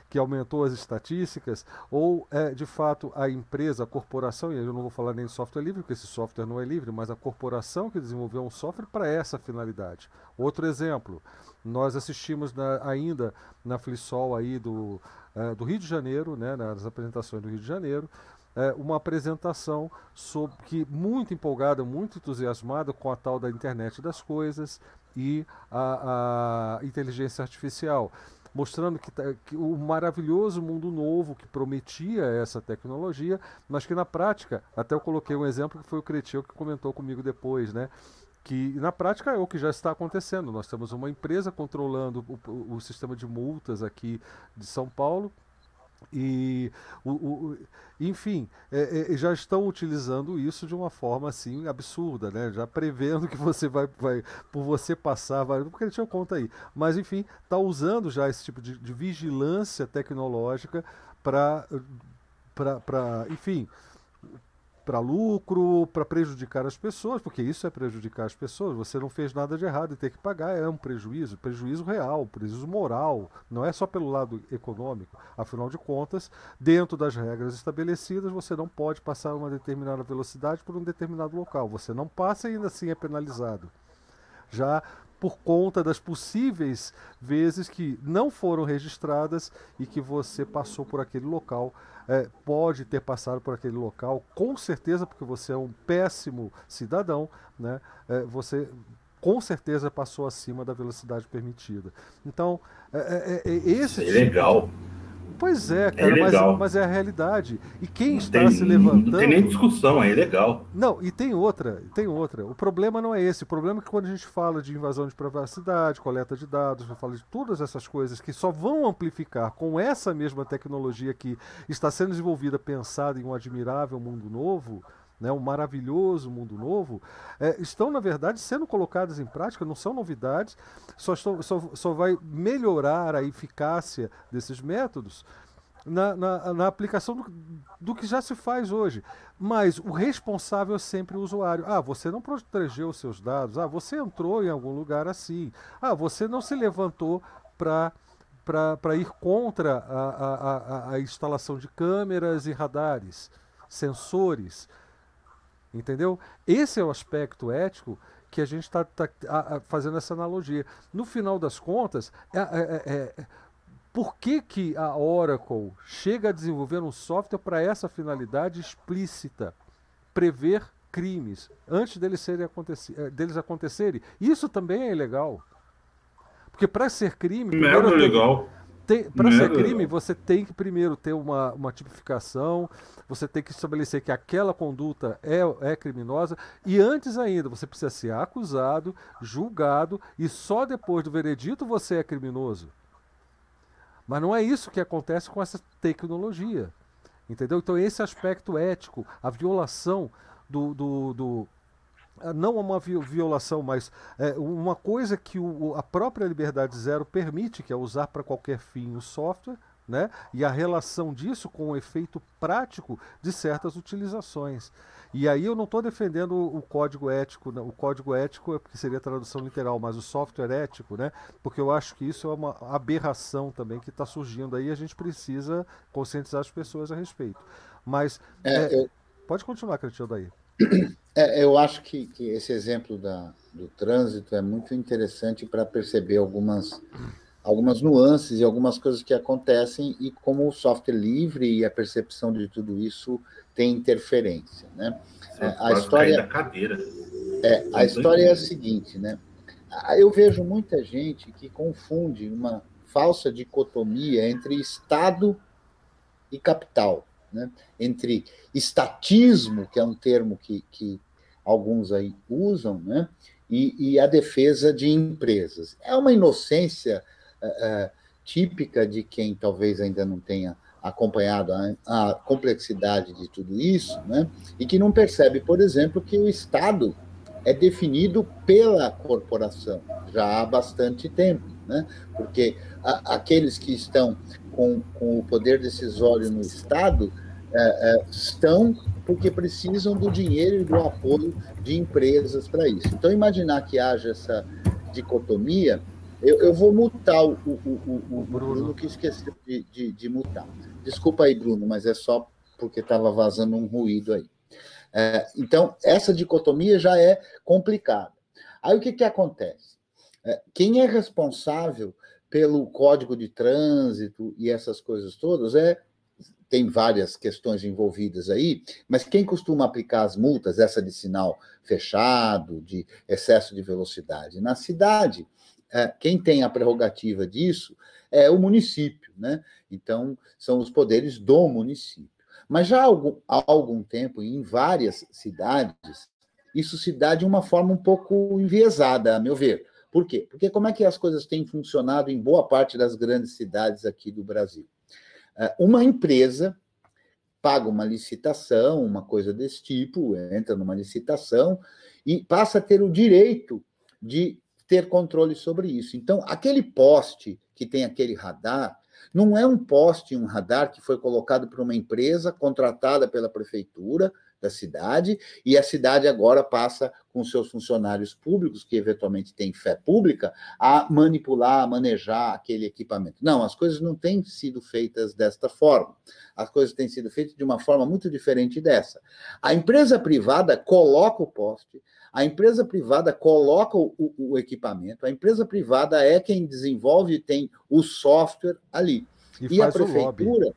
que aumentou as estatísticas? Ou é de fato a empresa, a corporação? E eu não vou falar nem de software livre, porque esse software não é livre, mas a corporação que desenvolveu um software para essa finalidade. Outro exemplo, nós assistimos na, ainda na Flissol aí do, é, do Rio de Janeiro, né? Nas apresentações do Rio de Janeiro é, uma apresentação sobre, que muito empolgada, muito entusiasmada com a tal da internet das coisas e a, a inteligência artificial, mostrando que, tá, que, o maravilhoso mundo novo que prometia essa tecnologia, mas que na prática, até eu coloquei um exemplo que foi o Cretil que comentou comigo depois, né? que na prática é o que já está acontecendo. Nós temos uma empresa controlando o, o sistema de multas aqui de São Paulo, e, o, o enfim, é, é, já estão utilizando isso de uma forma assim absurda, né? Já prevendo que você vai, vai por você passar, vai, porque ele tinha conta aí. Mas enfim, está usando já esse tipo de, de vigilância tecnológica para, enfim, para lucro, para prejudicar as pessoas, porque isso é prejudicar as pessoas. Você não fez nada de errado e ter que pagar é um prejuízo, prejuízo real, prejuízo moral, não é só pelo lado econômico. Afinal de contas, dentro das regras estabelecidas, você não pode passar uma determinada velocidade por um determinado local. Você não passa e ainda assim é penalizado. Já por conta das possíveis vezes que não foram registradas e que você passou por aquele local. É, pode ter passado por aquele local, com certeza, porque você é um péssimo cidadão, né? É, você com certeza passou acima da velocidade permitida. Então, é, é, é esse. É legal. Pois é, é cara, é mas, mas, é a realidade. E quem está tem, se levantando. Não tem nem discussão, é legal. Não, e tem outra, tem outra. O problema não é esse. O problema é que quando a gente fala de invasão de privacidade, coleta de dados, fala de todas essas coisas que só vão amplificar com essa mesma tecnologia que está sendo desenvolvida, pensada em um admirável mundo novo né, um maravilhoso mundo novo, é, estão, na verdade, sendo colocadas em prática, não são novidades, só, estão, só, só vai melhorar a eficácia desses métodos na, na, na aplicação do, do, que já se faz hoje. Mas o responsável é sempre o usuário. Ah, você não protegeu os seus dados. Ah, você entrou em algum lugar assim. Ah, você não se levantou para para ir contra a, a, a, a instalação de câmeras e radares, sensores. Entendeu? Esse é o aspecto ético que a gente está tá, fazendo essa analogia. No final das contas, é, é, é, é, por que, que a Oracle chega a desenvolver um software para essa finalidade explícita? Prever crimes antes deles, serem acontecer, eh, deles acontecerem. Isso também é ilegal. Porque para ser crime. Merda legal. Para ser crime, você tem que primeiro ter uma, uma tipificação, você tem que estabelecer que aquela conduta é, é criminosa, e antes ainda, você precisa ser acusado, julgado, e só depois do veredito você é criminoso. Mas não é isso que acontece com essa tecnologia. Entendeu? Então, esse aspecto ético, a violação do, do, do não uma violação, mas é, uma coisa que o, a própria Liberdade Zero permite, que é usar para qualquer fim o software, né? e a relação disso com o efeito prático de certas utilizações. E aí eu não estou defendendo o código ético, o código ético é porque seria tradução literal, mas o software ético, né? Porque eu acho que isso é uma aberração também que está surgindo aí e a gente precisa conscientizar as pessoas a respeito. Mas é, é, eu... pode continuar, Cristiano, daí. É, eu acho que, que esse exemplo da, do trânsito é muito interessante para perceber algumas, algumas nuances e algumas coisas que acontecem e como o software livre e a percepção de tudo isso tem interferência, né? É, a história cadeira. É, a história é a seguinte, né? Eu vejo muita gente que confunde uma falsa dicotomia entre Estado e capital né? entre estatismo, que é um termo que, que alguns aí usam, né? e, e a defesa de empresas. É uma inocência uh, típica de quem talvez ainda não tenha acompanhado a, a, complexidade de tudo isso, né? e que não percebe, por exemplo, que o Estado é definido pela corporação já há bastante tempo, né? porque a, aqueles que estão com, com o poder decisório no Estado é, é, estão porque precisam do dinheiro e do apoio de empresas para isso. Então, imaginar que haja essa dicotomia, eu, eu vou mutar o, o, o, o Bruno. Bruno que esqueceu de, de, de, mutar. Desculpa aí, Bruno, mas é só porque estava vazando um ruído aí. É, então, essa dicotomia já é complicada. Aí o que, que acontece? É, quem é responsável pelo código de trânsito e essas coisas todas é tem várias questões envolvidas aí, mas quem costuma aplicar as multas, essa de sinal fechado, de excesso de velocidade na cidade, é, quem tem a prerrogativa disso é o município, né? Então, são os poderes do município. Mas já há algum, há algum tempo, em várias cidades, isso se dá de uma forma um pouco enviesada, a meu ver. Por quê? Porque como é que as coisas têm funcionado em boa parte das grandes cidades aqui do Brasil? É, uma empresa paga uma licitação, uma coisa desse tipo, entra numa licitação e passa a ter o direito de ter controle sobre isso. Então, aquele poste que tem aquele radar, não é um poste, um radar que foi colocado por uma empresa contratada pela prefeitura, da cidade, e a cidade agora passa, com seus funcionários públicos, que eventualmente têm fé pública, a manipular, a manejar aquele equipamento. Não, as coisas não têm sido feitas desta forma. As coisas têm sido feitas de uma forma muito diferente dessa. A empresa privada coloca o poste, a empresa privada coloca o, o, equipamento, a empresa privada é quem desenvolve e tem o software ali. E, e a prefeitura.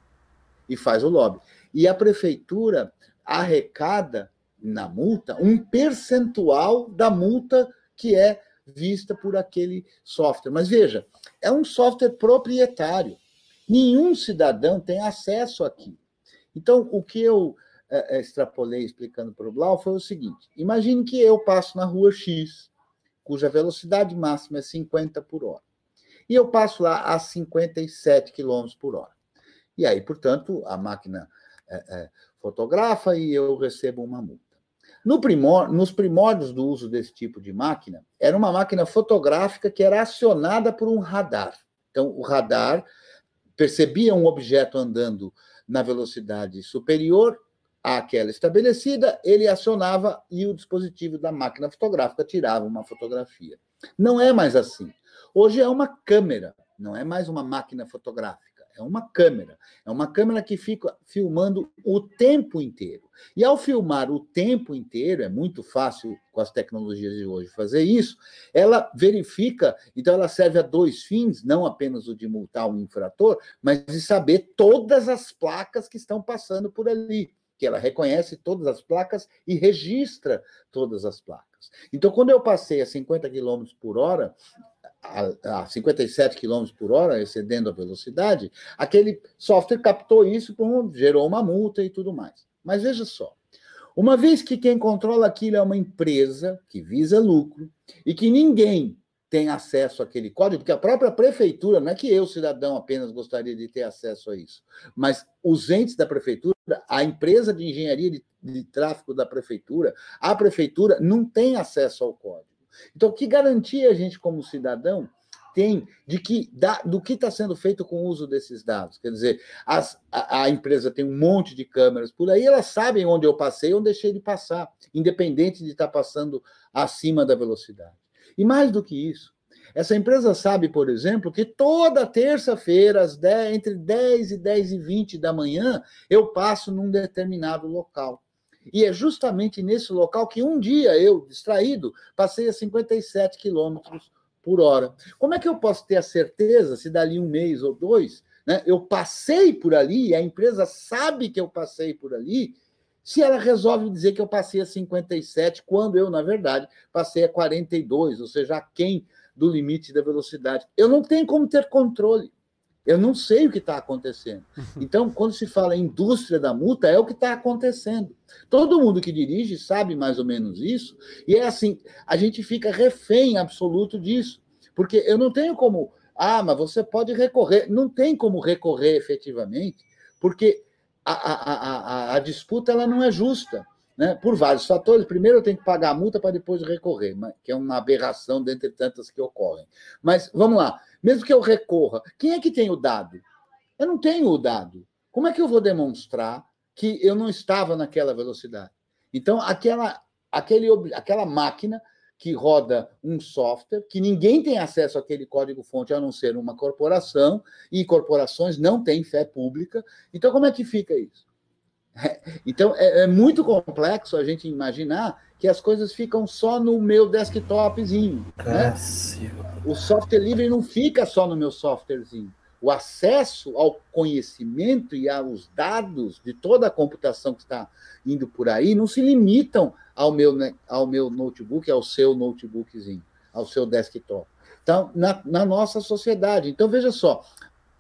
E faz o lobby. E a prefeitura arrecada na multa um percentual da multa que é vista por aquele software. Mas veja, é um software proprietário. Nenhum cidadão tem acesso aqui. Então, o que eu é, extrapolei explicando para o Blau foi o seguinte: imagine que eu passo na rua X, cuja velocidade máxima é 50 por hora, e eu passo lá a 57 km por hora. E aí, portanto, a máquina é, é, fotografa e eu recebo uma multa. No primor, nos primórdios do uso desse tipo de máquina, era uma máquina fotográfica que era acionada por um radar. Então, o radar percebia um objeto andando na velocidade superior àquela estabelecida, ele acionava e o dispositivo da máquina fotográfica tirava uma fotografia. Não é mais assim. Hoje é uma câmera, não é mais uma máquina fotográfica é uma câmera. É uma câmera que fica filmando o tempo inteiro. E ao filmar o tempo inteiro, é muito fácil com as tecnologias de hoje fazer isso, ela verifica, então ela serve a dois fins, não apenas o de multar o infrator, mas de saber todas as placas que estão passando por ali que ela reconhece todas as placas e registra todas as placas. Então, quando eu passei a 50 km por hora, a, a 57 km por hora, excedendo a velocidade, aquele software captou isso, gerou uma multa e tudo mais. Mas veja só, uma vez que quem controla aquilo é uma empresa que visa lucro e que ninguém tem acesso àquele código, porque a própria prefeitura, não é que eu, cidadão, apenas gostaria de ter acesso a isso, mas os entes da prefeitura, a empresa de engenharia de, de tráfego da prefeitura, a prefeitura não tem acesso ao código. Então, que garantia a gente, como cidadão, tem de que da, do que está sendo feito com o uso desses dados? Quer dizer, as, a, a, empresa tem um monte de câmeras por aí, elas sabem onde eu passei, onde deixei de passar, independente de estar tá passando acima da velocidade. E mais do que isso, essa empresa sabe, por exemplo, que toda terça-feira, entre 10 e 10 e 20 da manhã, eu passo num determinado local. E é justamente nesse local que um dia eu, distraído, passei a 57 quilômetros por hora. Como é que eu posso ter a certeza, se dali um mês ou dois, né, eu passei por ali, a empresa sabe que eu passei por ali, se ela resolve dizer que eu passei a 57, quando eu, na verdade, passei a 42, ou seja, aquém do limite da velocidade. Eu não tenho como ter controle. Eu não sei o que está acontecendo. Então, quando se fala em indústria da multa, é o que está acontecendo. Todo mundo que dirige sabe mais ou menos isso, e é assim: a gente fica refém absoluto disso. Porque eu não tenho como. Ah, mas você pode recorrer. Não tem como recorrer efetivamente, porque a, a, a, a disputa ela não é justa. Né? Por vários fatores. Primeiro, eu tenho que pagar a multa para depois recorrer, que é uma aberração dentre tantas que ocorrem. Mas vamos lá. Mesmo que eu recorra, quem é que tem o dado? Eu não tenho o dado. Como é que eu vou demonstrar que eu não estava naquela velocidade. Então, aquela, aquele, aquela máquina que roda um software, que ninguém tem acesso àquele código-fonte a não ser uma corporação, e corporações não têm fé pública. Então, como é que fica isso? Então, é, é muito complexo a gente imaginar que as coisas ficam só no meu desktopzinho. Né? O software livre não fica só no meu softwarezinho. O acesso ao conhecimento e aos dados de toda a computação que está indo por aí não se limitam ao meu, ao meu notebook, ao seu notebookzinho, ao seu desktop. Então, na, na nossa sociedade. Então, veja só,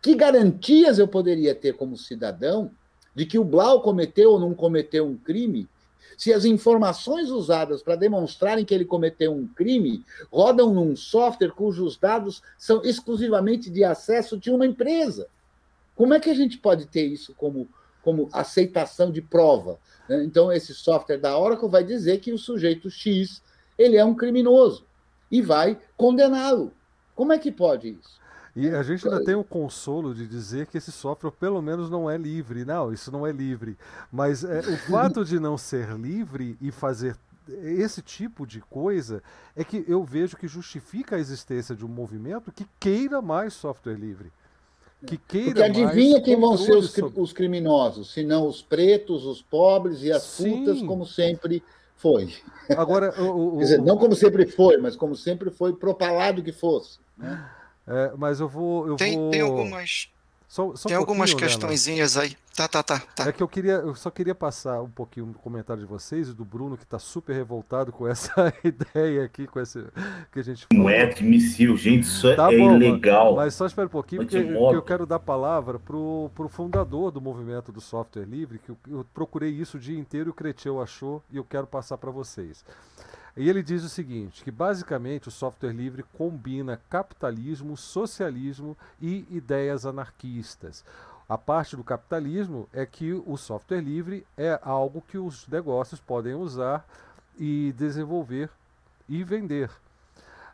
que garantias eu poderia ter como cidadão de que o Blau cometeu ou não cometeu um crime se as informações usadas para demonstrarem que ele cometeu um crime rodam num software cujos dados são exclusivamente de acesso de uma empresa. Como é que a gente pode ter isso como, como aceitação de prova? Né? Então, esse software da Oracle vai dizer que o sujeito X ele é um criminoso e vai condená-lo. Como é que pode isso? E a gente ainda tem o consolo de dizer que esse software pelo menos não é livre. Não, isso não é livre. Mas é, o fato de não ser livre e fazer esse tipo de coisa é que eu vejo que justifica a existência de um movimento que queira mais software livre. Que queira Porque adivinha quem vão ser os, sobre... os criminosos, se não os pretos, os pobres e as Sim. putas, como sempre foi. Agora, o, o, Quer dizer, não como sempre foi, mas como sempre foi propalado que fosse. Né? É, mas eu vou. Eu tem, vou... tem algumas. Só, só tem um algumas questõezinhas aí. Tá, tá, tá, tá. É que eu queria, eu só queria passar um pouquinho no comentário de vocês e do Bruno que está super revoltado com essa ideia aqui, com esse que a gente falou. Não é admissível, gente, isso tá é bom, ilegal. Mas só espera um pouquinho, porque, porque, eu quero dar a palavra pro, pro fundador do movimento do software livre, que eu, eu procurei isso o dia inteiro e o Creteu achou e eu quero passar para vocês. E ele diz o seguinte, que basicamente o software livre combina capitalismo, socialismo e ideias anarquistas. A parte do capitalismo é que o software livre é algo que os negócios podem usar e desenvolver e vender.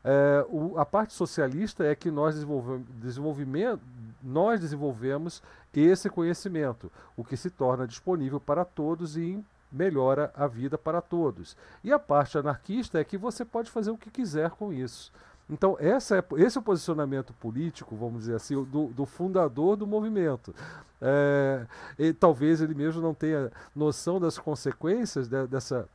É, o, a parte socialista é que nós, desenvolvimento, nós desenvolvemos esse conhecimento, o que se torna disponível para todos e melhora a vida para todos. E a parte anarquista é que você pode fazer o que quiser com isso. Então, essa é, esse é o posicionamento político, vamos dizer assim, do, do fundador do movimento. É, e, talvez ele mesmo não tenha noção das consequências de, dessa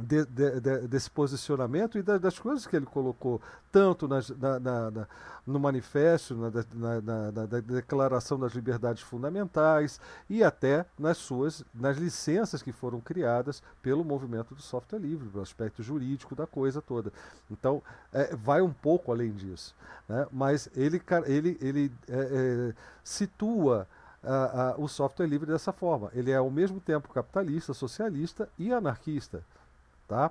de, de, de, desse posicionamento e das coisas que ele colocou, tanto nas, na, na, na, no manifesto, na, Declaração das Liberdades Fundamentais e até nas suas nas licenças que foram criadas pelo movimento do software livre, o aspecto jurídico da coisa toda. Então, é, vai um pouco além disso. Né? Mas ele, ele, ele é, é, situa. o software livre dessa forma. Ele é ao mesmo tempo capitalista, socialista e anarquista. Tá?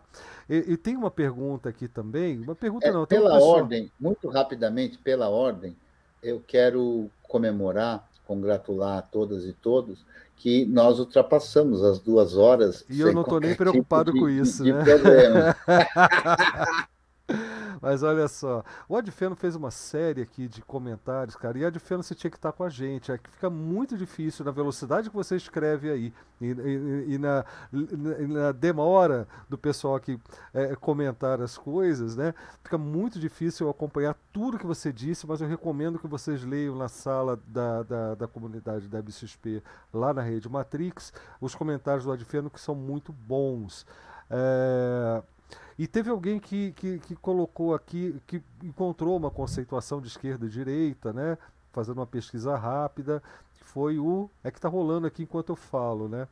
E, e, tem uma pergunta aqui também, uma pergunta é, não, pela ordem, muito rapidamente, pela ordem, eu quero comemorar, congratular a todas e todos que nós ultrapassamos as duas horas. E eu não estou nem preocupado tipo de, com isso, de, né? Mas olha só, o Adfeno fez uma série aqui de comentários, cara, e Adfeno você tinha que estar com a gente. É que fica muito difícil na velocidade que você escreve aí e, e, e na, na, demora do pessoal aqui é, comentar as coisas, né? Fica muito difícil acompanhar tudo que você disse, mas eu recomendo que vocês leiam na sala da, da, da comunidade da BCXP lá na rede Matrix os comentários do Adfeno que são muito bons. É, e teve alguém que, que, que, colocou aqui, que encontrou uma conceituação de esquerda e direita, né? Fazendo uma pesquisa rápida, que foi o. É que está rolando aqui enquanto eu falo, né?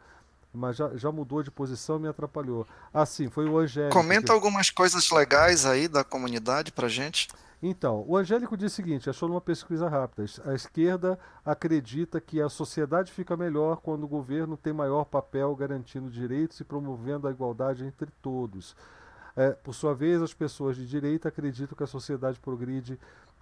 Mas já, já mudou de posição e me atrapalhou. Ah, sim, foi o Angélico. Comenta que... algumas coisas legais aí da comunidade pra gente. Então, o Angélico diz o seguinte: achou numa pesquisa rápida. A esquerda acredita que a sociedade fica melhor quando o governo tem maior papel garantindo direitos e promovendo a igualdade entre todos. É, por sua vez, as pessoas de direita acreditam que a sociedade progride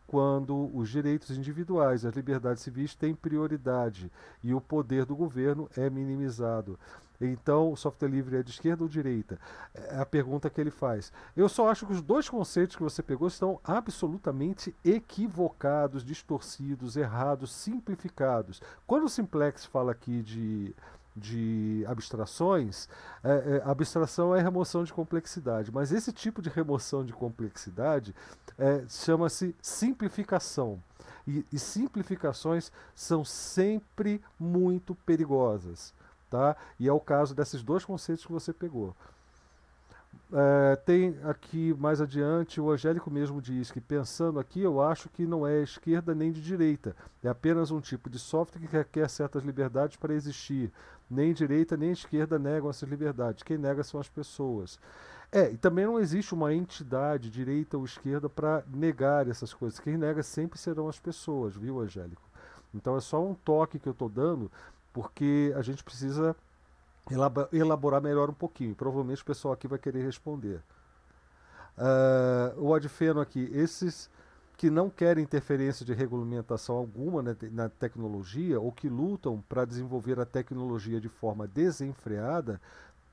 quando os direitos individuais, as liberdades civis têm prioridade e o poder do governo é minimizado. Então, o software livre é de esquerda ou direita? É a pergunta que ele faz. Eu só acho que os dois conceitos que você pegou estão absolutamente equivocados, distorcidos, errados, simplificados. Quando o Simplex fala aqui de de abstrações, é, é, abstração é remoção de complexidade, mas esse tipo de remoção de complexidade é, chama-se simplificação. E, e simplificações são sempre muito perigosas. Tá? E é o caso desses dois conceitos que você pegou. É, tem aqui mais adiante, o Angélico mesmo diz que pensando aqui, eu acho que não é esquerda nem de direita. É apenas um tipo de software que requer certas liberdades para existir. Nem direita nem esquerda negam essas liberdades. Quem nega são as pessoas. É, e também não existe uma entidade, direita ou esquerda, para negar essas coisas. Quem nega sempre serão as pessoas, viu, Angélico? Então é só um toque que eu estou dando, porque a gente precisa elaborar melhor um pouquinho. Provavelmente o pessoal aqui vai querer responder. Uh, o Adfeno aqui, esses que não querem interferência de regulamentação alguma na, na tecnologia ou que lutam para desenvolver a tecnologia de forma desenfreada,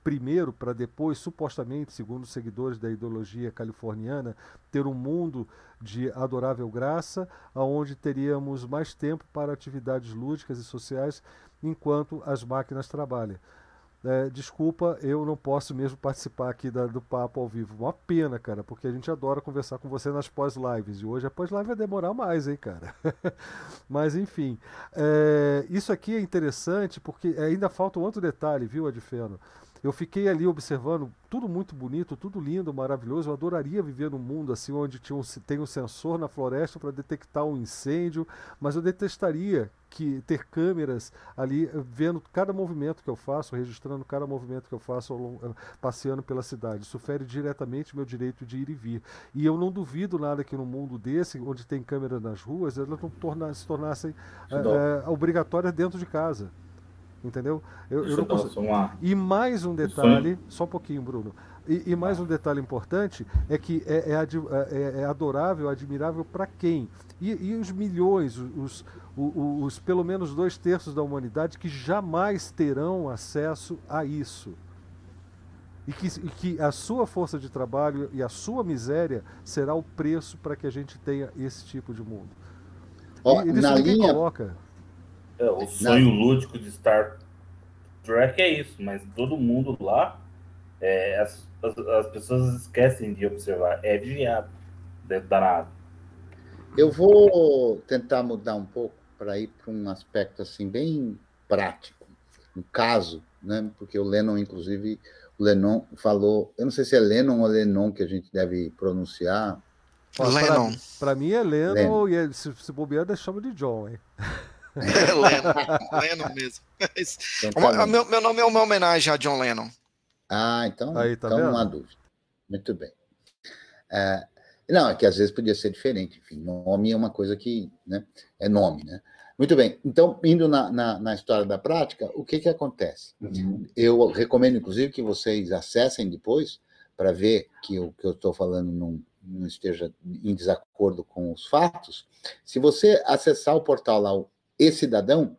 primeiro para depois, supostamente, segundo os seguidores da ideologia californiana, ter um mundo de adorável graça, onde teríamos mais tempo para atividades lúdicas e sociais enquanto as máquinas trabalham. É, desculpa, eu não posso mesmo participar aqui da, do papo ao vivo. Uma pena, cara, porque a gente adora conversar com você nas pós-lives. E hoje a pós-live vai demorar mais, hein, cara? Mas enfim, é, isso aqui é interessante porque ainda falta um outro detalhe, viu, Adfeno? Eu fiquei ali observando tudo muito bonito, tudo lindo, maravilhoso. Eu adoraria viver num mundo assim onde tinha um, tem um sensor na floresta para detectar um incêndio, mas eu detestaria que ter câmeras ali eh, vendo cada movimento que eu faço, registrando cada movimento que eu faço eh, passeando pela cidade. Isso fere diretamente meu direito de ir e vir. E eu não duvido nada que num mundo desse, onde tem câmeras nas ruas, elas não tornar, se tornassem é, obrigatórias dentro de casa. Entendeu? Eu, eu não consigo... E mais um detalhe, só um pouquinho, Bruno. E, e, mais um detalhe importante é que é, é, é, é adorável, admirável para quem? E, e, os milhões, os, os, os, pelo menos dois terços da humanidade que jamais terão acesso a isso. E que, e que a sua força de trabalho e a sua miséria será o preço para que a gente tenha esse tipo de mundo. Ó, e, na linha, coloca. É, o sonho Na... lúdico de Star Trek é isso, mas todo mundo lá, é, as, as, as, pessoas esquecem de observar, é vigiado dentro da nave. Eu vou tentar mudar um pouco para ir para um aspecto assim bem prático, um caso, né? Porque o Lennon, inclusive, o Lennon falou, eu não sei se é Lennon ou Lennon que a gente deve pronunciar. Lennon. Para mim é Lennon, Lennon. e se, se bobear, chama de John, hein? É, Lennon, Lennon mesmo. Tá meu, meu nome é uma homenagem a John Lennon. Ah, então, Aí, tá então não há dúvida. Muito bem. É, não, é que às vezes podia ser diferente. Enfim, nome é uma coisa que né, é nome, né? Muito bem. Então, indo na, na, na história da prática, o que, que acontece? Uhum. Eu recomendo, inclusive, que vocês acessem depois para ver que o que eu estou falando não, não esteja em desacordo com os fatos. Se você acessar o portal lá, e-Cidadão,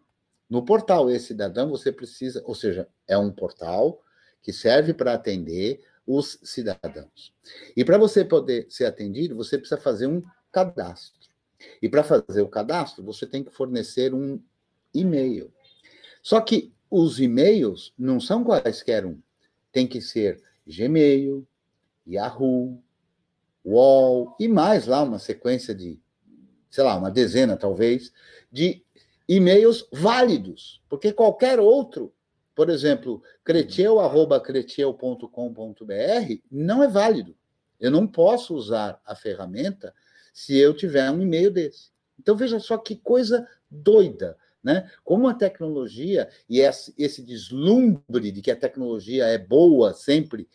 no portal E-Cidadão você precisa, ou seja, é um portal que serve para atender os cidadãos. E para você poder ser atendido, você precisa fazer um cadastro. E para fazer o cadastro, você tem que fornecer um e-mail. Só que os e-mails não são quaisquer um. Tem que ser Gmail, Yahoo, Wall e mais lá uma sequência de, sei lá, uma dezena talvez, de e-mails válidos, porque qualquer outro, por exemplo, creteu.creteu.com.br, não é válido. Eu não posso usar a ferramenta se eu tiver um e-mail desse. Então veja só que coisa doida, né? Como a tecnologia e esse deslumbre de que a tecnologia é boa sempre,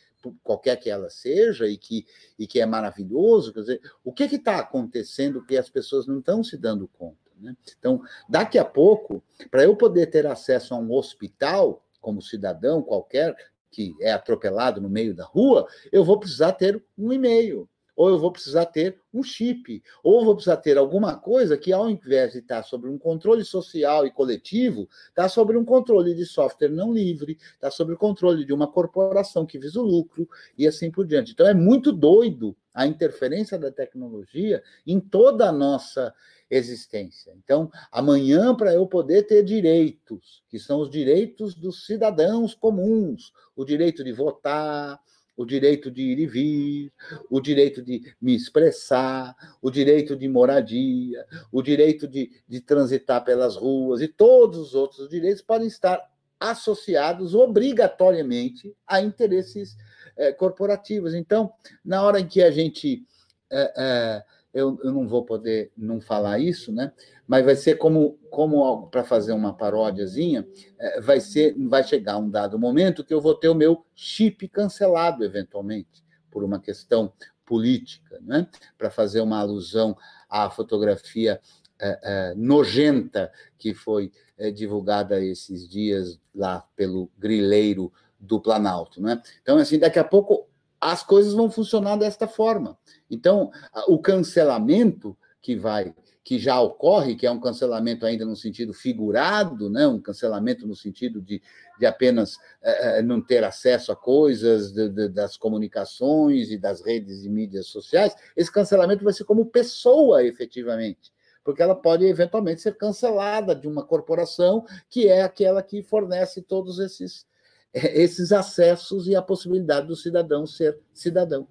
qualquer que ela seja, e que, e que é maravilhoso, quer dizer, o que está acontecendo que as pessoas não estão se dando conta? Né? Então, daqui a pouco, para eu poder ter acesso a um hospital, como cidadão qualquer que é atropelado no meio da rua, eu vou precisar ter um e-mail, ou eu vou precisar ter um chip, ou vou precisar ter alguma coisa que, ao invés de estar sobre um controle social e coletivo, está sobre um controle de software não livre, está sobre o controle de uma corporação que visa o lucro e assim por diante. Então, é muito doido a interferência da tecnologia em toda a nossa existência. Então, amanhã, para eu poder ter direitos, que são os direitos dos cidadãos comuns, o direito de votar, o direito de ir e vir, o direito de me expressar, o direito de moradia, o direito de, de transitar pelas ruas e todos os outros direitos podem estar associados obrigatoriamente a interesses é, corporativos. Então, na hora em que a gente. É, é, eu, eu, não vou poder não falar isso, né? Mas vai ser como, como para fazer uma paródiazinha, é, vai ser, vai chegar um dado momento que eu vou ter o meu chip cancelado eventualmente por uma questão política, né? Para fazer uma alusão à fotografia é, é, nojenta que foi é, divulgada esses dias lá pelo grileiro do Planalto, né? Então, assim, daqui a pouco as coisas vão funcionar desta forma. Então, o cancelamento que vai que já ocorre, que é um cancelamento ainda no sentido figurado, né? um cancelamento no sentido de, de apenas é, não ter acesso a coisas de, de, das comunicações e das redes e mídias sociais, esse cancelamento vai ser como pessoa, efetivamente, porque ela pode eventualmente ser cancelada de uma corporação que é aquela que fornece todos esses, esses acessos e a possibilidade do cidadão ser cidadão.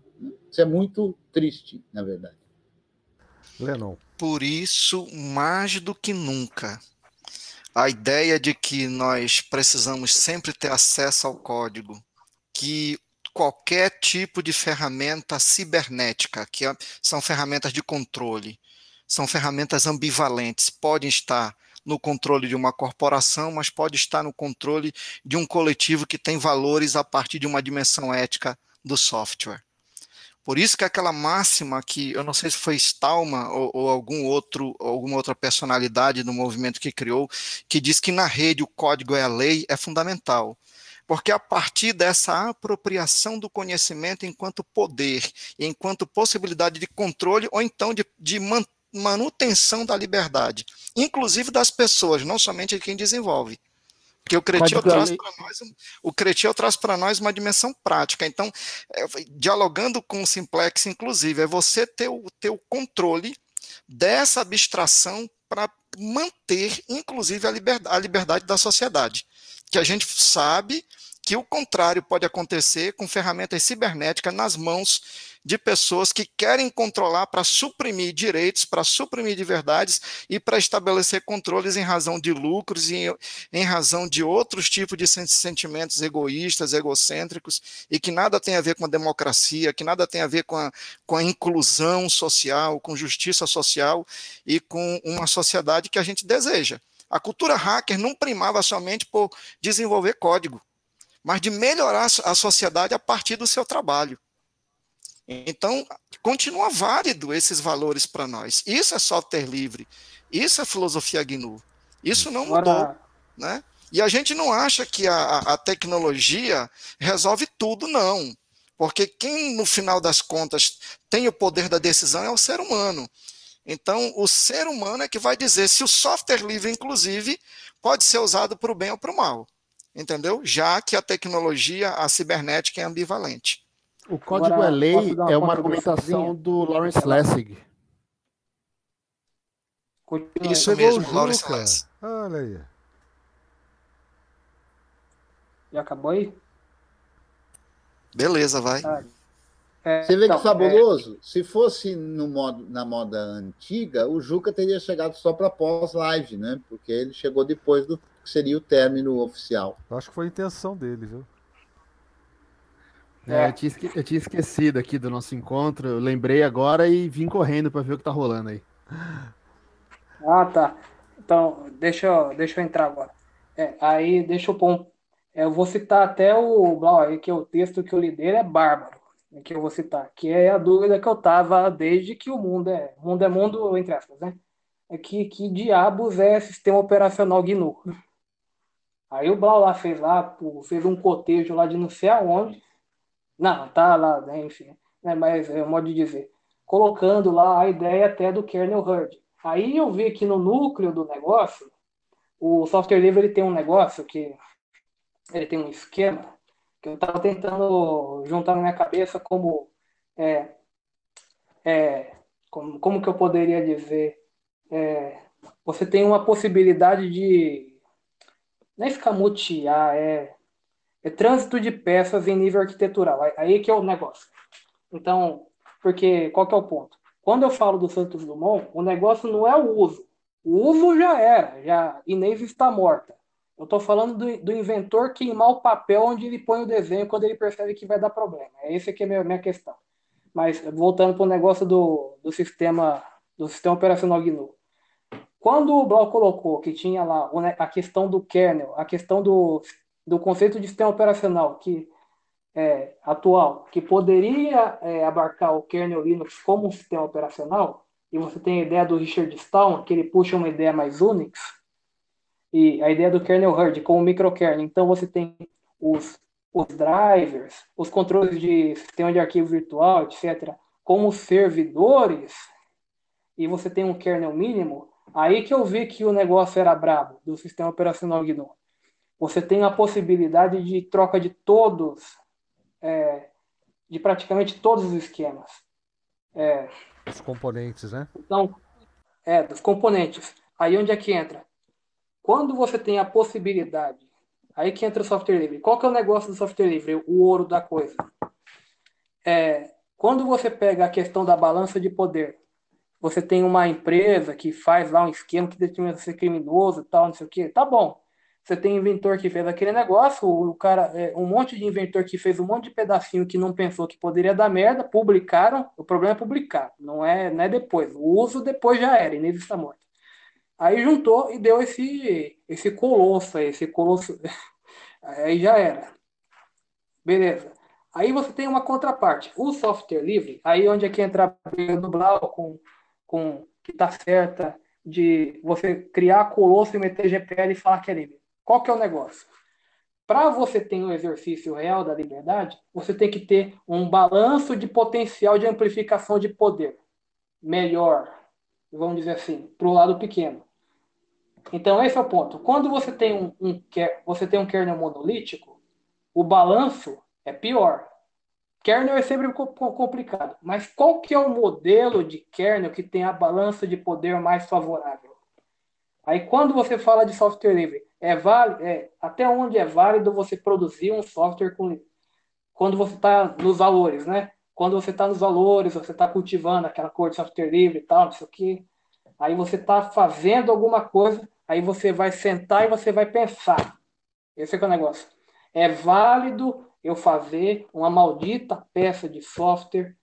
Isso é muito triste, na verdade. Lennon. Por isso, mais do que nunca, a ideia de que nós precisamos sempre ter acesso ao código, que qualquer tipo de ferramenta cibernética, que é, são ferramentas de controle, são ferramentas ambivalentes, podem estar no controle de uma corporação, mas pode estar no controle de um coletivo que tem valores a partir de uma dimensão ética do software. Por isso que aquela máxima que eu não sei se foi Stalma ou, ou algum outro, alguma outra personalidade do movimento que criou, que diz que na rede o código é a lei, é fundamental. Porque a partir dessa apropriação do conhecimento enquanto poder, enquanto possibilidade de controle, ou então de, de manutenção da liberdade, inclusive das pessoas, não somente de quem desenvolve. Porque o Cretil traz para nós, o Cretil traz para nós uma dimensão prática. Então, é, dialogando com o Simplex, inclusive, é você ter o, ter o controle dessa abstração para manter, inclusive, a liberdade, a liberdade da sociedade. Que a gente sabe que o contrário pode acontecer com ferramentas cibernéticas nas mãos de pessoas que querem controlar para suprimir direitos, para suprimir de verdades e para estabelecer controles em razão de lucros e em, razão de outros tipos de sentimentos egoístas, egocêntricos e que nada tem a ver com a democracia, que nada tem a ver com a, com a inclusão social, com justiça social e com uma sociedade que a gente deseja. A cultura hacker não primava somente por desenvolver código, mas de melhorar a sociedade a partir do seu trabalho. Então, continua válido esses valores para nós. Isso é software livre. Isso é filosofia GNU. Isso não mudou. Né? E a gente não acha que a, a tecnologia resolve tudo, não. Porque quem, no final das contas, tem o poder da decisão é o ser humano. Então, o ser humano é que vai dizer se o software livre, inclusive, pode ser usado para o bem ou para o mal. Entendeu? Já que a tecnologia, a cibernética é ambivalente. O código Agora, é lei uma é uma argumentação do Lawrence Lessig. Isso mesmo, Lawrence Lessig. Olha aí. Já acabou aí? Beleza, vai. Ah, é, Você vê então, que fabuloso? É... Se fosse no modo, na moda antiga, o Juca teria chegado só para pós-live, né? Porque ele chegou depois do que seria o término oficial. Acho que foi a intenção dele, viu? É, eu, tinha eu, tinha esquecido aqui do nosso encontro, eu lembrei agora e vim correndo para ver o que tá rolando aí. Ah, tá. Então, deixa eu, deixa eu entrar agora. É, aí, deixa eu pôr. É, eu vou citar até o Blau aí, que é o texto que eu li dele é bárbaro, né, que eu vou citar, que é a dúvida que eu tava desde que o mundo é. Mundo é mundo, entre aspas, né? É que, que diabos é sistema operacional GNU? Aí o Blau lá fez lá, fez um cotejo lá de não sei aonde não, tá lá, né, enfim. Né, mas é um modo de dizer. Colocando lá a ideia até do kernel herd. Aí eu vi que no núcleo do negócio, o software livre ele tem um negócio que ele tem um esquema que eu estava tentando juntar na minha cabeça como é, é, como, como que eu poderia dizer? É, você tem uma possibilidade de não é escamotear, é, é trânsito de peças em nível arquitetural. Aí que é o negócio. Então, porque qual que é o ponto? Quando eu falo do Santos Dumont, o negócio não é o uso. O uso já era, já Inês está morta. Eu estou falando do, do, inventor queimar o papel onde ele põe o desenho quando ele percebe que vai dar problema. É esse que é a minha, questão. Mas voltando para o negócio do, do sistema do sistema operacional GNU. Quando o Blau colocou que tinha lá a questão do kernel, a questão do, do conceito de sistema operacional que é, atual, que poderia é, abarcar o kernel Linux como um sistema operacional, e você tem a ideia do Richard Stallman, que ele puxa uma ideia mais Unix, e a ideia do kernel herd como microkernel. Então você tem os, os drivers, os controles de sistema de arquivo virtual, etc., como servidores, e você tem um kernel mínimo, aí que eu vi que o negócio era brabo do sistema operacional GNU. Você tem a possibilidade de troca de todos, é, de praticamente todos os esquemas. É, os componentes, né? Então, é, dos componentes. Aí onde é que entra? Quando você tem a possibilidade, aí que entra o software livre. Qual que é o negócio do software livre? O ouro da coisa. É, quando você pega a questão da balança de poder, você tem uma empresa que faz lá um esquema que determina ser criminoso e tal, não sei o quê, tá bom. Você tem inventor que fez aquele negócio, o cara, é, um monte de inventor que fez um monte de pedacinho que não pensou que poderia dar merda, publicaram. O problema é publicar, não é, não é depois. O uso depois já era, Inês está morta. Aí juntou e deu esse, esse colosso esse colosso. Aí já era. Beleza. Aí você tem uma contraparte. O software livre, aí onde é que entra a do Blau com, com que tá certa de você criar colosso e meter GPL e falar que é livre. Qual que é o negócio? Para você ter um exercício real da liberdade, você tem que ter um balanço de potencial de amplificação de poder melhor, vamos dizer assim, para o lado pequeno. Então esse é o ponto. Quando você tem um, um você tem um kernel monolítico, o balanço é pior. Kernel é sempre complicado, mas qual que é o modelo de kernel que tem a balança de poder mais favorável? Aí quando você fala de software livre, é, válido, é até onde é válido você produzir um software com quando você está nos valores, né? Quando você está nos valores, você está cultivando aquela cor de software livre e tal, não sei o quê. Aí você está fazendo alguma coisa, aí você vai sentar e você vai pensar. Esse é, é o negócio. É válido eu fazer uma maldita peça de software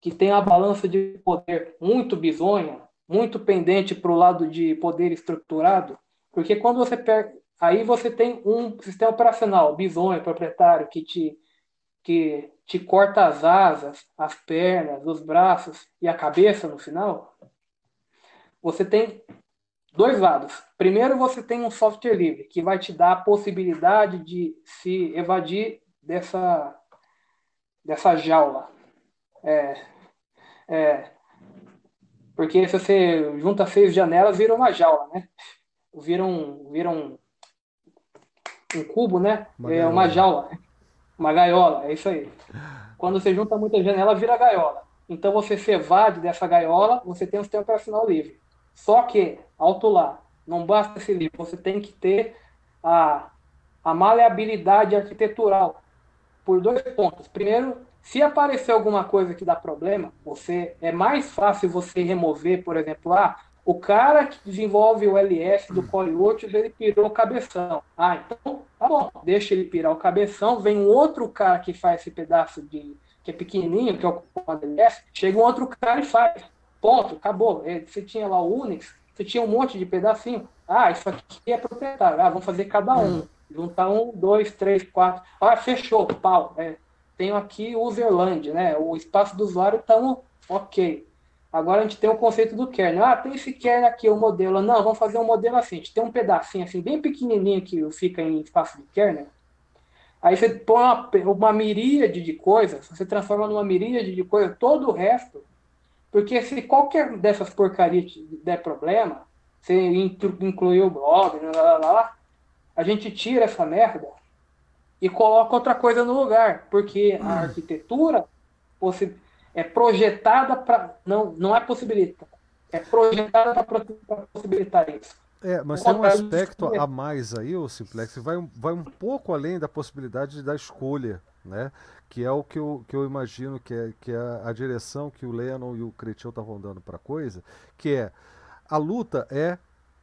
que tem a balança de poder muito bizonha, muito pendente para o lado de poder estruturado, porque quando você pega. Aí você tem um sistema operacional, bizonho, proprietário, que te, que te corta as asas, as pernas, os braços e a cabeça no final. Você tem dois lados. Primeiro, você tem um software livre, que vai te dar a possibilidade de se evadir dessa, dessa jaula. É, é, porque se você junta seis janelas, vira uma jaula, né? Vira um, vira um, um cubo, né? Uma é uma jaula, uma gaiola, é isso aí. Quando você junta muita janela, vira gaiola. Então você se evade dessa gaiola, você tem um sistema operacional livre. Só que, alto lá, não basta esse livre, você tem que ter a, a maleabilidade arquitetural por dois pontos. Primeiro, se aparecer alguma coisa que dá problema, você é mais fácil você remover, por exemplo, ah, o cara que desenvolve o LS do Core 8, ele pirou o cabeção. Ah, então tá bom, deixa ele pirar o cabeção, vem um outro cara que faz esse pedaço de que é pequenininho, que é o LS, chega um outro cara e faz. Ponto, acabou. É, você tinha lá o Unix, você tinha um monte de pedacinho. Ah, isso aqui é proprietário. Ah, vamos fazer cada um. Juntar um, dois, três, quatro. Ah, fechou, pau. É, tenho aqui o userland, né? O espaço do usuário está ok. Agora a gente tem o conceito do kernel. Ah, tem esse kernel aqui, o modelo. Não, vamos fazer um modelo assim. A gente tem um pedacinho assim, bem pequenininho que fica em espaço de kernel. Aí você põe uma, uma miríade de coisas, você transforma numa miríade de coisas todo o resto. Porque se qualquer dessas porcarias der problema, você incluir o blog, lá, lá, lá, a gente tira essa merda e coloca outra coisa no lugar. Porque a arquitetura, você é projetada para. Não, não é possibilita. É projetada para possibilitar isso. É, mas tem um aspecto a mais aí, o Simplex, vai, vai um pouco além da possibilidade da escolha, né? Que é o que eu, que eu imagino que é, que é a direção que o Lennon e o Cretil estavam dando para a coisa, que é a luta é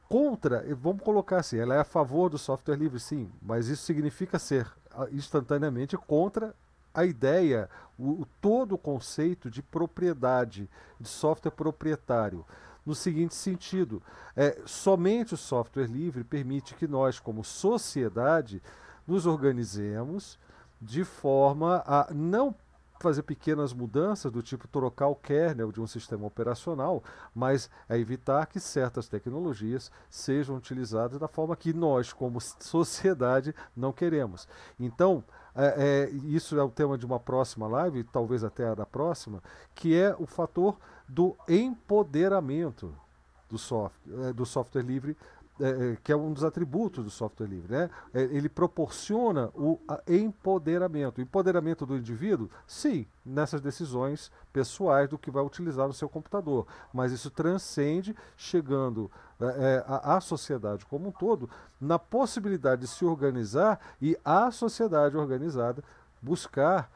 contra, vamos colocar assim, ela é a favor do software livre, sim, mas isso significa ser instantaneamente contra a ideia, o, todo o conceito de propriedade, de software proprietário. No seguinte sentido, é, somente o software livre permite que nós, como sociedade, nos organizemos de forma a não fazer pequenas mudanças do tipo trocar o kernel de um sistema operacional, mas é evitar que certas tecnologias sejam utilizadas da forma que nós, como sociedade, não queremos. Então, é, é, isso é o tema de uma próxima live, talvez até a da próxima, que é o fator do empoderamento do software, é, do software livre é, é, que é um dos atributos do software livre. Né? É, ele proporciona o empoderamento. O empoderamento do indivíduo, sim, nessas decisões pessoais do que vai utilizar no seu computador. Mas isso transcende, chegando à, sociedade como um todo, na possibilidade de se organizar e a sociedade organizada buscar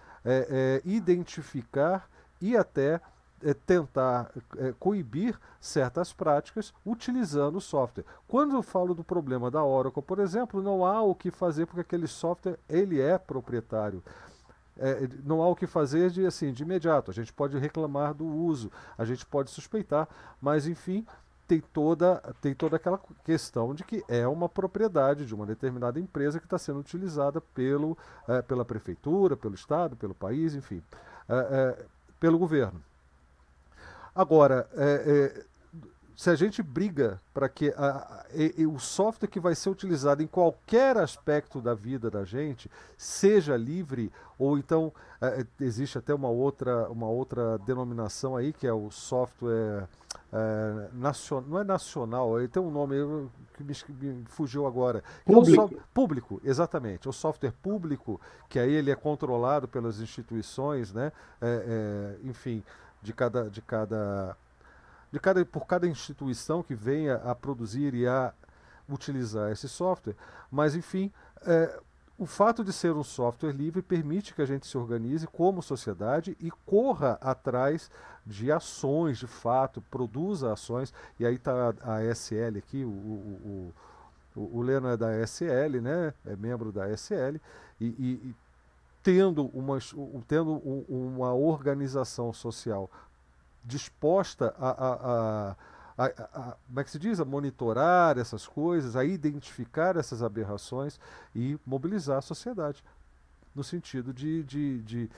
identificar e até é, tentar é, coibir certas práticas utilizando o software. Quando eu falo do problema da Oracle, por exemplo, não há o que fazer porque aquele software ele é proprietário. É, não há o que fazer de, assim, de imediato. A gente pode reclamar do uso, a gente pode suspeitar, mas enfim, tem toda, tem toda aquela questão de que é uma propriedade de uma determinada empresa que está sendo utilizada pelo, é, pela prefeitura, pelo Estado, pelo país, enfim, é, é, pelo governo. Agora, é, é, se a gente briga para que a, a, o software que vai ser utilizado em qualquer aspecto da vida da gente seja livre, ou então é, existe até uma outra, uma outra denominação aí, que é o software é, nacional, não é nacional, ele tem um nome que me, me fugiu agora. Público. É so, público, exatamente. O software público, que aí ele é controlado pelas instituições, né? É, é, enfim, de cada, de cada, de cada, por cada instituição que venha a produzir e a utilizar esse software. Mas, enfim, é, o fato de ser um software livre permite que a gente se organize como sociedade e corra atrás de ações, de fato, produza ações. E aí está a SL aqui, o, o, o, o Leno é da SL, né? é membro da SL, e, e, tendo uma, tendo uma organização social disposta a, a, a, a, como é que se diz? A monitorar essas coisas, a identificar essas aberrações e mobilizar a sociedade no sentido de, de, de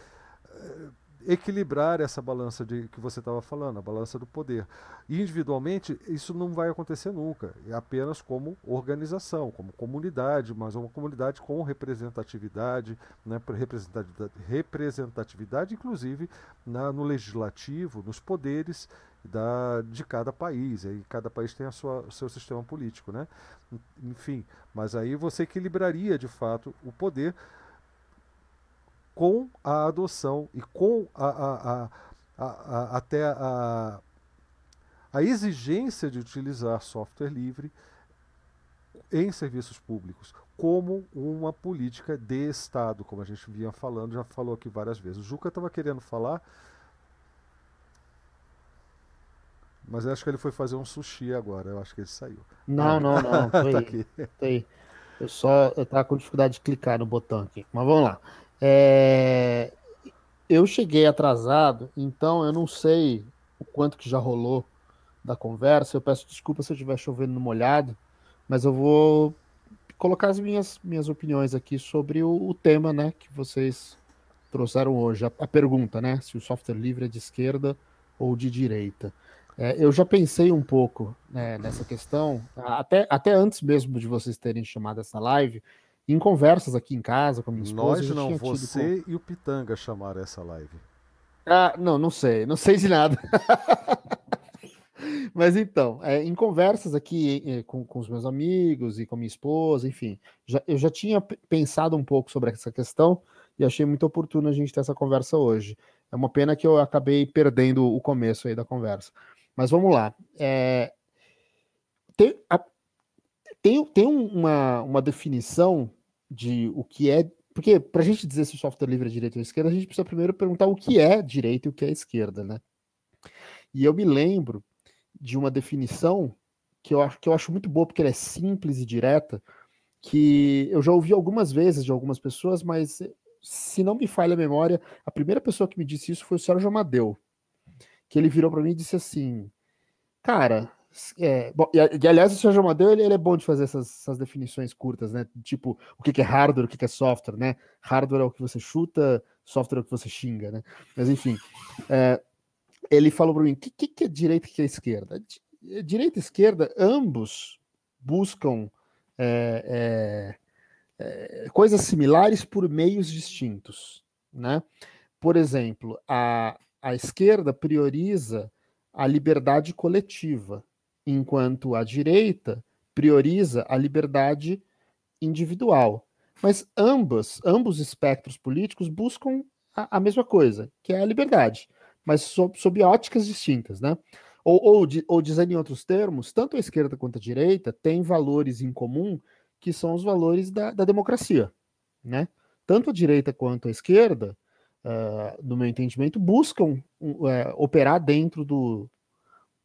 eh, equilibrar essa balança de que você estava falando, a balança do poder. Individualmente, isso não vai acontecer nunca, é apenas como organização, como comunidade, mas uma comunidade com representatividade, né, representatividade, representatividade inclusive na, no legislativo, nos poderes da, de cada país. Aí cada país tem a sua, o seu sistema político. Né? Enfim, mas aí você equilibraria de fato o poder com a adoção e com a, a, a, até a, a exigência de utilizar software livre em serviços públicos, como uma política de Estado, como a gente vinha falando, já falou aqui várias vezes. O Juca estava querendo falar, mas acho que ele foi fazer um sushi agora, eu acho que ele saiu. Não, não, não, tô tá aí, tô aí. Eu só eu tava com dificuldade de clicar no botão aqui, mas vamos lá. É, eu cheguei atrasado, então eu não sei o quanto que já rolou da conversa. Eu peço desculpa se eu estiver chovendo no molhado, mas eu vou colocar as minhas, minhas opiniões aqui sobre o, o tema né, que vocês trouxeram hoje. A, a, pergunta, né? Se o software livre é de esquerda ou de direita. É, eu já pensei um pouco né, nessa questão, até, até antes mesmo de vocês terem chamado essa live, em conversas aqui em casa com a minha esposa. Nós não, você com... e o Pitanga chamaram essa live. Ah, não, não sei, não sei de nada. Mas então, é, em conversas aqui é, com, com, os meus amigos e com a minha esposa, enfim, já, eu já tinha pensado um pouco sobre essa questão e achei muito oportuno a gente ter essa conversa hoje. É uma pena que eu acabei perdendo o começo aí da conversa. Mas vamos lá. É, tem, a, tem, tem uma, uma definição de o que é. Porque para a gente dizer se o software livre é direita ou esquerda, a gente precisa primeiro perguntar o que é direita e o que é esquerda, né? E eu me lembro de uma definição que eu, acho, que eu acho muito boa, porque ela é simples e direta, que eu já ouvi algumas vezes de algumas pessoas, mas se não me falha a memória, a primeira pessoa que me disse isso foi o Sérgio Amadeu, que ele virou para mim e disse assim, cara, é, bom, e, e, aliás, o Sérgio Amadeu ele, ele, é bom de fazer essas, essas, definições curtas, né? Tipo, o que, que é hardware, o que, que, é software, né? Hardware é o que você chuta, software é o que você xinga, né? Mas enfim, é, ele falou para mim: o que, que, que, é direita e o que é esquerda? Direita e esquerda, ambos buscam é, é, é, coisas similares por meios distintos, né? Por exemplo, a, a esquerda prioriza a liberdade coletiva, enquanto a direita prioriza a liberdade individual. Mas ambas, ambos espectros políticos buscam a, a mesma coisa, que é a liberdade, mas sob, sob óticas distintas, né? Ou, ou, ou dizendo em outros termos, tanto a esquerda quanto a direita têm valores em comum que são os valores da, da democracia, né? Tanto a direita quanto a esquerda, uh, no meu entendimento, buscam uh, operar dentro do,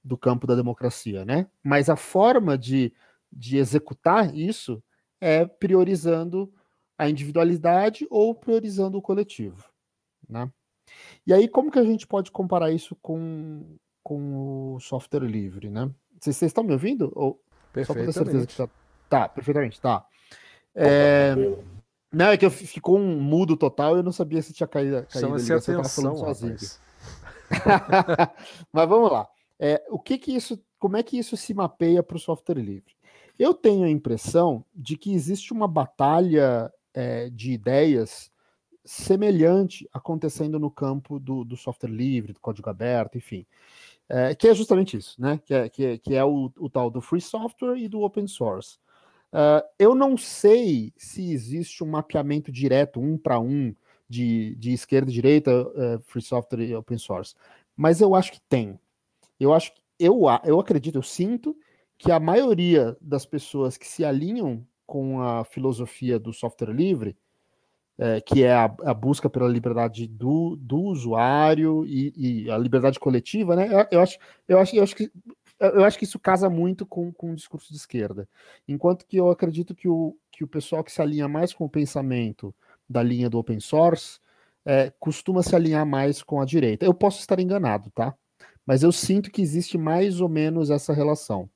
do campo da democracia, né? Mas a forma de, de executar isso é priorizando a individualidade ou priorizando o coletivo, né? E aí, como que a gente pode comparar isso com, com o software livre, né? Vocês, estão me ouvindo? Ou, só para ter certeza que tá, tá perfeitamente, tá. É, não, é que eu ficou um mudo total eu não sabia se tinha caído, caído Chama-se atenção, sozinho. Mas vamos lá. É, o que que isso, como é que isso se mapeia para o software livre? Eu tenho a impressão de que existe uma batalha é, de ideias semelhante acontecendo no campo do, do, software livre, do código aberto, enfim, é, que é justamente isso, né? Que é, que é, que é o, o, tal do free software e do open source. Uh, eu não sei se existe um mapeamento direto, um para um, de, de esquerda e direita, uh, free software e open source, mas eu acho que tem. Eu acho eu, eu acredito, eu sinto que a maioria das pessoas que se alinham com a filosofia do software livre, é, que é a, a, busca pela liberdade do, do usuário e, e, a liberdade coletiva, né? Eu, eu, acho, eu, acho, eu, acho que, eu acho que isso casa muito com, com o discurso de esquerda. Enquanto que eu acredito que o, que o pessoal que se alinha mais com o pensamento da linha do open source é, costuma se alinhar mais com a direita. Eu posso estar enganado, tá? Mas eu sinto que existe mais ou menos essa relação.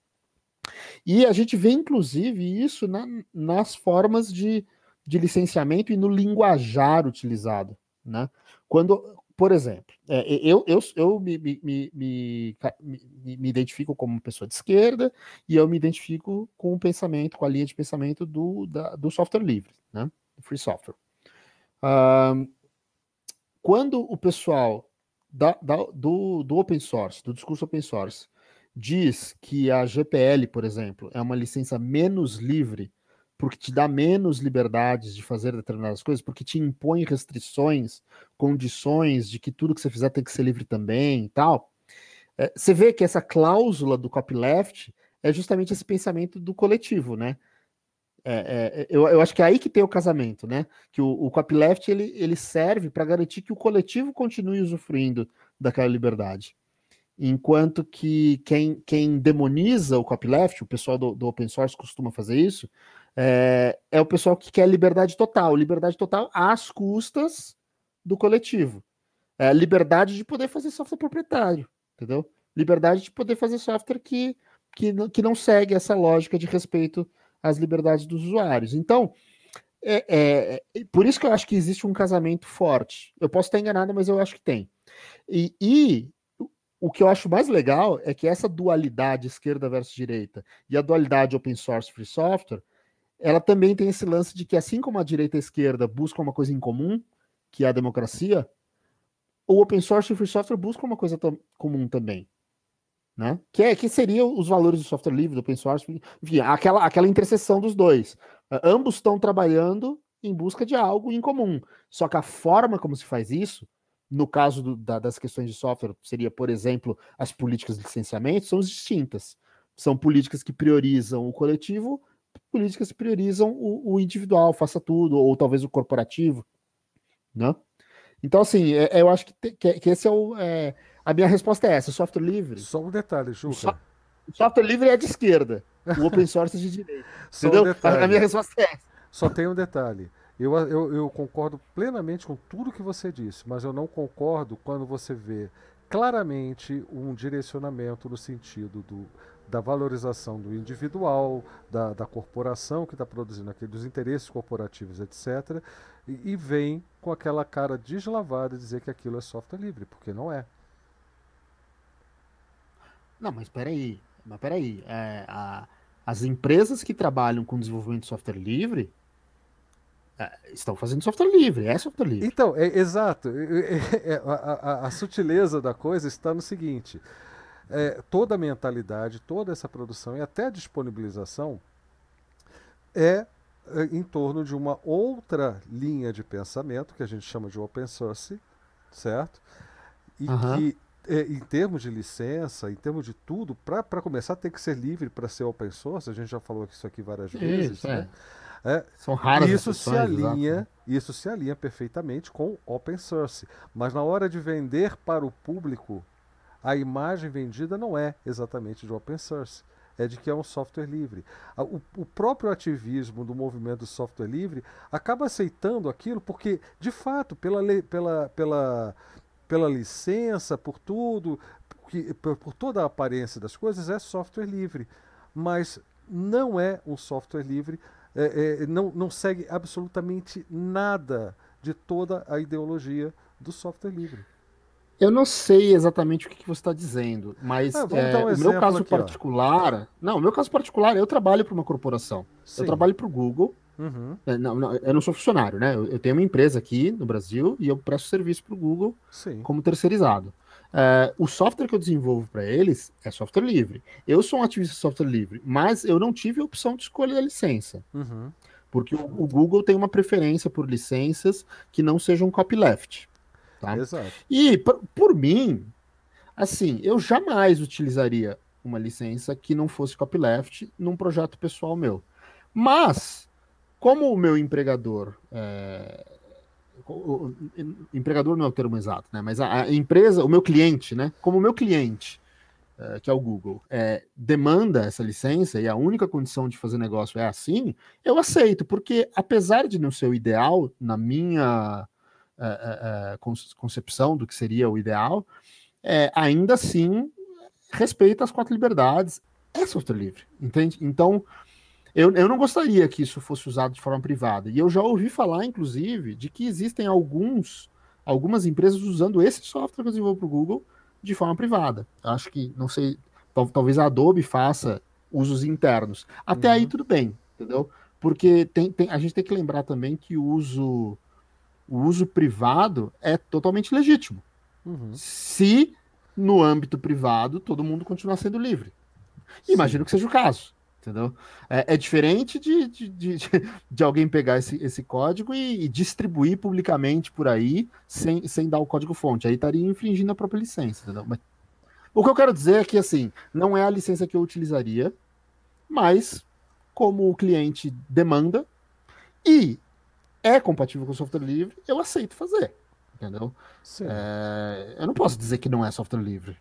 E a gente vê, inclusive, isso na, nas formas de, de licenciamento e no linguajar utilizado. Né? Quando, por exemplo, é, eu, eu, eu me, me, me, me, identifico como pessoa de esquerda e eu me identifico com o pensamento, com a linha de pensamento do, da, do software livre, né? free software. quando o pessoal da, da, do, do open source, do discurso open source, diz que a GPL, por exemplo, é uma licença menos livre porque te dá menos liberdades de fazer determinadas coisas, porque te impõe restrições, condições de que tudo que você fizer tem que ser livre também e tal. É, você vê que essa cláusula do copyleft é justamente esse pensamento do coletivo, né? É, é, eu, eu, acho que é aí que tem o casamento, né? Que o, o copyleft ele, ele serve para garantir que o coletivo continue usufruindo daquela liberdade. Enquanto que quem, quem demoniza o copyleft, o pessoal do, do open source costuma fazer isso, é, é, o pessoal que quer liberdade total, liberdade total às custas do coletivo. É, liberdade de poder fazer software proprietário, entendeu? Liberdade de poder fazer software que, que, que não segue essa lógica de respeito as liberdades dos usuários. Então, é, é, é, por isso que eu acho que existe um casamento forte. Eu posso estar enganado, mas eu acho que tem. E, e, o que eu acho mais legal é que essa dualidade esquerda versus direita e a dualidade open source free software, ela também tem esse lance de que assim como a direita e a esquerda buscam uma coisa em comum, que é a democracia, o open source e free software buscam uma coisa comum também, né? Que, é, que seria os valores do software livre, do open source, enfim, aquela, aquela interseção dos dois. Uh, ambos estão trabalhando em busca de algo em comum. Só que a forma como se faz isso no caso do, da, das questões de software, seria, por exemplo, as políticas de licenciamento, são distintas. São políticas que priorizam o coletivo, políticas que priorizam o, o individual, faça tudo, ou talvez o corporativo. Né? Então, assim, é, eu acho que, que, que esse é o. É, a minha resposta é essa: software livre. Só um detalhe, Juca. So, software livre é de esquerda, o open source é de direita. Só entendeu? Um a, a minha resposta é essa. Só tem um detalhe. Eu, eu, eu, concordo plenamente com tudo que você disse, mas eu não concordo quando você vê claramente um direcionamento no sentido do, da valorização do individual, da, da corporação que está produzindo aquilo, dos interesses corporativos, etc., e, e vem com aquela cara deslavada dizer que aquilo é software livre, porque não é. Não, mas peraí, mas peraí, é, a, as empresas que trabalham com desenvolvimento de software livre é, estão fazendo software livre, é software livre. Então, é, exato. É, é, a, a, a, sutileza da coisa está no seguinte: é, toda a mentalidade, toda essa produção e até a disponibilização é, é em torno de uma outra linha de pensamento que a gente chama de open source, certo? E uhum. que em termos de licença, em termos de tudo, para começar tem que ser livre para ser open source, a gente já falou isso aqui várias vezes, isso, né? É, São raras isso se alinha, exato. isso se alinha perfeitamente com open source. Mas na hora de vender para o público, a imagem vendida não é exatamente de open source, é de que é um software livre. O, o próprio ativismo do movimento do software livre acaba aceitando aquilo porque, de fato, pela, pela, pela, pela licença, por tudo, por, por toda a aparência das coisas, é software livre. Mas não é um software livre é, é, não, não segue absolutamente nada de toda a ideologia do software livre. Eu não sei exatamente o que, que você está dizendo, mas ah, é, um o meu caso aqui, particular. Ó. Não, o meu caso particular, eu trabalho para uma corporação. Sim. Eu trabalho para o Google. Uhum. É, não, não, eu não sou funcionário, né? Eu, eu, tenho uma empresa aqui no Brasil e eu presto serviço para o Google Sim. como terceirizado. Uh, o software que eu desenvolvo para eles é software livre. Eu sou um ativista de software livre, mas eu não tive a opção de escolher a licença. Uhum. Porque o, o, Google tem uma preferência por licenças que não sejam copyleft. Tá? Exato. E, por, por mim, assim, eu jamais utilizaria uma licença que não fosse copyleft num projeto pessoal meu. Mas, como o meu empregador é, o, empregador não é o termo exato, né? Mas a, a empresa, o meu cliente, né? Como o meu cliente, é, que é o Google, é, demanda essa licença e a única condição de fazer negócio é assim, eu aceito, porque apesar de não ser o ideal, na minha é, é, é concepção do que seria o ideal, ainda assim respeita as quatro liberdades, é software livre, entende? Então, eu, eu não gostaria que isso fosse usado de forma privada. E eu já ouvi falar, inclusive, de que existem alguns, algumas empresas usando esse software que eu desenvolvo para o Google de forma privada. Acho que, não sei, tal, talvez a Adobe faça usos internos. Até uhum. aí tudo bem, entendeu? Porque tem, tem, a gente tem que lembrar também que o uso, o uso privado é totalmente legítimo. Uhum. Se no âmbito privado todo mundo continuar sendo livre. Imagino que seja o caso. Entendeu? É, é diferente de, de, de, de, alguém pegar esse, esse código e, e, distribuir publicamente por aí sem, sem dar o código-fonte. Aí estaria infringindo a própria licença. Entendeu? Mas, o que eu quero dizer é que assim, não é a licença que eu utilizaria, mas como o cliente demanda e é compatível com o software livre, eu aceito fazer. Entendeu? É, eu não posso dizer que não é software livre.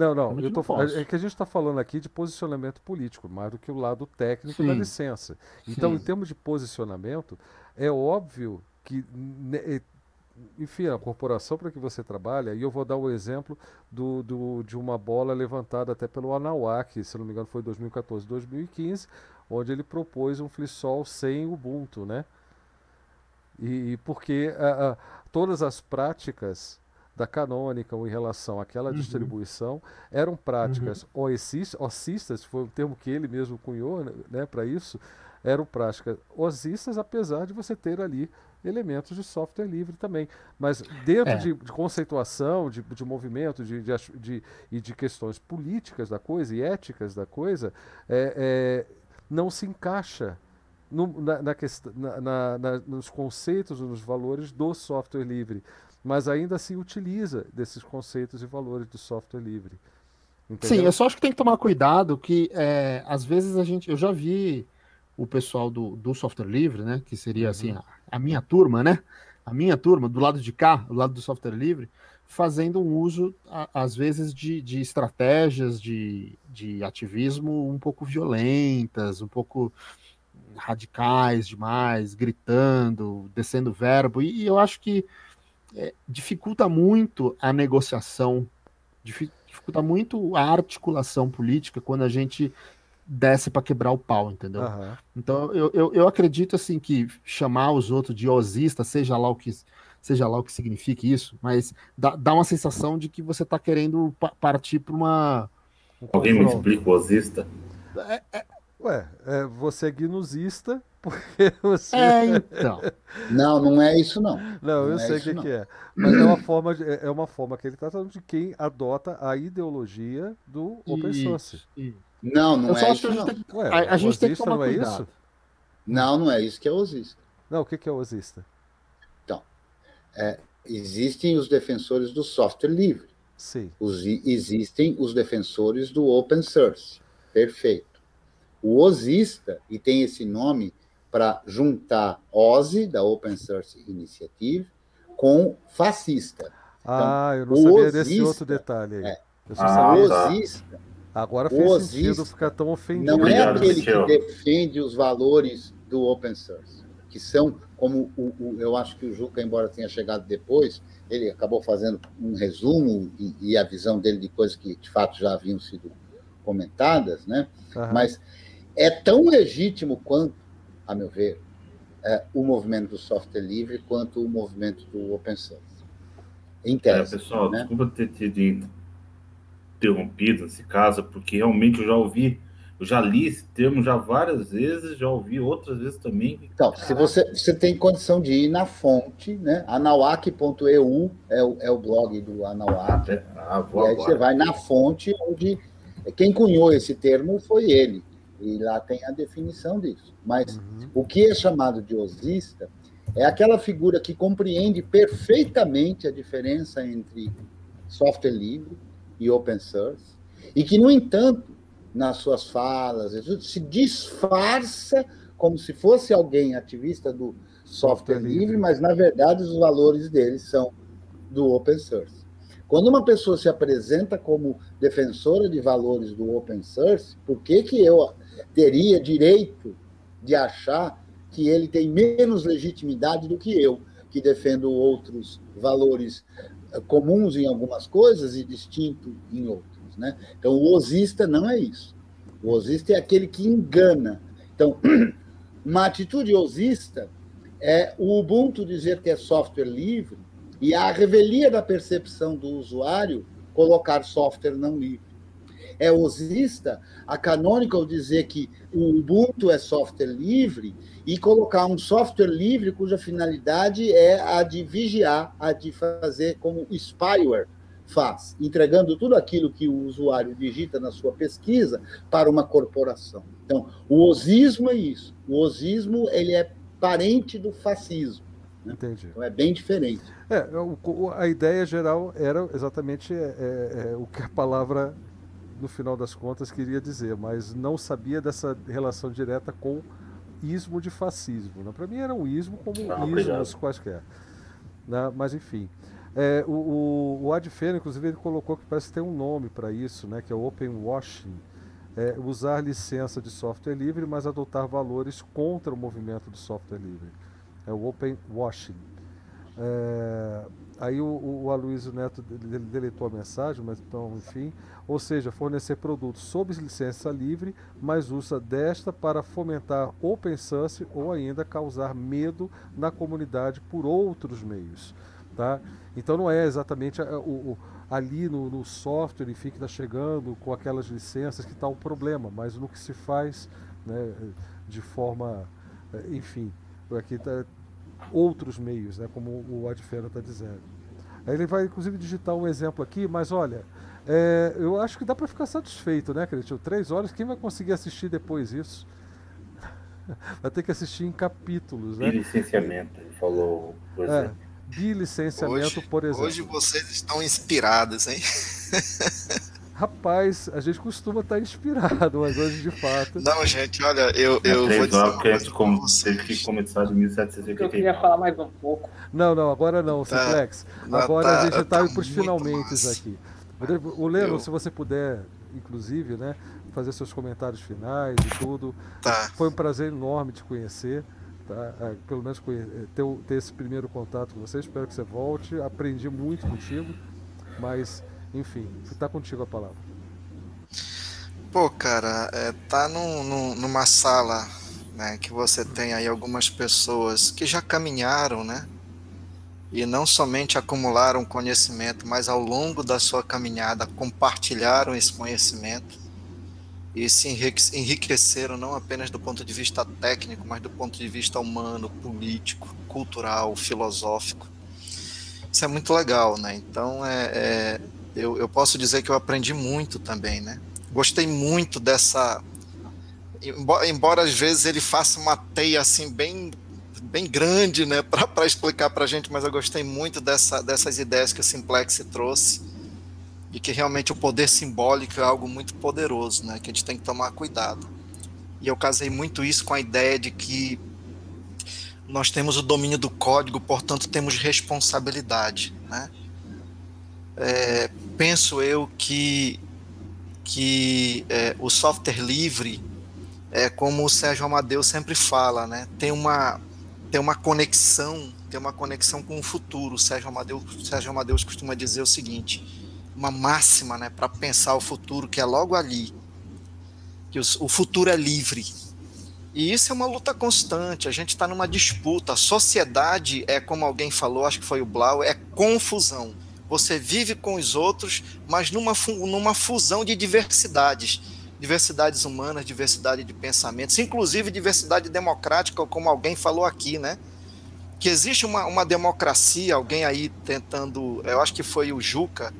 Não, não, eu tô, não é que a gente está falando aqui de posicionamento político, mais do que o lado técnico Sim. da licença. Então, Sim. em termos de posicionamento, é óbvio que né, enfim, a corporação para que você trabalha, e eu vou dar o exemplo do, do, de uma bola levantada até pelo Anauak, se não me engano foi 2014, 2015, onde ele propôs um FliSol sem Ubuntu, né? E, e porque a, a, todas as práticas da Canonical em relação àquela uhum. distribuição eram práticas uhum. ossistas, foi o termo que ele mesmo cunhou né, né para isso, eram práticas ossistas, apesar de você ter ali elementos de software livre também. Mas dentro é. de, de, conceituação, de, de movimento de, de, de, e de questões políticas da coisa e éticas da coisa, é, é, não se encaixa no, na, na, na, nos conceitos, nos valores do software livre. Mas ainda assim utiliza desses conceitos e valores do software livre. Entendeu? Sim, eu só acho que tem que tomar cuidado que é, às vezes a gente, eu já vi o pessoal do, do software livre, né, que seria assim uhum. a, a, minha turma, né, a minha turma do lado de cá, do lado do software livre, fazendo um uso a, às vezes de, de estratégias de, de ativismo um pouco violentas, um pouco radicais demais, gritando, descendo verbo, e, e eu acho que é, dificulta muito a negociação, dificulta muito a articulação política quando a gente desce para quebrar o pau, entendeu? Uhum. Então eu, eu, eu, acredito assim que chamar os outros de osista, seja lá o que seja lá o que signifique isso, mas dá, dá uma sensação de que você está querendo partir para uma alguém me explica o osista? É, é... Ué, é, você é gnusista porque você. É, então. Não, não é isso, não. Não, não eu é sei o que, que, é. Mas é uma forma, de, é uma forma que ele está falando de quem adota a ideologia do open source. Isso, Não, não é isso. A gente, tem, Ué, a, a gente tem que tomar não é cuidado. isso? Não, não é isso que é osista. Não, o que, que é osista? Então, é, existem os defensores do software livre. Sim. Os, existem os defensores do open source. Perfeito. O osista, e tem esse nome para juntar OSI, da Open Source Initiative, com fascista. Ah, então, eu não sabia osista, desse outro detalhe aí. É, eu só ah, sabia. Tá. Osista, Agora fez osista, sentido ficar tão ofendido. Não é aquele que defende os valores do open source, que são, como o, o, eu acho que o Juca, embora tenha chegado depois, ele acabou fazendo um resumo e, e a visão dele de coisas que de fato já haviam sido comentadas, né? Uhum. Mas é tão legítimo quanto a meu ver, é, o movimento do software livre quanto o movimento do open source. Em tese. É, pessoal, né? desculpa ter te interrompido nesse caso, porque realmente eu já ouvi, eu já li esse termo já várias vezes, já ouvi outras vezes também. Então, se você, você tem condição de ir na fonte, né? anauac.eu é o, é o blog do Anauac. É, ah, e aí agora. você vai na fonte onde quem cunhou esse termo foi ele. E lá tem a definição disso. Mas uhum. o que é chamado de osista é aquela figura que compreende perfeitamente a diferença entre software livre e open source, e que, no entanto, nas suas falas, se disfarça como se fosse alguém ativista do software, livre, mas, na verdade, os valores dele são do open source. Quando uma pessoa se apresenta como defensora de valores do open source, por que, que eu teria direito de achar que ele tem menos legitimidade do que eu, que defendo outros valores eh, comuns em algumas coisas e distinto em outras. Né? Então, o osista não é isso. O osista é aquele que engana. Então, uma atitude osista é o Ubuntu dizer que é software livre e a revelia da percepção do usuário colocar software não livre é osista, a Canonical dizer que o Ubuntu é software livre e colocar um software livre cuja finalidade é a de vigiar, a de fazer como o spyware faz, entregando tudo aquilo que o usuário digita na sua pesquisa para uma corporação. Então, o osismo é isso. O osismo ele é parente do fascismo. Né? Entendi. Então é bem diferente. É, o, a ideia geral era exatamente é, é, é o que a palavra no final das contas queria dizer, mas não sabia dessa relação direta com ismo de fascismo. Né? Para mim era um ismo como não, ismos obrigado. quaisquer. Né? Mas enfim. É, o, o, o Adfeno, inclusive, ele colocou que parece que tem um nome para isso, né? que é o Open Washing. É, usar licença de software livre, mas adotar valores contra o movimento do software livre. É o Open Washing. É, Aí o, o Aloysio Neto deletou a mensagem, mas então, enfim. Ou seja, fornecer produtos sob licença livre, mas usa desta para fomentar open source ou ainda causar medo na comunidade por outros meios. Tá? Então não é exatamente o, o ali no, no, software enfim, que está chegando com aquelas licenças que está o problema, mas no que se faz né, de forma, eh, enfim, aqui está outros meios, né, como o Adfera está dizendo. Aí ele vai inclusive digitar um exemplo aqui, mas olha, é, eu acho que dá para ficar satisfeito, né, Cretinho? Três horas, quem vai conseguir assistir depois isso? Vai ter que assistir em capítulos, né? E licenciamento, ele falou, por é, exemplo. É, bilicenciamento, hoje, por exemplo. Hoje vocês estão inspirados, hein? Rapaz, a gente costuma estar inspirado, mas hoje de fato. Não, gente, olha, eu, eu é vou dizer. Uma que a gente como, teve que começar de 1780. Eu queria falar mais um pouco. Não, não, agora não, tá. Simplex. Agora tá, a gente está tá indo para os finalmente aqui. O Leno, eu... se você puder, inclusive, né, fazer seus comentários finais e tudo. Tá. Foi um prazer enorme te conhecer. Tá? É, pelo menos ter, ter esse primeiro contato com você. Espero que você volte. Aprendi muito contigo. Mas enfim, está contigo a palavra. Pô, cara, é, tá num, num, numa sala né, que você tem aí algumas pessoas que já caminharam, né? E não somente acumularam conhecimento, mas ao longo da sua caminhada compartilharam esse conhecimento e se enriqueceram não apenas do ponto de vista técnico, mas do ponto de vista humano, político, cultural, filosófico. Isso é muito legal, né? Então, é, é eu, eu posso dizer que eu aprendi muito também, né? Gostei muito dessa. Embora, embora às vezes ele faça uma teia assim bem bem grande, né, para explicar para a gente, mas eu gostei muito dessa, dessas ideias que o Simplex trouxe e que realmente o poder simbólico é algo muito poderoso, né, que a gente tem que tomar cuidado. E eu casei muito isso com a ideia de que nós temos o domínio do código, portanto temos responsabilidade, né? é, penso eu que, que é, o software livre é como o Sérgio Amadeu sempre fala, né? Tem uma, tem uma conexão, tem uma conexão com o futuro. O Sérgio Amadeu, Sérgio Amadeu costuma dizer o seguinte: uma máxima, né, para pensar o futuro que é logo ali, que o, o futuro é livre. E isso é uma luta constante. A gente está numa disputa. A sociedade é, como alguém falou, acho que foi o Blau, é confusão você vive com os outros, mas numa, numa fusão de diversidades. Diversidades humanas, diversidade de pensamentos, inclusive diversidade democrática, como alguém falou aqui, né? Que existe uma, uma democracia, alguém aí tentando, eu acho que foi o Juca,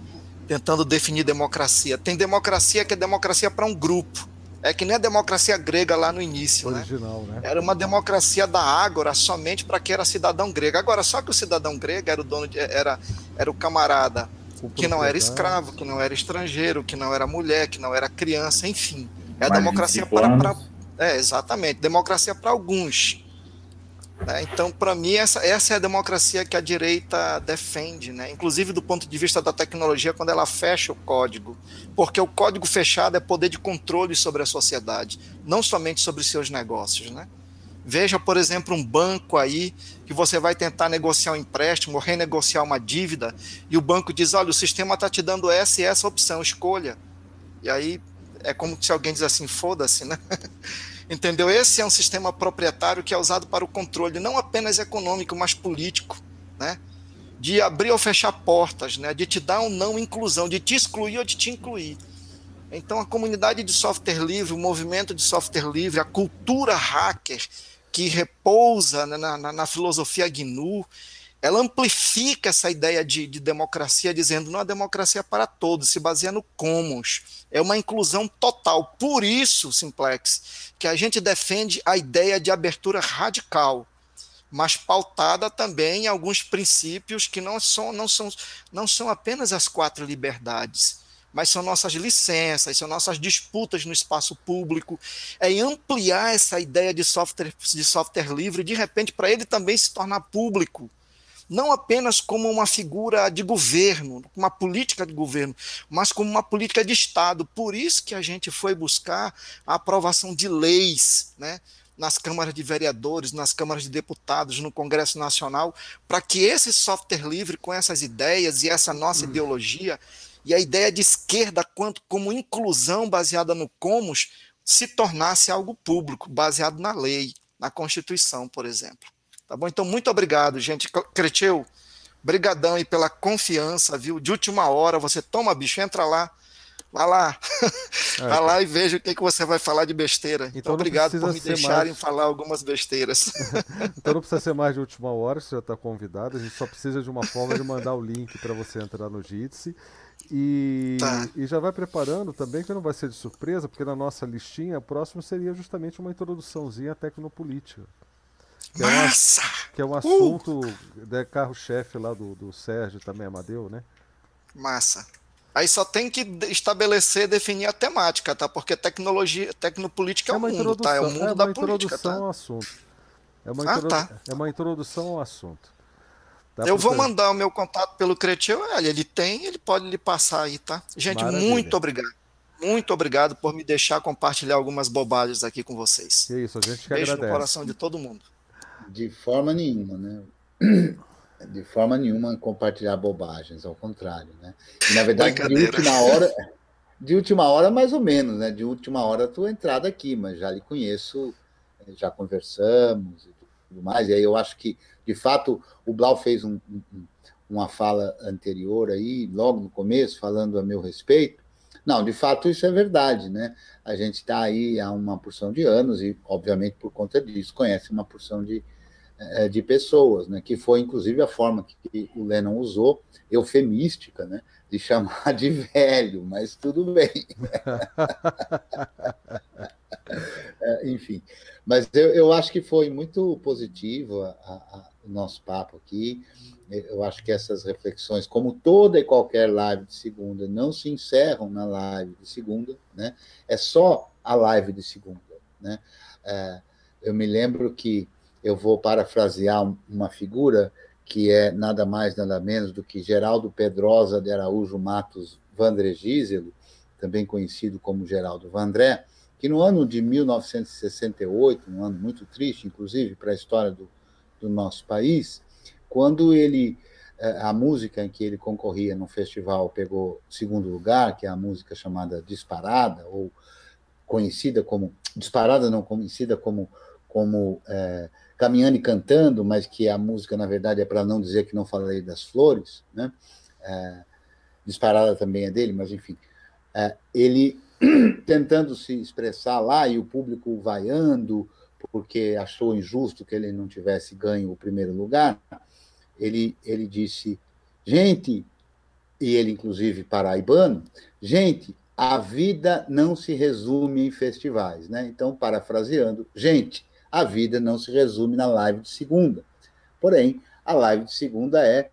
tentando definir democracia. Tem democracia que é democracia para um grupo. É que nem a democracia grega lá no início, né? Original, né? né? Era uma democracia da ágora somente para quem era cidadão grego. Agora, só que o cidadão grego era o dono de, era era o camarada o que não era escravo, que não era estrangeiro, que não era mulher, que não era criança, enfim. É a democracia para, para é exatamente, democracia para alguns. Né? Então, para mim, essa, essa é a democracia que a direita defende, né? inclusive do ponto de vista da tecnologia, quando ela fecha o código. Porque o código fechado é poder de controle sobre a sociedade, não somente sobre seus negócios. Né? Veja, por exemplo, um banco aí que você vai tentar negociar um empréstimo ou renegociar uma dívida e o banco diz: olha, o sistema está te dando essa e essa opção, escolha. E aí é como se alguém diz assim: foda-se, né? Entendeu? Esse é um sistema proprietário que é usado para o controle não apenas econômico, mas político, né? De abrir ou fechar portas, né? De te dar ou não inclusão, de te excluir ou de te incluir. Então, a comunidade de software livre, o movimento de software livre, a cultura hacker que repousa né, na, na, na filosofia GNU, ela amplifica essa ideia de, de, democracia, dizendo não a democracia é para todos, se baseia no commons. É uma inclusão total. Por isso, Simplex, que a gente defende a ideia de abertura radical, mas pautada também em alguns princípios que não são, não são, não são apenas as quatro liberdades, mas são nossas licenças, são nossas disputas no espaço público, é ampliar essa ideia de software, de software livre, de repente, para ele também se tornar público. Não apenas como uma figura de governo, uma política de governo, mas como uma política de Estado. Por isso que a gente foi buscar a aprovação de leis, né? nas câmaras de vereadores, nas câmaras de deputados, no Congresso Nacional, para que esse software livre, com essas ideias e essa nossa uhum. ideologia, e a ideia de esquerda quanto como inclusão baseada no comos se tornasse algo público, baseado na lei, na Constituição, por exemplo. Tá bom? Então, muito obrigado, gente. Creteu, brigadão aí pela confiança, viu? De última hora, você toma, bicho, entra lá, Vai lá. É. Vai lá e veja o que, que você vai falar de besteira. Então, então obrigado por me deixarem mais... falar algumas besteiras. então não precisa ser mais de última hora, você já está convidado. A gente só precisa de uma forma de mandar o link para você entrar no Jitsi. E, tá. e já vai preparando também, que não vai ser de surpresa, porque na nossa listinha, o próximo seria justamente uma introduçãozinha à tecnopolítica. Que Massa! É um, que é um assunto uh! de carro-chefe lá do, do Sérgio também, Amadeu, né? Massa. Aí só tem que estabelecer, definir a temática, tá? Porque tecnologia, tecnopolítica é, é o mundo, tá? É o mundo é da política, tá? Ao assunto. É uma, ah, tá. é uma introdução ao assunto. Dá eu vou mandar o meu contato pelo Cretil, ele tem, ele pode lhe passar aí, tá? Gente, Maravilha. muito obrigado. Muito obrigado por me deixar compartilhar algumas bobagens aqui com vocês. Que isso, a gente que Beijo agradece. no coração de todo mundo. De forma nenhuma, né? De forma nenhuma compartilhar bobagens, ao contrário, né? E, na verdade, de última hora, de última hora mais ou menos, né? De última hora tu entrada aqui, mas já lhe conheço, já conversamos e tudo mais. E aí eu acho que, de fato, o Blau fez um, um, uma fala anterior aí, logo no começo, falando a meu respeito, não, de fato isso é verdade, né? A gente está aí há uma porção de anos e, obviamente, por conta disso, conhece uma porção de, eh, de pessoas, né? Que foi, inclusive, a forma que o Lennon usou, eufemística, né? De chamar de velho, mas tudo bem. É, enfim, mas eu, eu acho que foi muito positivo a, a, o nosso papo aqui. Eu acho que essas reflexões, como toda e qualquer live de segunda, não se encerram na live de segunda, né? É só a live de segunda, né? É, eu me lembro que eu vou parafrasear uma figura que é nada mais, nada menos do que Geraldo Pedrosa de Araújo Matos Vandré Giselo, também conhecido como Geraldo Vandré, que no ano de 1968, um ano muito triste, inclusive, para a história do, do nosso país, quando ele é, a música em que ele concorria no festival pegou segundo lugar, que é a música chamada Disparada, ou conhecida como Disparada, não conhecida como como é, Caminhando e Cantando, mas que a música na verdade é para não dizer que não falei das flores, né? É, Disparada também é dele, mas enfim, é, ele tentando se expressar lá e o público vaiando porque achou injusto que ele não tivesse ganho o primeiro lugar ele, ele disse: gente, e ele inclusive paraibano, gente, a vida não se resume em festivais, né? Então, parafraseando, gente, a vida não se resume na live de segunda. Porém, a live de segunda é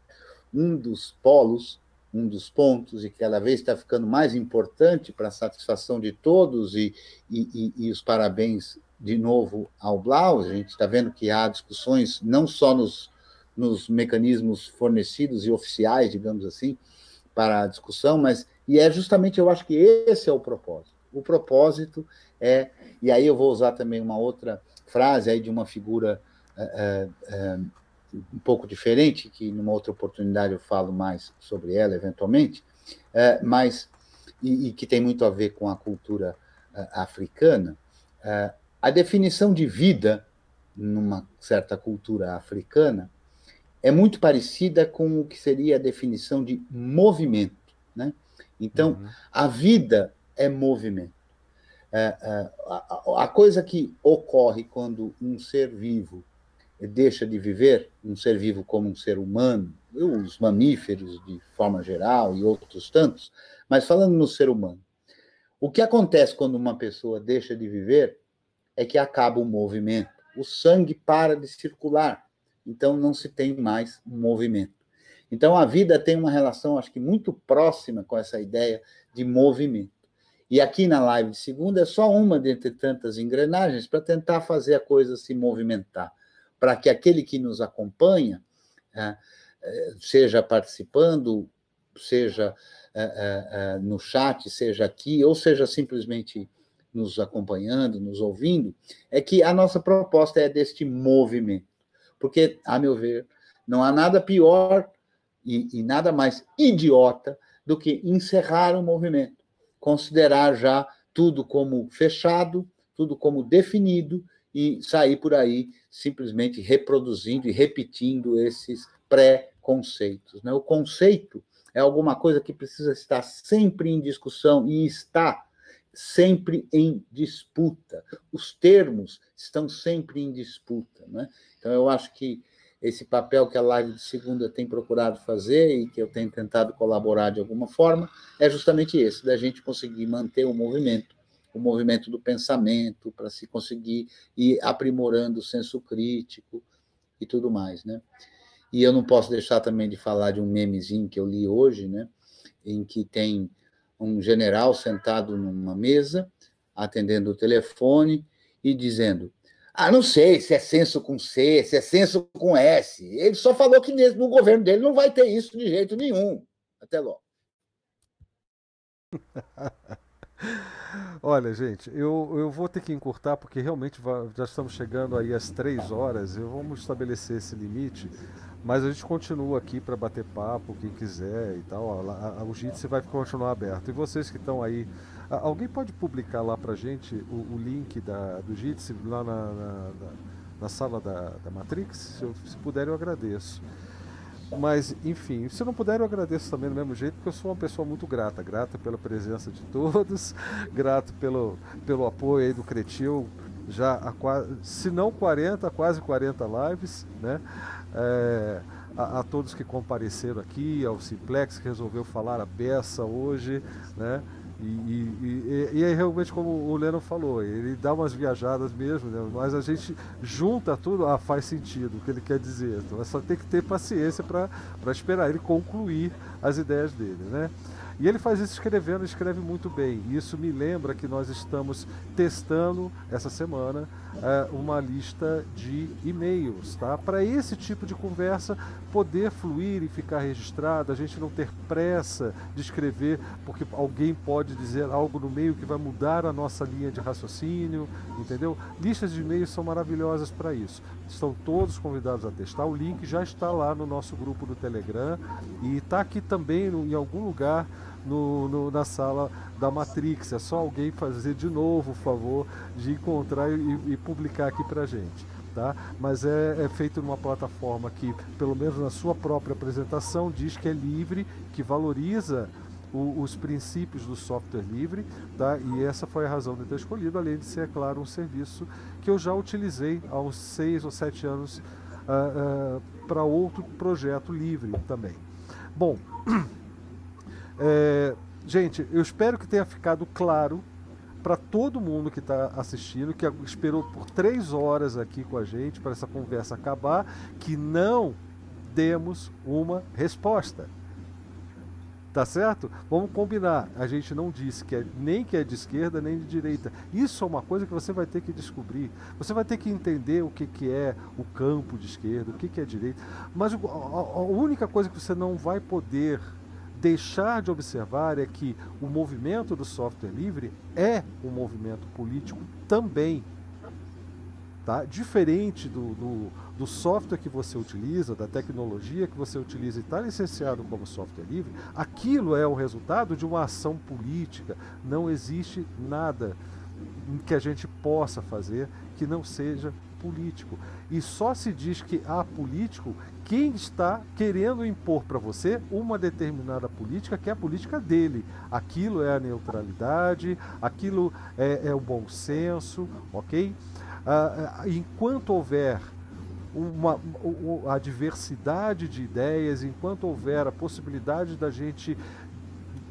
um dos polos, um dos pontos, e cada vez está ficando mais importante para a satisfação de todos, e, e, e, e os parabéns de novo ao Blau. A gente está vendo que há discussões não só nos nos mecanismos fornecidos e oficiais, digamos assim, para a discussão, mas e é justamente eu acho que esse é o propósito. O propósito é, e aí eu vou usar também uma outra frase aí de uma figura é, é, um pouco diferente, que numa outra oportunidade eu falo mais sobre ela eventualmente, é, mas e, e, que tem muito a ver com a cultura africana. a definição de vida numa certa cultura africana é muito parecida com o que seria a definição de movimento. Né? Então, uhum. a vida é movimento. É, é, a, a, coisa que ocorre quando um ser vivo deixa de viver, um ser vivo como um ser humano, os mamíferos de forma geral e outros tantos, mas falando no ser humano, o que acontece quando uma pessoa deixa de viver é que acaba o movimento, o sangue para de circular então não se tem mais movimento. Então a vida tem uma relação, acho que muito próxima com essa ideia de movimento. E aqui na live de segunda é só uma dentre tantas engrenagens para tentar fazer a coisa se movimentar, para que aquele que nos acompanha, é, é, seja participando, seja é, no chat, seja aqui, ou seja simplesmente nos acompanhando, nos ouvindo, é que a nossa proposta é deste movimento. Porque, a meu ver, não há nada pior e, e nada mais idiota do que encerrar um movimento, considerar já tudo como fechado, tudo como definido e sair por aí simplesmente reproduzindo e repetindo esses pré-conceitos. Né? O conceito é alguma coisa que precisa estar sempre em discussão e está sempre em disputa. Os termos estão sempre em disputa. Né? Então, eu acho que esse papel que a live de segunda tem procurado fazer e que eu tenho tentado colaborar de alguma forma é justamente esse, da gente conseguir manter o movimento, o movimento do pensamento, para se conseguir ir aprimorando o senso crítico, e tudo mais, né? E eu não posso deixar também de falar de um memezinho que eu li hoje, né? Em que tem um general sentado numa mesa, atendendo o telefone e dizendo: Ah, não sei se é censo com C, se é censo com S. Ele só falou que no governo dele não vai ter isso de jeito nenhum. Até logo. Olha, gente, eu, eu vou ter que encurtar porque realmente já estamos chegando aí às três horas. Eu vamos estabelecer esse limite, mas a gente continua aqui para bater papo, quem quiser e tal. O Jitsi vai continuar aberto. E vocês que estão aí, alguém pode publicar lá para gente o, o, link da, do Jitsi lá na, na, na, sala da, da Matrix? Se, se puder, eu agradeço. Mas, enfim, se não puder, eu agradeço também do mesmo jeito, porque eu sou uma pessoa muito grata. Grata pela presença de todos, grato pelo, pelo apoio aí do Cretil, já há quase, se não 40, quase 40 lives, né? É, a, a, todos que compareceram aqui, ao Simplex que resolveu falar a beça hoje, né? E, e, e, e, é realmente como o Leno falou, ele dá umas viajadas mesmo, né? mas a gente junta tudo, ah, faz sentido o que ele quer dizer. Então é só ter que ter paciência para esperar ele concluir as ideias dele. Né? E ele faz isso escrevendo, escreve muito bem. Isso me lembra que nós estamos testando essa semana uh, uma lista de e-mails, tá? Para esse tipo de conversa poder fluir e ficar registrado, a gente não ter pressa de escrever, porque alguém pode dizer algo no meio que vai mudar a nossa linha de raciocínio, entendeu? Listas de e-mails são maravilhosas para isso. Estão todos convidados a testar. O link já está lá no nosso grupo do Telegram e está aqui também no, em algum lugar no, no, na sala da Matrix. É só alguém fazer de novo o favor de encontrar e, e publicar aqui para gente. Tá? Mas é, é, feito numa plataforma que, pelo menos na sua própria apresentação, diz que é livre, que valoriza o, os princípios do software livre, tá? e essa foi a razão de ter escolhido, além de ser, é claro, um serviço que eu já utilizei há uns seis ou sete anos uh, uh, para outro projeto livre também. Bom, É, gente, eu espero que tenha ficado claro para todo mundo que está assistindo, que esperou por três horas aqui com a gente para essa conversa acabar, que não demos uma resposta. Tá certo? Vamos combinar. A gente não disse que é, nem que é de esquerda nem de direita. Isso é uma coisa que você vai ter que descobrir. Você vai ter que entender o que, que é o campo de esquerda, o que, que é direita. Mas a, a única coisa que você não vai poder deixar de observar é que o movimento do software livre é um movimento político também. Tá? Diferente do, do, do software que você utiliza, da tecnologia que você utiliza e está licenciado como software livre, aquilo é o resultado de uma ação política. Não existe nada que a gente possa fazer que não seja político. E só se diz que há político quem está querendo impor para você uma determinada política que é a política dele. Aquilo é a neutralidade, aquilo é, é o bom senso, ok? Ah, ah enquanto houver uma, a diversidade de ideias, enquanto houver a possibilidade da gente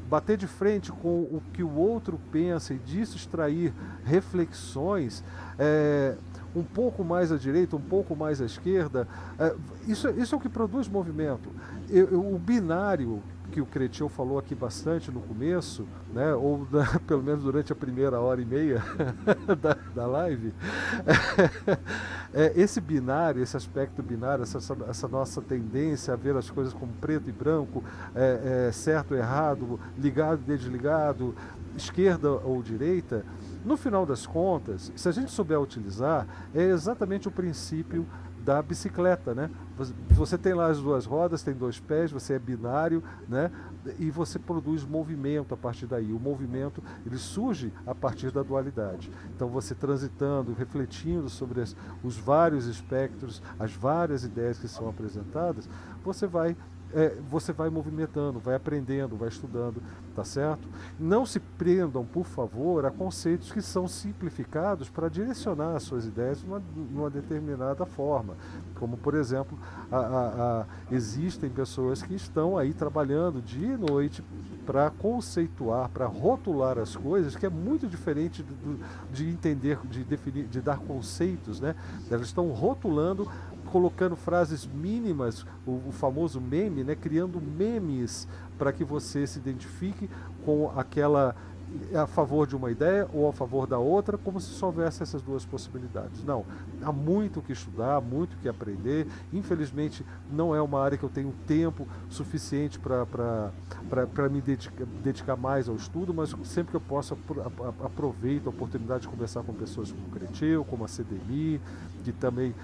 bater de frente com o que o outro pensa e disso extrair reflexões, é, um pouco mais à direita, um pouco mais à esquerda. É, isso, isso é o que produz movimento. Eu, eu, o binário que o Cretil falou aqui bastante no começo, né, ou da, pelo menos durante a primeira hora e meia da, da live, é, esse binário, esse aspecto binário, essa, essa, nossa tendência a ver as coisas como preto e branco, é, é, certo errado, ligado desligado, esquerda ou direita, no final das contas, se a gente souber utilizar, é exatamente o princípio da bicicleta, né? Você tem lá as duas rodas, tem dois pés, você é binário, né? E você produz movimento a partir daí. O movimento ele surge a partir da dualidade. Então você transitando, refletindo sobre as, os vários espectros, as várias ideias que são apresentadas, você vai é, você vai movimentando, vai aprendendo, vai estudando, tá certo? Não se prendam, por favor, a conceitos que são simplificados para direcionar as suas ideias de uma, determinada forma. Como, por exemplo, a, a, a, existem pessoas que estão aí trabalhando dia e noite para conceituar, para rotular as coisas, que é muito diferente de, de entender, de definir, de dar conceitos, né? Elas estão rotulando, colocando frases mínimas, o, o famoso meme, né? Criando memes para que você se identifique com aquela a favor de uma ideia ou a favor da outra, como se só houvesse essas duas possibilidades. Não, há muito que estudar, muito que aprender. Infelizmente, não é uma área que eu tenho tempo suficiente para me dedicar, dedicar, mais ao estudo, mas sempre que eu posso, aproveito a oportunidade de conversar com pessoas como o Creteu, como a CDMI, que também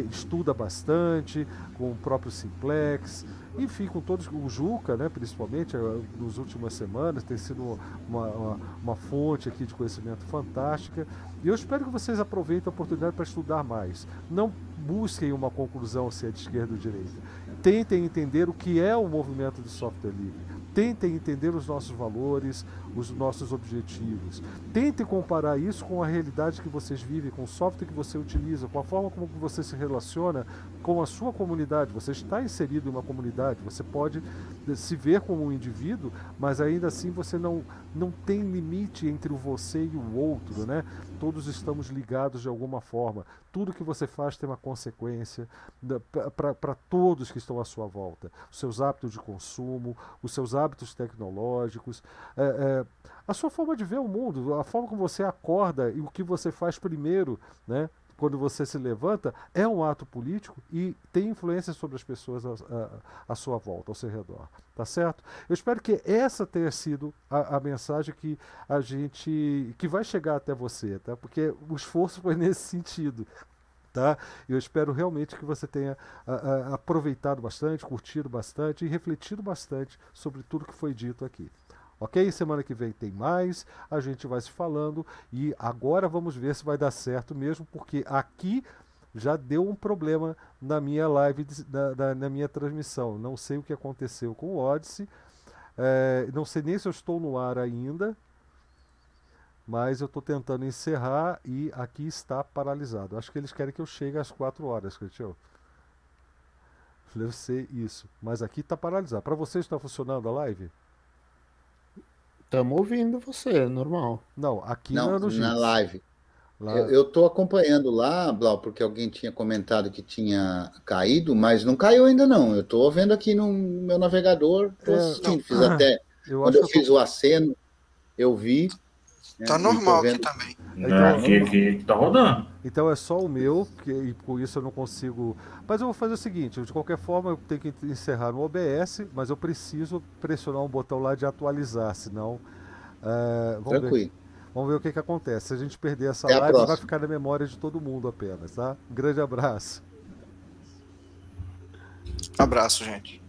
estuda bastante, com o próprio Simplex, enfim, com todos, o Juca, né, principalmente, eh, nas últimas semanas, tem sido uma, uma, uma, fonte aqui de conhecimento fantástica. E eu espero que vocês aproveitem a oportunidade para estudar mais. Não busquem uma conclusão se é de esquerda ou direita. Tentem entender o que é o movimento de software livre Tentem entender os nossos valores, os nossos objetivos. Tentem comparar isso com a realidade que vocês vivem, com o software que você utiliza, com a forma como você se relaciona com a sua comunidade. Você está inserido em uma comunidade, você pode se ver como um indivíduo, mas ainda assim você não, não tem limite entre o você e o outro, né? Todos estamos ligados de alguma forma. Tudo que você faz tem uma consequência para todos que estão à sua volta. Os seus hábitos de consumo, os seus hábitos tecnológicos, é, é, a sua forma de ver o mundo, a forma como você acorda e o que você faz primeiro, né? quando você se levanta, é um ato político e tem influência sobre as pessoas à, sua volta, ao seu redor. Tá certo? Eu espero que essa tenha sido a, a, mensagem que a gente. que vai chegar até você, tá? Porque o esforço foi nesse sentido. Tá? Eu espero realmente que você tenha a, a, aproveitado bastante, curtido bastante e refletido bastante sobre tudo que foi dito aqui. Ok? Semana que vem tem mais, a gente vai se falando e agora vamos ver se vai dar certo mesmo, porque aqui já deu um problema na minha live, na, na, na minha transmissão. Não sei o que aconteceu com o Odyssey, é, não sei nem se eu estou no ar ainda, mas eu estou tentando encerrar e aqui está paralisado. Acho que eles querem que eu chegue às 4 horas, Cristiano. Deve ser isso. Mas aqui está paralisado. Para você está funcionando a live? Estamos ouvindo você, normal. Não, aqui não, não na live. Lá... Eu estou acompanhando lá, Blau, porque alguém tinha comentado que tinha caído, mas não caiu ainda não. Eu estou vendo aqui no meu navegador, estou é, fiz até. Eu quando eu fiz tô... o aceno, eu vi. Né, tá normal aqui também. Então, aqui, aqui tá rodando. Então é só o meu, que, e por isso eu não consigo. Mas eu vou fazer o seguinte: de qualquer forma, eu tenho que encerrar no OBS, mas eu preciso pressionar um botão lá de atualizar, senão. Uh, vamos Tranquilo. Ver. Vamos ver o que, que acontece. Se a gente perder essa Até live, vai ficar na memória de todo mundo apenas, tá? Um grande abraço. Abraço, gente.